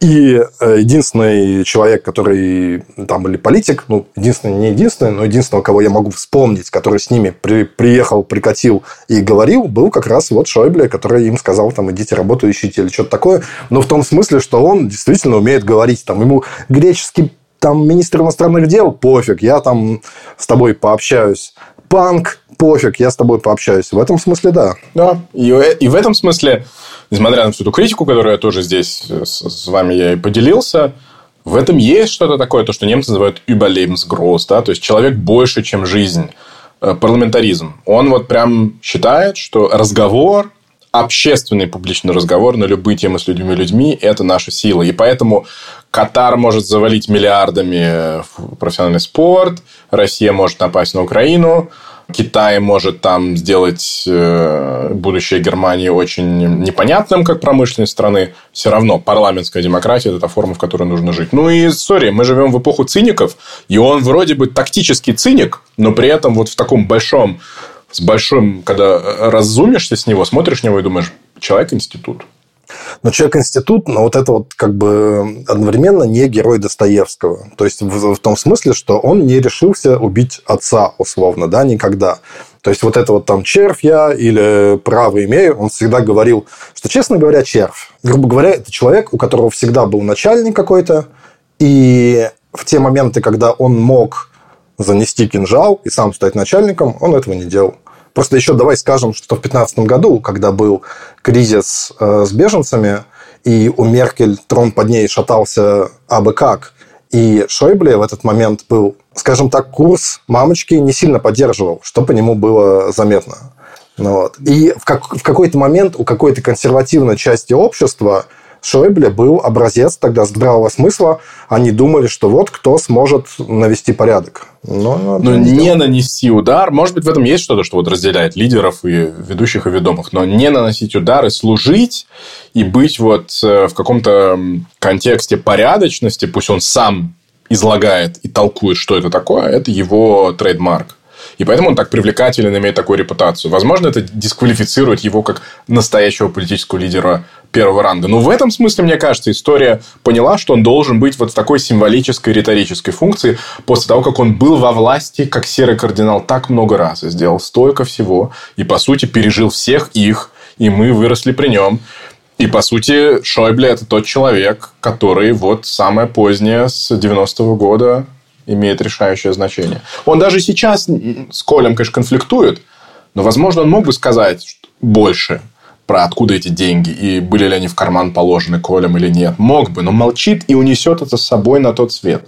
И э, единственный человек, который там, или политик, ну, единственный, не единственный, но единственного, кого я могу вспомнить, который с ними при, приехал, прикатил и говорил, был как раз вот Шойбле, который им сказал, там, идите работу ищите или что-то такое. Но в том смысле, что он действительно умеет говорить. Там, ему греческий там министр иностранных дел, пофиг, я там с тобой пообщаюсь. Панк, пофиг, я с тобой пообщаюсь. В этом смысле, да. Да, и, и в этом смысле, несмотря на всю эту критику, которую я тоже здесь с, с вами я и поделился, в этом есть что-то такое, то, что немцы называют Überlebensgroß, да, то есть человек больше, чем жизнь. Э, парламентаризм. Он вот прям считает, что разговор, общественный публичный разговор на любые темы с людьми людьми – это наша сила. И поэтому Катар может завалить миллиардами профессиональный спорт, Россия может напасть на Украину, Китай может там сделать э, будущее Германии очень непонятным, как промышленной страны. Все равно парламентская демократия – это та форма, в которой нужно жить. Ну и, сори, мы живем в эпоху циников, и он вроде бы тактический циник, но при этом вот в таком большом, с большим, когда разумишься с него, смотришь на него и думаешь, человек-институт. Но человек-институт, но вот это вот как бы одновременно не герой Достоевского. То есть в, в том смысле, что он не решился убить отца, условно, да, никогда. То есть вот это вот там червь я или право имею, он всегда говорил, что, честно говоря, червь. Грубо говоря, это человек, у которого всегда был начальник какой-то, и в те моменты, когда он мог занести кинжал и сам стать начальником, он этого не делал. Просто еще давай скажем, что в 2015 году, когда был кризис э, с беженцами, и у Меркель трон под ней шатался абы как, и Шойбле в этот момент был, скажем так, курс мамочки не сильно поддерживал, что по нему было заметно. Ну, вот. И в, как, в какой-то момент у какой-то консервативной части общества Шойбле был образец тогда здравого смысла. Они думали, что вот кто сможет навести порядок. Но, но не, не нанести удар. Может быть, в этом есть что-то, что вот разделяет лидеров и ведущих и ведомых. Но не наносить удары, служить и быть вот э, в каком-то контексте порядочности, пусть он сам излагает и толкует, что это такое, это его трейдмарк. И поэтому он так привлекателен, имеет такую репутацию. Возможно, это дисквалифицирует его как настоящего политического лидера первого ранга. Но в этом смысле, мне кажется, история поняла, что он должен быть вот в такой символической, риторической функции после того, как он был во власти, как серый кардинал, так много раз и сделал столько всего. И, по сути, пережил всех их, и мы выросли при нем. И, по сути, Шойбле – это тот человек, который вот самое позднее, с 90-го года, имеет решающее значение. Он даже сейчас с Колем, конечно, конфликтует, но, возможно, он мог бы сказать больше про откуда эти деньги и были ли они в карман положены Колем или нет. Мог бы, но молчит и унесет это с собой на тот свет.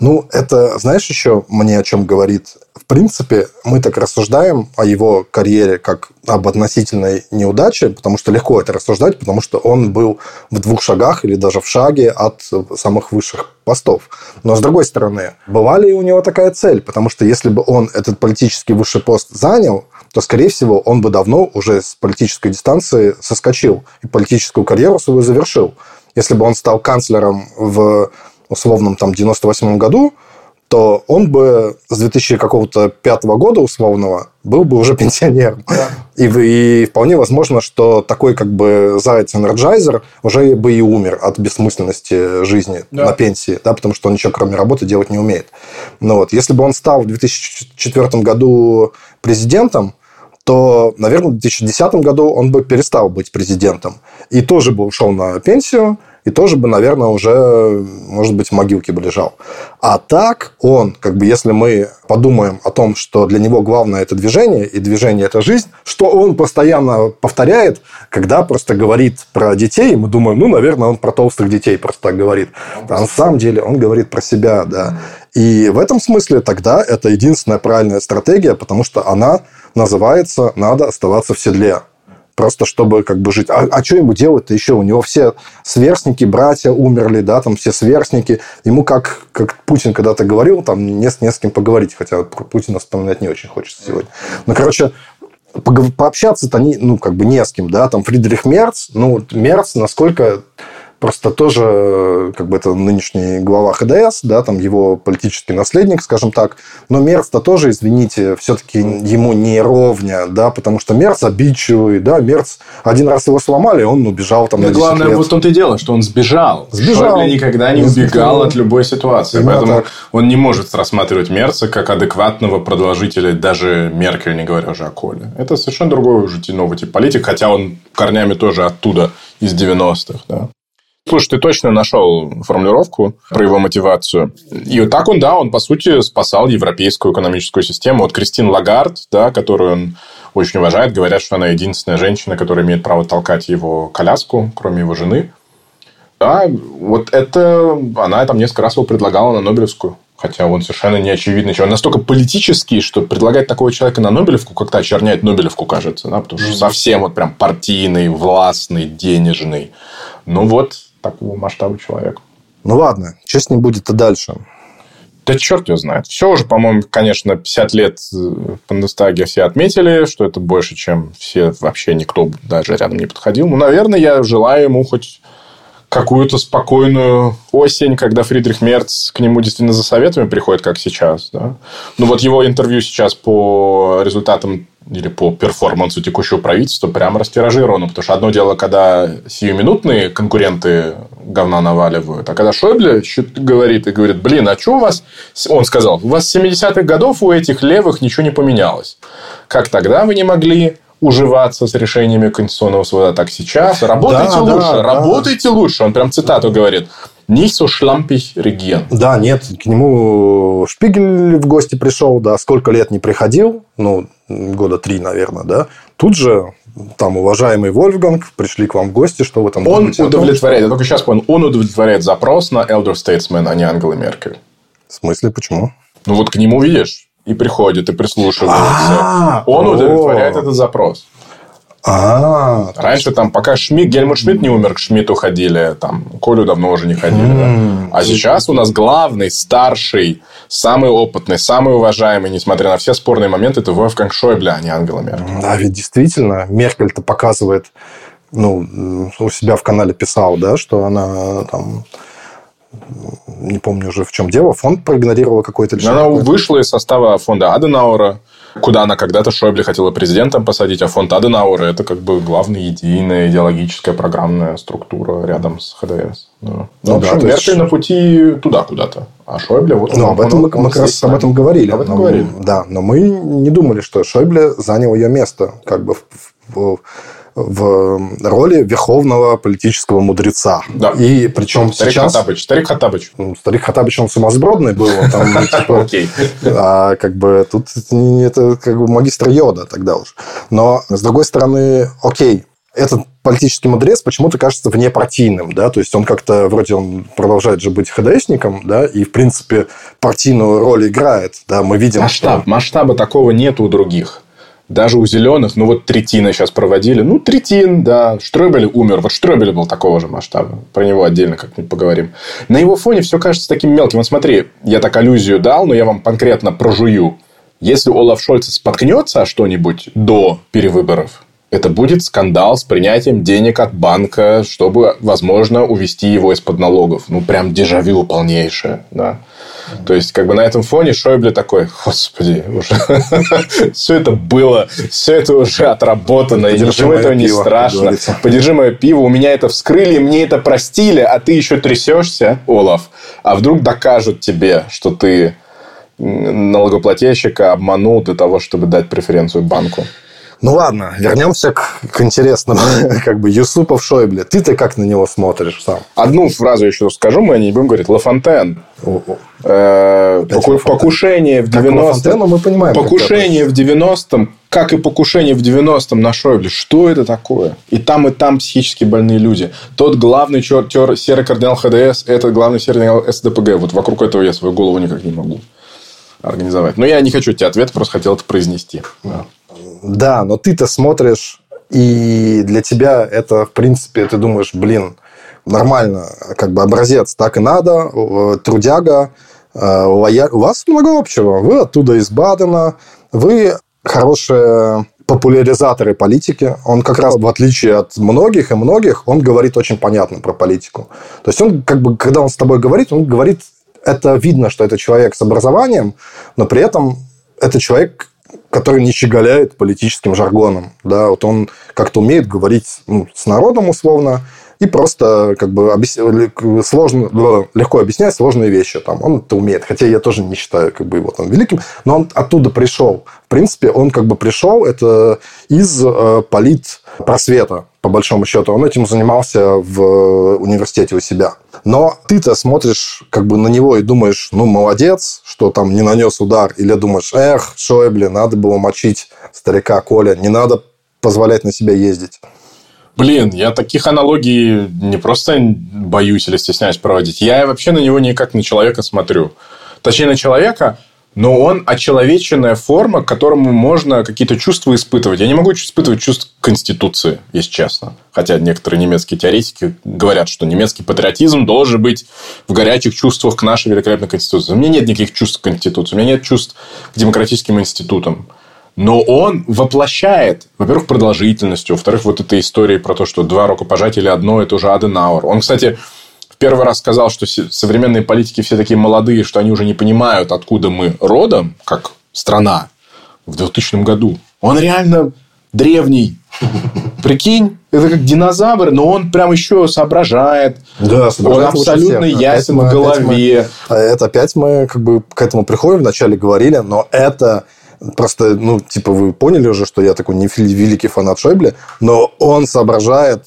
Ну, это, знаешь, еще мне о чем говорит? В принципе, мы так рассуждаем о его карьере как об относительной неудаче, потому что легко это рассуждать, потому что он был в двух шагах или даже в шаге от самых высших постов. Но, с другой стороны, была ли у него такая цель? Потому что если бы он этот политический высший пост занял, то, скорее всего, он бы давно уже с политической дистанции соскочил и политическую карьеру свою завершил. Если бы он стал канцлером в условном там 98 году, то он бы с 2005 года условного был бы уже пенсионером. Да. И, и вполне возможно, что такой как бы заяц Energizer уже бы и умер от бессмысленности жизни да. на пенсии, да, потому что он ничего кроме работы делать не умеет. Но вот, если бы он стал в 2004 году президентом, то, наверное, в 2010 году он бы перестал быть президентом. И тоже бы ушел на пенсию, и тоже бы, наверное, уже, может быть, в могилке бы лежал. А так он, как бы, если мы подумаем о том, что для него главное это движение, и движение это жизнь, что он постоянно повторяет, когда просто говорит про детей, мы думаем, ну, наверное, он про толстых детей просто так говорит. А на самом деле он говорит про себя, да. И в этом смысле тогда это единственная правильная стратегия, потому что она называется «надо оставаться в седле» просто чтобы как бы жить. А, а что ему делать-то еще? У него все сверстники, братья умерли, да, там все сверстники. Ему, как, как Путин когда-то говорил, там не, не с кем поговорить, хотя про Путина вспоминать не очень хочется сегодня. Ну, короче, пообщаться-то не, ну, как бы не с кем, да, там Фридрих Мерц, ну, Мерц, насколько Просто тоже, как бы это нынешний глава ХДС, да, там его политический наследник, скажем так. Но Мерц-то тоже, извините, все-таки ему не ровня, да, потому что Мерц обидчивый, да, Мерц один раз его сломали, он убежал там да на главное, лет. вот в том-то и дело, что он сбежал. Сбежал. Шойбле никогда не убегал от любой ситуации. Именно поэтому так. он не может рассматривать Мерца как адекватного продолжителя, даже Меркель, не говоря уже о Коле. Это совершенно другой уже новый тип политик, хотя он корнями тоже оттуда, из 90-х, да. Слушай, ты точно нашел формулировку про его мотивацию. И вот так он, да, он, по сути, спасал европейскую экономическую систему. Вот Кристин Лагард, да, которую он очень уважает, говорят, что она единственная женщина, которая имеет право толкать его коляску, кроме его жены. Да, вот это она там несколько раз его предлагала на Нобелевскую. Хотя он совершенно не очевидный человек. Он настолько политический, что предлагать такого человека на Нобелевку как-то очерняет Нобелевку, кажется. Да? Потому что совсем вот прям партийный, властный, денежный. Ну вот, такого масштаба человек. Ну ладно, что с ним будет-то дальше? Да черт его знает. Все уже, по-моему, конечно, 50 лет э, в Бундестаге все отметили, что это больше, чем все, вообще никто даже рядом не подходил. Ну, наверное, я желаю ему хоть какую-то спокойную осень, когда Фридрих Мерц к нему действительно за советами приходит, как сейчас. Да? Ну, вот его интервью сейчас по результатам или по перформансу текущего правительства прямо растиражировано. Потому что одно дело, когда сиюминутные конкуренты говна наваливают, а когда Шойбле говорит и говорит, блин, а что у вас... Он сказал, у вас с 70-х годов у этих левых ничего не поменялось. Как тогда вы не могли уживаться с решениями Конституционного суда, так сейчас. Работайте да, лучше, да, работайте да. лучше. Он прям цитату говорит. Nicht so schlampig regieren. Да, нет, к нему Шпигель в гости пришел, да, сколько лет не приходил, ну, года три, наверное, да. Тут же там, уважаемый Вольфганг, пришли к вам в гости, что вы там Он думаете удовлетворяет, том, что... я только сейчас понял, он удовлетворяет запрос на Elder Statesman, а не Ангела Меркель. В смысле, почему? Ну, вот к нему, видишь, и приходит, и прислушивается. А, Он удовлетворяет этот запрос. А, Раньше там, пока Шмидт, Гельмут Шмидт не умер, к Шмидту ходили, там, Колю давно уже не ходили. Да? А сейчас у нас главный, старший, самый опытный, самый уважаемый, несмотря на все спорные моменты, это Вольфганг Шойбле, а не Ангела Меркель. Да, ведь действительно, Меркель-то показывает, ну, у себя в канале писал, да, что она там не помню уже в чем дело, фонд проигнорировал какой-то. Она вышла из состава фонда Аденаура, куда она когда-то Шойбле хотела президентом посадить, а фонд Аденаура – это как бы главная единая идеологическая программная структура рядом с ХДС. Ну, ну, в общем, да, Меркель есть... на пути туда куда-то, а Шойбле вот... Ну, об этом мы, мы как раз об этом говорили. Об этом но, говорили. Да, но мы не думали, что Шойбле занял ее место как бы в, в, в роли верховного политического мудреца. Да. И причем старик сейчас... Хаттабыч. Старик Хаттабыч. Ну, старик Хаттабыч, он сумасбродный был. Там, типа, а как бы тут это как бы магистр Йода тогда уж. Но, с другой стороны, окей, этот политический мудрец почему-то кажется внепартийным, да, то есть он как-то, вроде он продолжает же быть ХДСником, да, и, в принципе, партийную роль играет, да, мы видим... Масштаб, что... масштаба такого нет у других. Даже у зеленых, ну вот третина сейчас проводили. Ну, третин, да. Штребель умер. Вот Штребель был такого же масштаба. Про него отдельно как-нибудь поговорим. На его фоне все кажется таким мелким. Вот смотри, я так аллюзию дал, но я вам конкретно прожую. Если Олаф Шольц споткнется что-нибудь до перевыборов, это будет скандал с принятием денег от банка, чтобы, возможно, увести его из-под налогов. Ну, прям дежавю полнейшее. Да. То есть, как бы на этом фоне Шойбле такой, господи, уже все это было, все это уже отработано, и ничего этого не страшно. Подержи мое пиво, у меня это вскрыли, мне это простили, а ты еще трясешься, Олаф. А вдруг докажут тебе, что ты налогоплательщика обманул для того, чтобы дать преференцию банку? Ну ладно, вернемся к, к интересному. как бы Юсупов Шойбле. Ты-то как на него смотришь сам? Одну фразу еще скажу, мы о ней будем говорить. Лафонтен. Э, покушение в 90-м. мы понимаем. Покушение в 90-м, как и покушение в 90-м на Шойбле. Что это такое? И там, и там психически больные люди. Тот главный чертер, серый кардинал ХДС, этот главный серый кардинал СДПГ. Вот вокруг этого я свою голову никак не могу организовать. Но я не хочу тебе ответ, просто хотел это произнести. Да. Да, но ты-то смотришь, и для тебя это, в принципе, ты думаешь, блин, нормально, как бы образец, так и надо, трудяга, э, у вас много общего. Вы оттуда из Бадена, вы хорошие популяризаторы политики. Он как раз, в отличие от многих и многих, он говорит очень понятно про политику. То есть, он, как бы, когда он с тобой говорит, он говорит, это видно, что это человек с образованием, но при этом это человек, который не щеголяет политическим жаргоном. Да, вот он как-то умеет говорить ну, с народом условно, и просто как бы объяс... сложно, легко объяснять сложные вещи. Там, он это умеет. Хотя я тоже не считаю как бы, его там великим. Но он оттуда пришел. В принципе, он как бы пришел это из э, политпросвета, по большому счету. Он этим занимался в университете у себя. Но ты-то смотришь как бы на него и думаешь, ну, молодец, что там не нанес удар. Или думаешь, эх, Шойбле, надо было мочить старика Коля, не надо позволять на себя ездить. Блин, я таких аналогий не просто боюсь или стесняюсь проводить. Я вообще на него не на человека смотрю. Точнее, на человека, но он очеловеченная форма, к которому можно какие-то чувства испытывать. Я не могу испытывать чувства Конституции, если честно. Хотя некоторые немецкие теоретики говорят, что немецкий патриотизм должен быть в горячих чувствах к нашей великолепной Конституции. У меня нет никаких чувств к Конституции, у меня нет чувств к демократическим институтам. Но он воплощает, во-первых, продолжительностью, во-вторых, вот этой истории про то, что два рукопожатия одно, это уже Аденауэр. Он, кстати, в первый раз сказал, что современные политики все такие молодые, что они уже не понимают, откуда мы родом, как страна, в 2000 году. Он реально древний. Прикинь, это как динозавр, но он прям еще соображает. Да, он абсолютно ясен в голове. Опять мы, это опять мы как бы к этому приходим, вначале говорили, но это Просто, ну, типа, вы поняли уже, что я такой не великий фанат Шойбле, но он соображает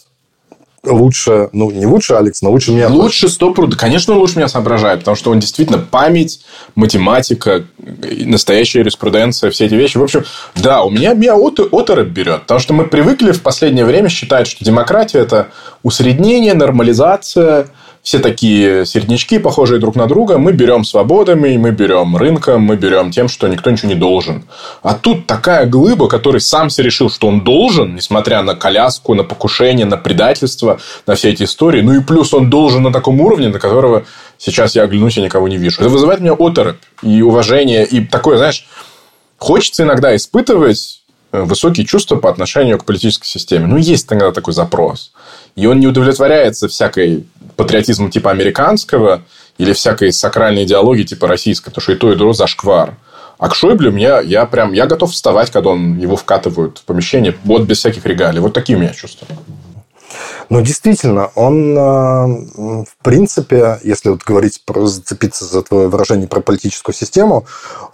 лучше, ну, не лучше Алекс, но лучше меня. Лучше сто пруд. Конечно, он лучше меня соображает, потому что он действительно память, математика, настоящая юриспруденция, все эти вещи. В общем, да, у меня, меня от, оторопь берет, потому что мы привыкли в последнее время считать, что демократия – это усреднение, нормализация – все такие середнячки, похожие друг на друга. Мы берем свободами, мы берем рынком, мы берем тем, что никто ничего не должен. А тут такая глыба, который сам себе решил, что он должен, несмотря на коляску, на покушение, на предательство, на все эти истории. Ну и плюс он должен на таком уровне, на которого сейчас я оглянусь и никого не вижу. Это вызывает у меня оторопь и уважение. И такое, знаешь, хочется иногда испытывать Э, высокие чувства по отношению к политической системе. Ну, есть тогда такой запрос. И он не удовлетворяется всякой патриотизмом типа американского или всякой сакральной идеологии типа российской, потому что и то, и другое зашквар. А к Шойблю мне, я прям, я готов вставать, когда он его вкатывают в помещение, вот без всяких регалий. Вот такие у меня чувства. Ну, действительно, он, э, в принципе, если вот говорить про зацепиться за твое выражение про политическую систему,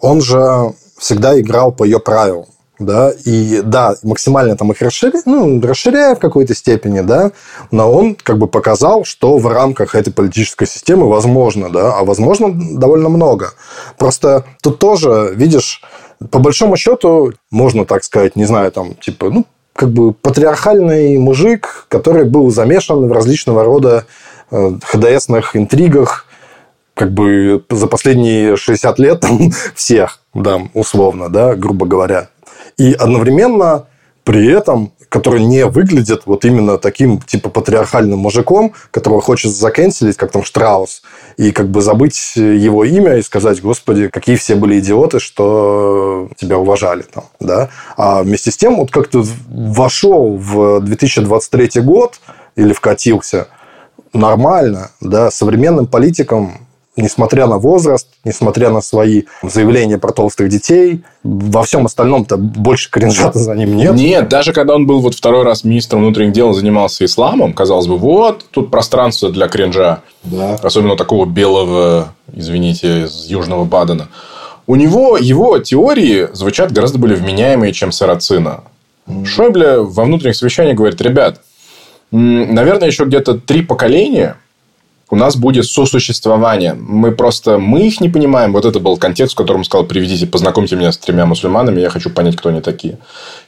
он же всегда играл по ее правилам да, и да, максимально там их расширяя, ну, расширяя в какой-то степени, да, но он как бы показал, что в рамках этой политической системы возможно, да, а возможно довольно много. Просто тут тоже, видишь, по большому счету, можно так сказать, не знаю, там, типа, ну, как бы патриархальный мужик, который был замешан в различного рода э, ХДСных интригах, как бы за последние 60 лет там, всех, да, условно, да, грубо говоря и одновременно при этом, который не выглядит вот именно таким типа патриархальным мужиком, которого хочет закенселить, как там Штраус, и как бы забыть его имя и сказать, господи, какие все были идиоты, что тебя уважали там, да. А вместе с тем вот как-то вошел в 2023 год или вкатился нормально, да, современным политикам несмотря на возраст, несмотря на свои заявления про толстых детей, во всем остальном-то больше кринжа за ним нет. Нет, даже когда он был вот второй раз министром внутренних дел, занимался исламом, казалось бы, вот тут пространство для кринжа. Да. Особенно такого белого, извините, из Южного Бадена. У него его теории звучат гораздо более вменяемые, чем Сарацина. Шойбле во внутренних совещаниях говорит, ребят, наверное, еще где-то три поколения у нас будет сосуществование. Мы просто, мы их не понимаем. Вот это был контекст, в котором сказал, приведите, познакомьте меня с тремя мусульманами, я хочу понять, кто они такие.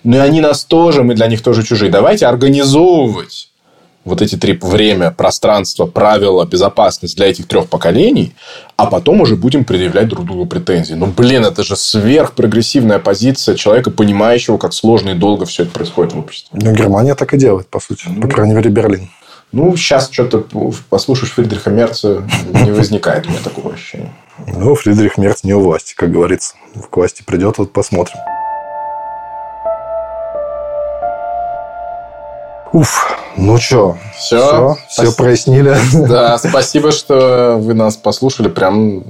Ну, и они нас тоже, мы для них тоже чужие. Давайте организовывать вот эти три время, пространство, правила, безопасность для этих трех поколений, а потом уже будем предъявлять друг другу претензии. Ну, блин, это же сверхпрогрессивная позиция человека, понимающего, как сложно и долго все это происходит в обществе. Ну, Германия так и делает, по сути. Ну, по крайней мере, Берлин. Ну, сейчас что-то послушаешь Фридриха Мерца, не возникает у меня такого ощущения. Ну, Фридрих Мерц не у власти, как говорится. К власти придет, вот посмотрим. Уф, ну что, все, все, все прояснили. Да, спасибо, что вы нас послушали. Прям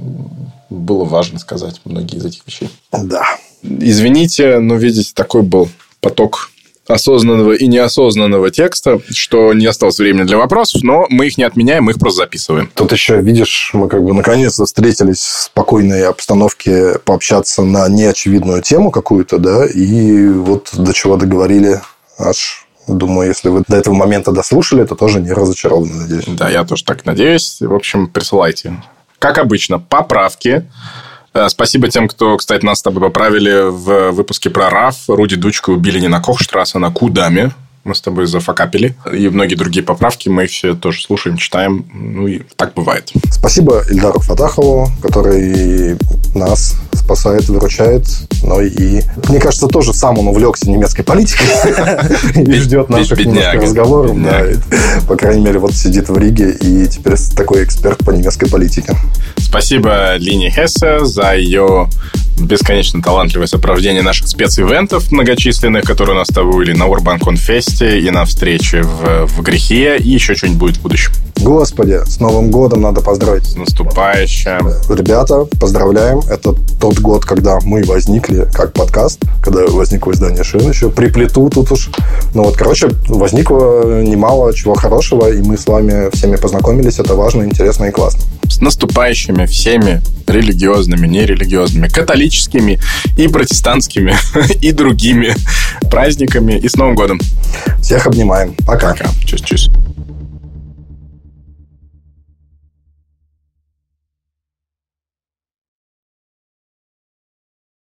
было важно сказать многие из этих вещей. Да. Извините, но видите, такой был поток осознанного и неосознанного текста, что не осталось времени для вопросов, но мы их не отменяем, мы их просто записываем. Тут еще, видишь, мы как бы наконец-то встретились в спокойной обстановке пообщаться на неочевидную тему какую-то, да, и вот до чего договорили аж Думаю, если вы до этого момента дослушали, то тоже не разочарованы, надеюсь. Да, я тоже так надеюсь. В общем, присылайте. Как обычно, поправки спасибо тем, кто, кстати, нас с тобой поправили в выпуске про РАФ. Руди Дучка убили не на Кохштрассе, а на Кудаме. Мы с тобой зафакапили. И многие другие поправки мы все тоже слушаем, читаем. Ну, и так бывает. Спасибо Ильдару Фатахову, который нас спасает, выручает. Но и, мне кажется, тоже сам он увлекся немецкой политикой и ждет наших немножко разговоров. По крайней мере, вот сидит в Риге и теперь такой эксперт по немецкой политике. Спасибо Лине Хессе за ее бесконечно талантливое сопровождение наших специвентов многочисленных, которые у нас с тобой были на Урбан Конфесте и на встрече в, в Грехе, и еще что-нибудь будет в будущем. Господи, с Новым годом надо поздравить. С наступающим. Ребята, поздравляем. Это тот год, когда мы возникли как подкаст, когда возникло издание Шин еще. Приплету тут уж. Ну вот, короче, возникло немало чего хорошего, и мы с вами всеми познакомились. Это важно, интересно и классно. С наступающими всеми религиозными, нерелигиозными, католическими и протестантскими и другими праздниками. И с Новым годом. Всех обнимаем. Пока. Пока. Чус-чус.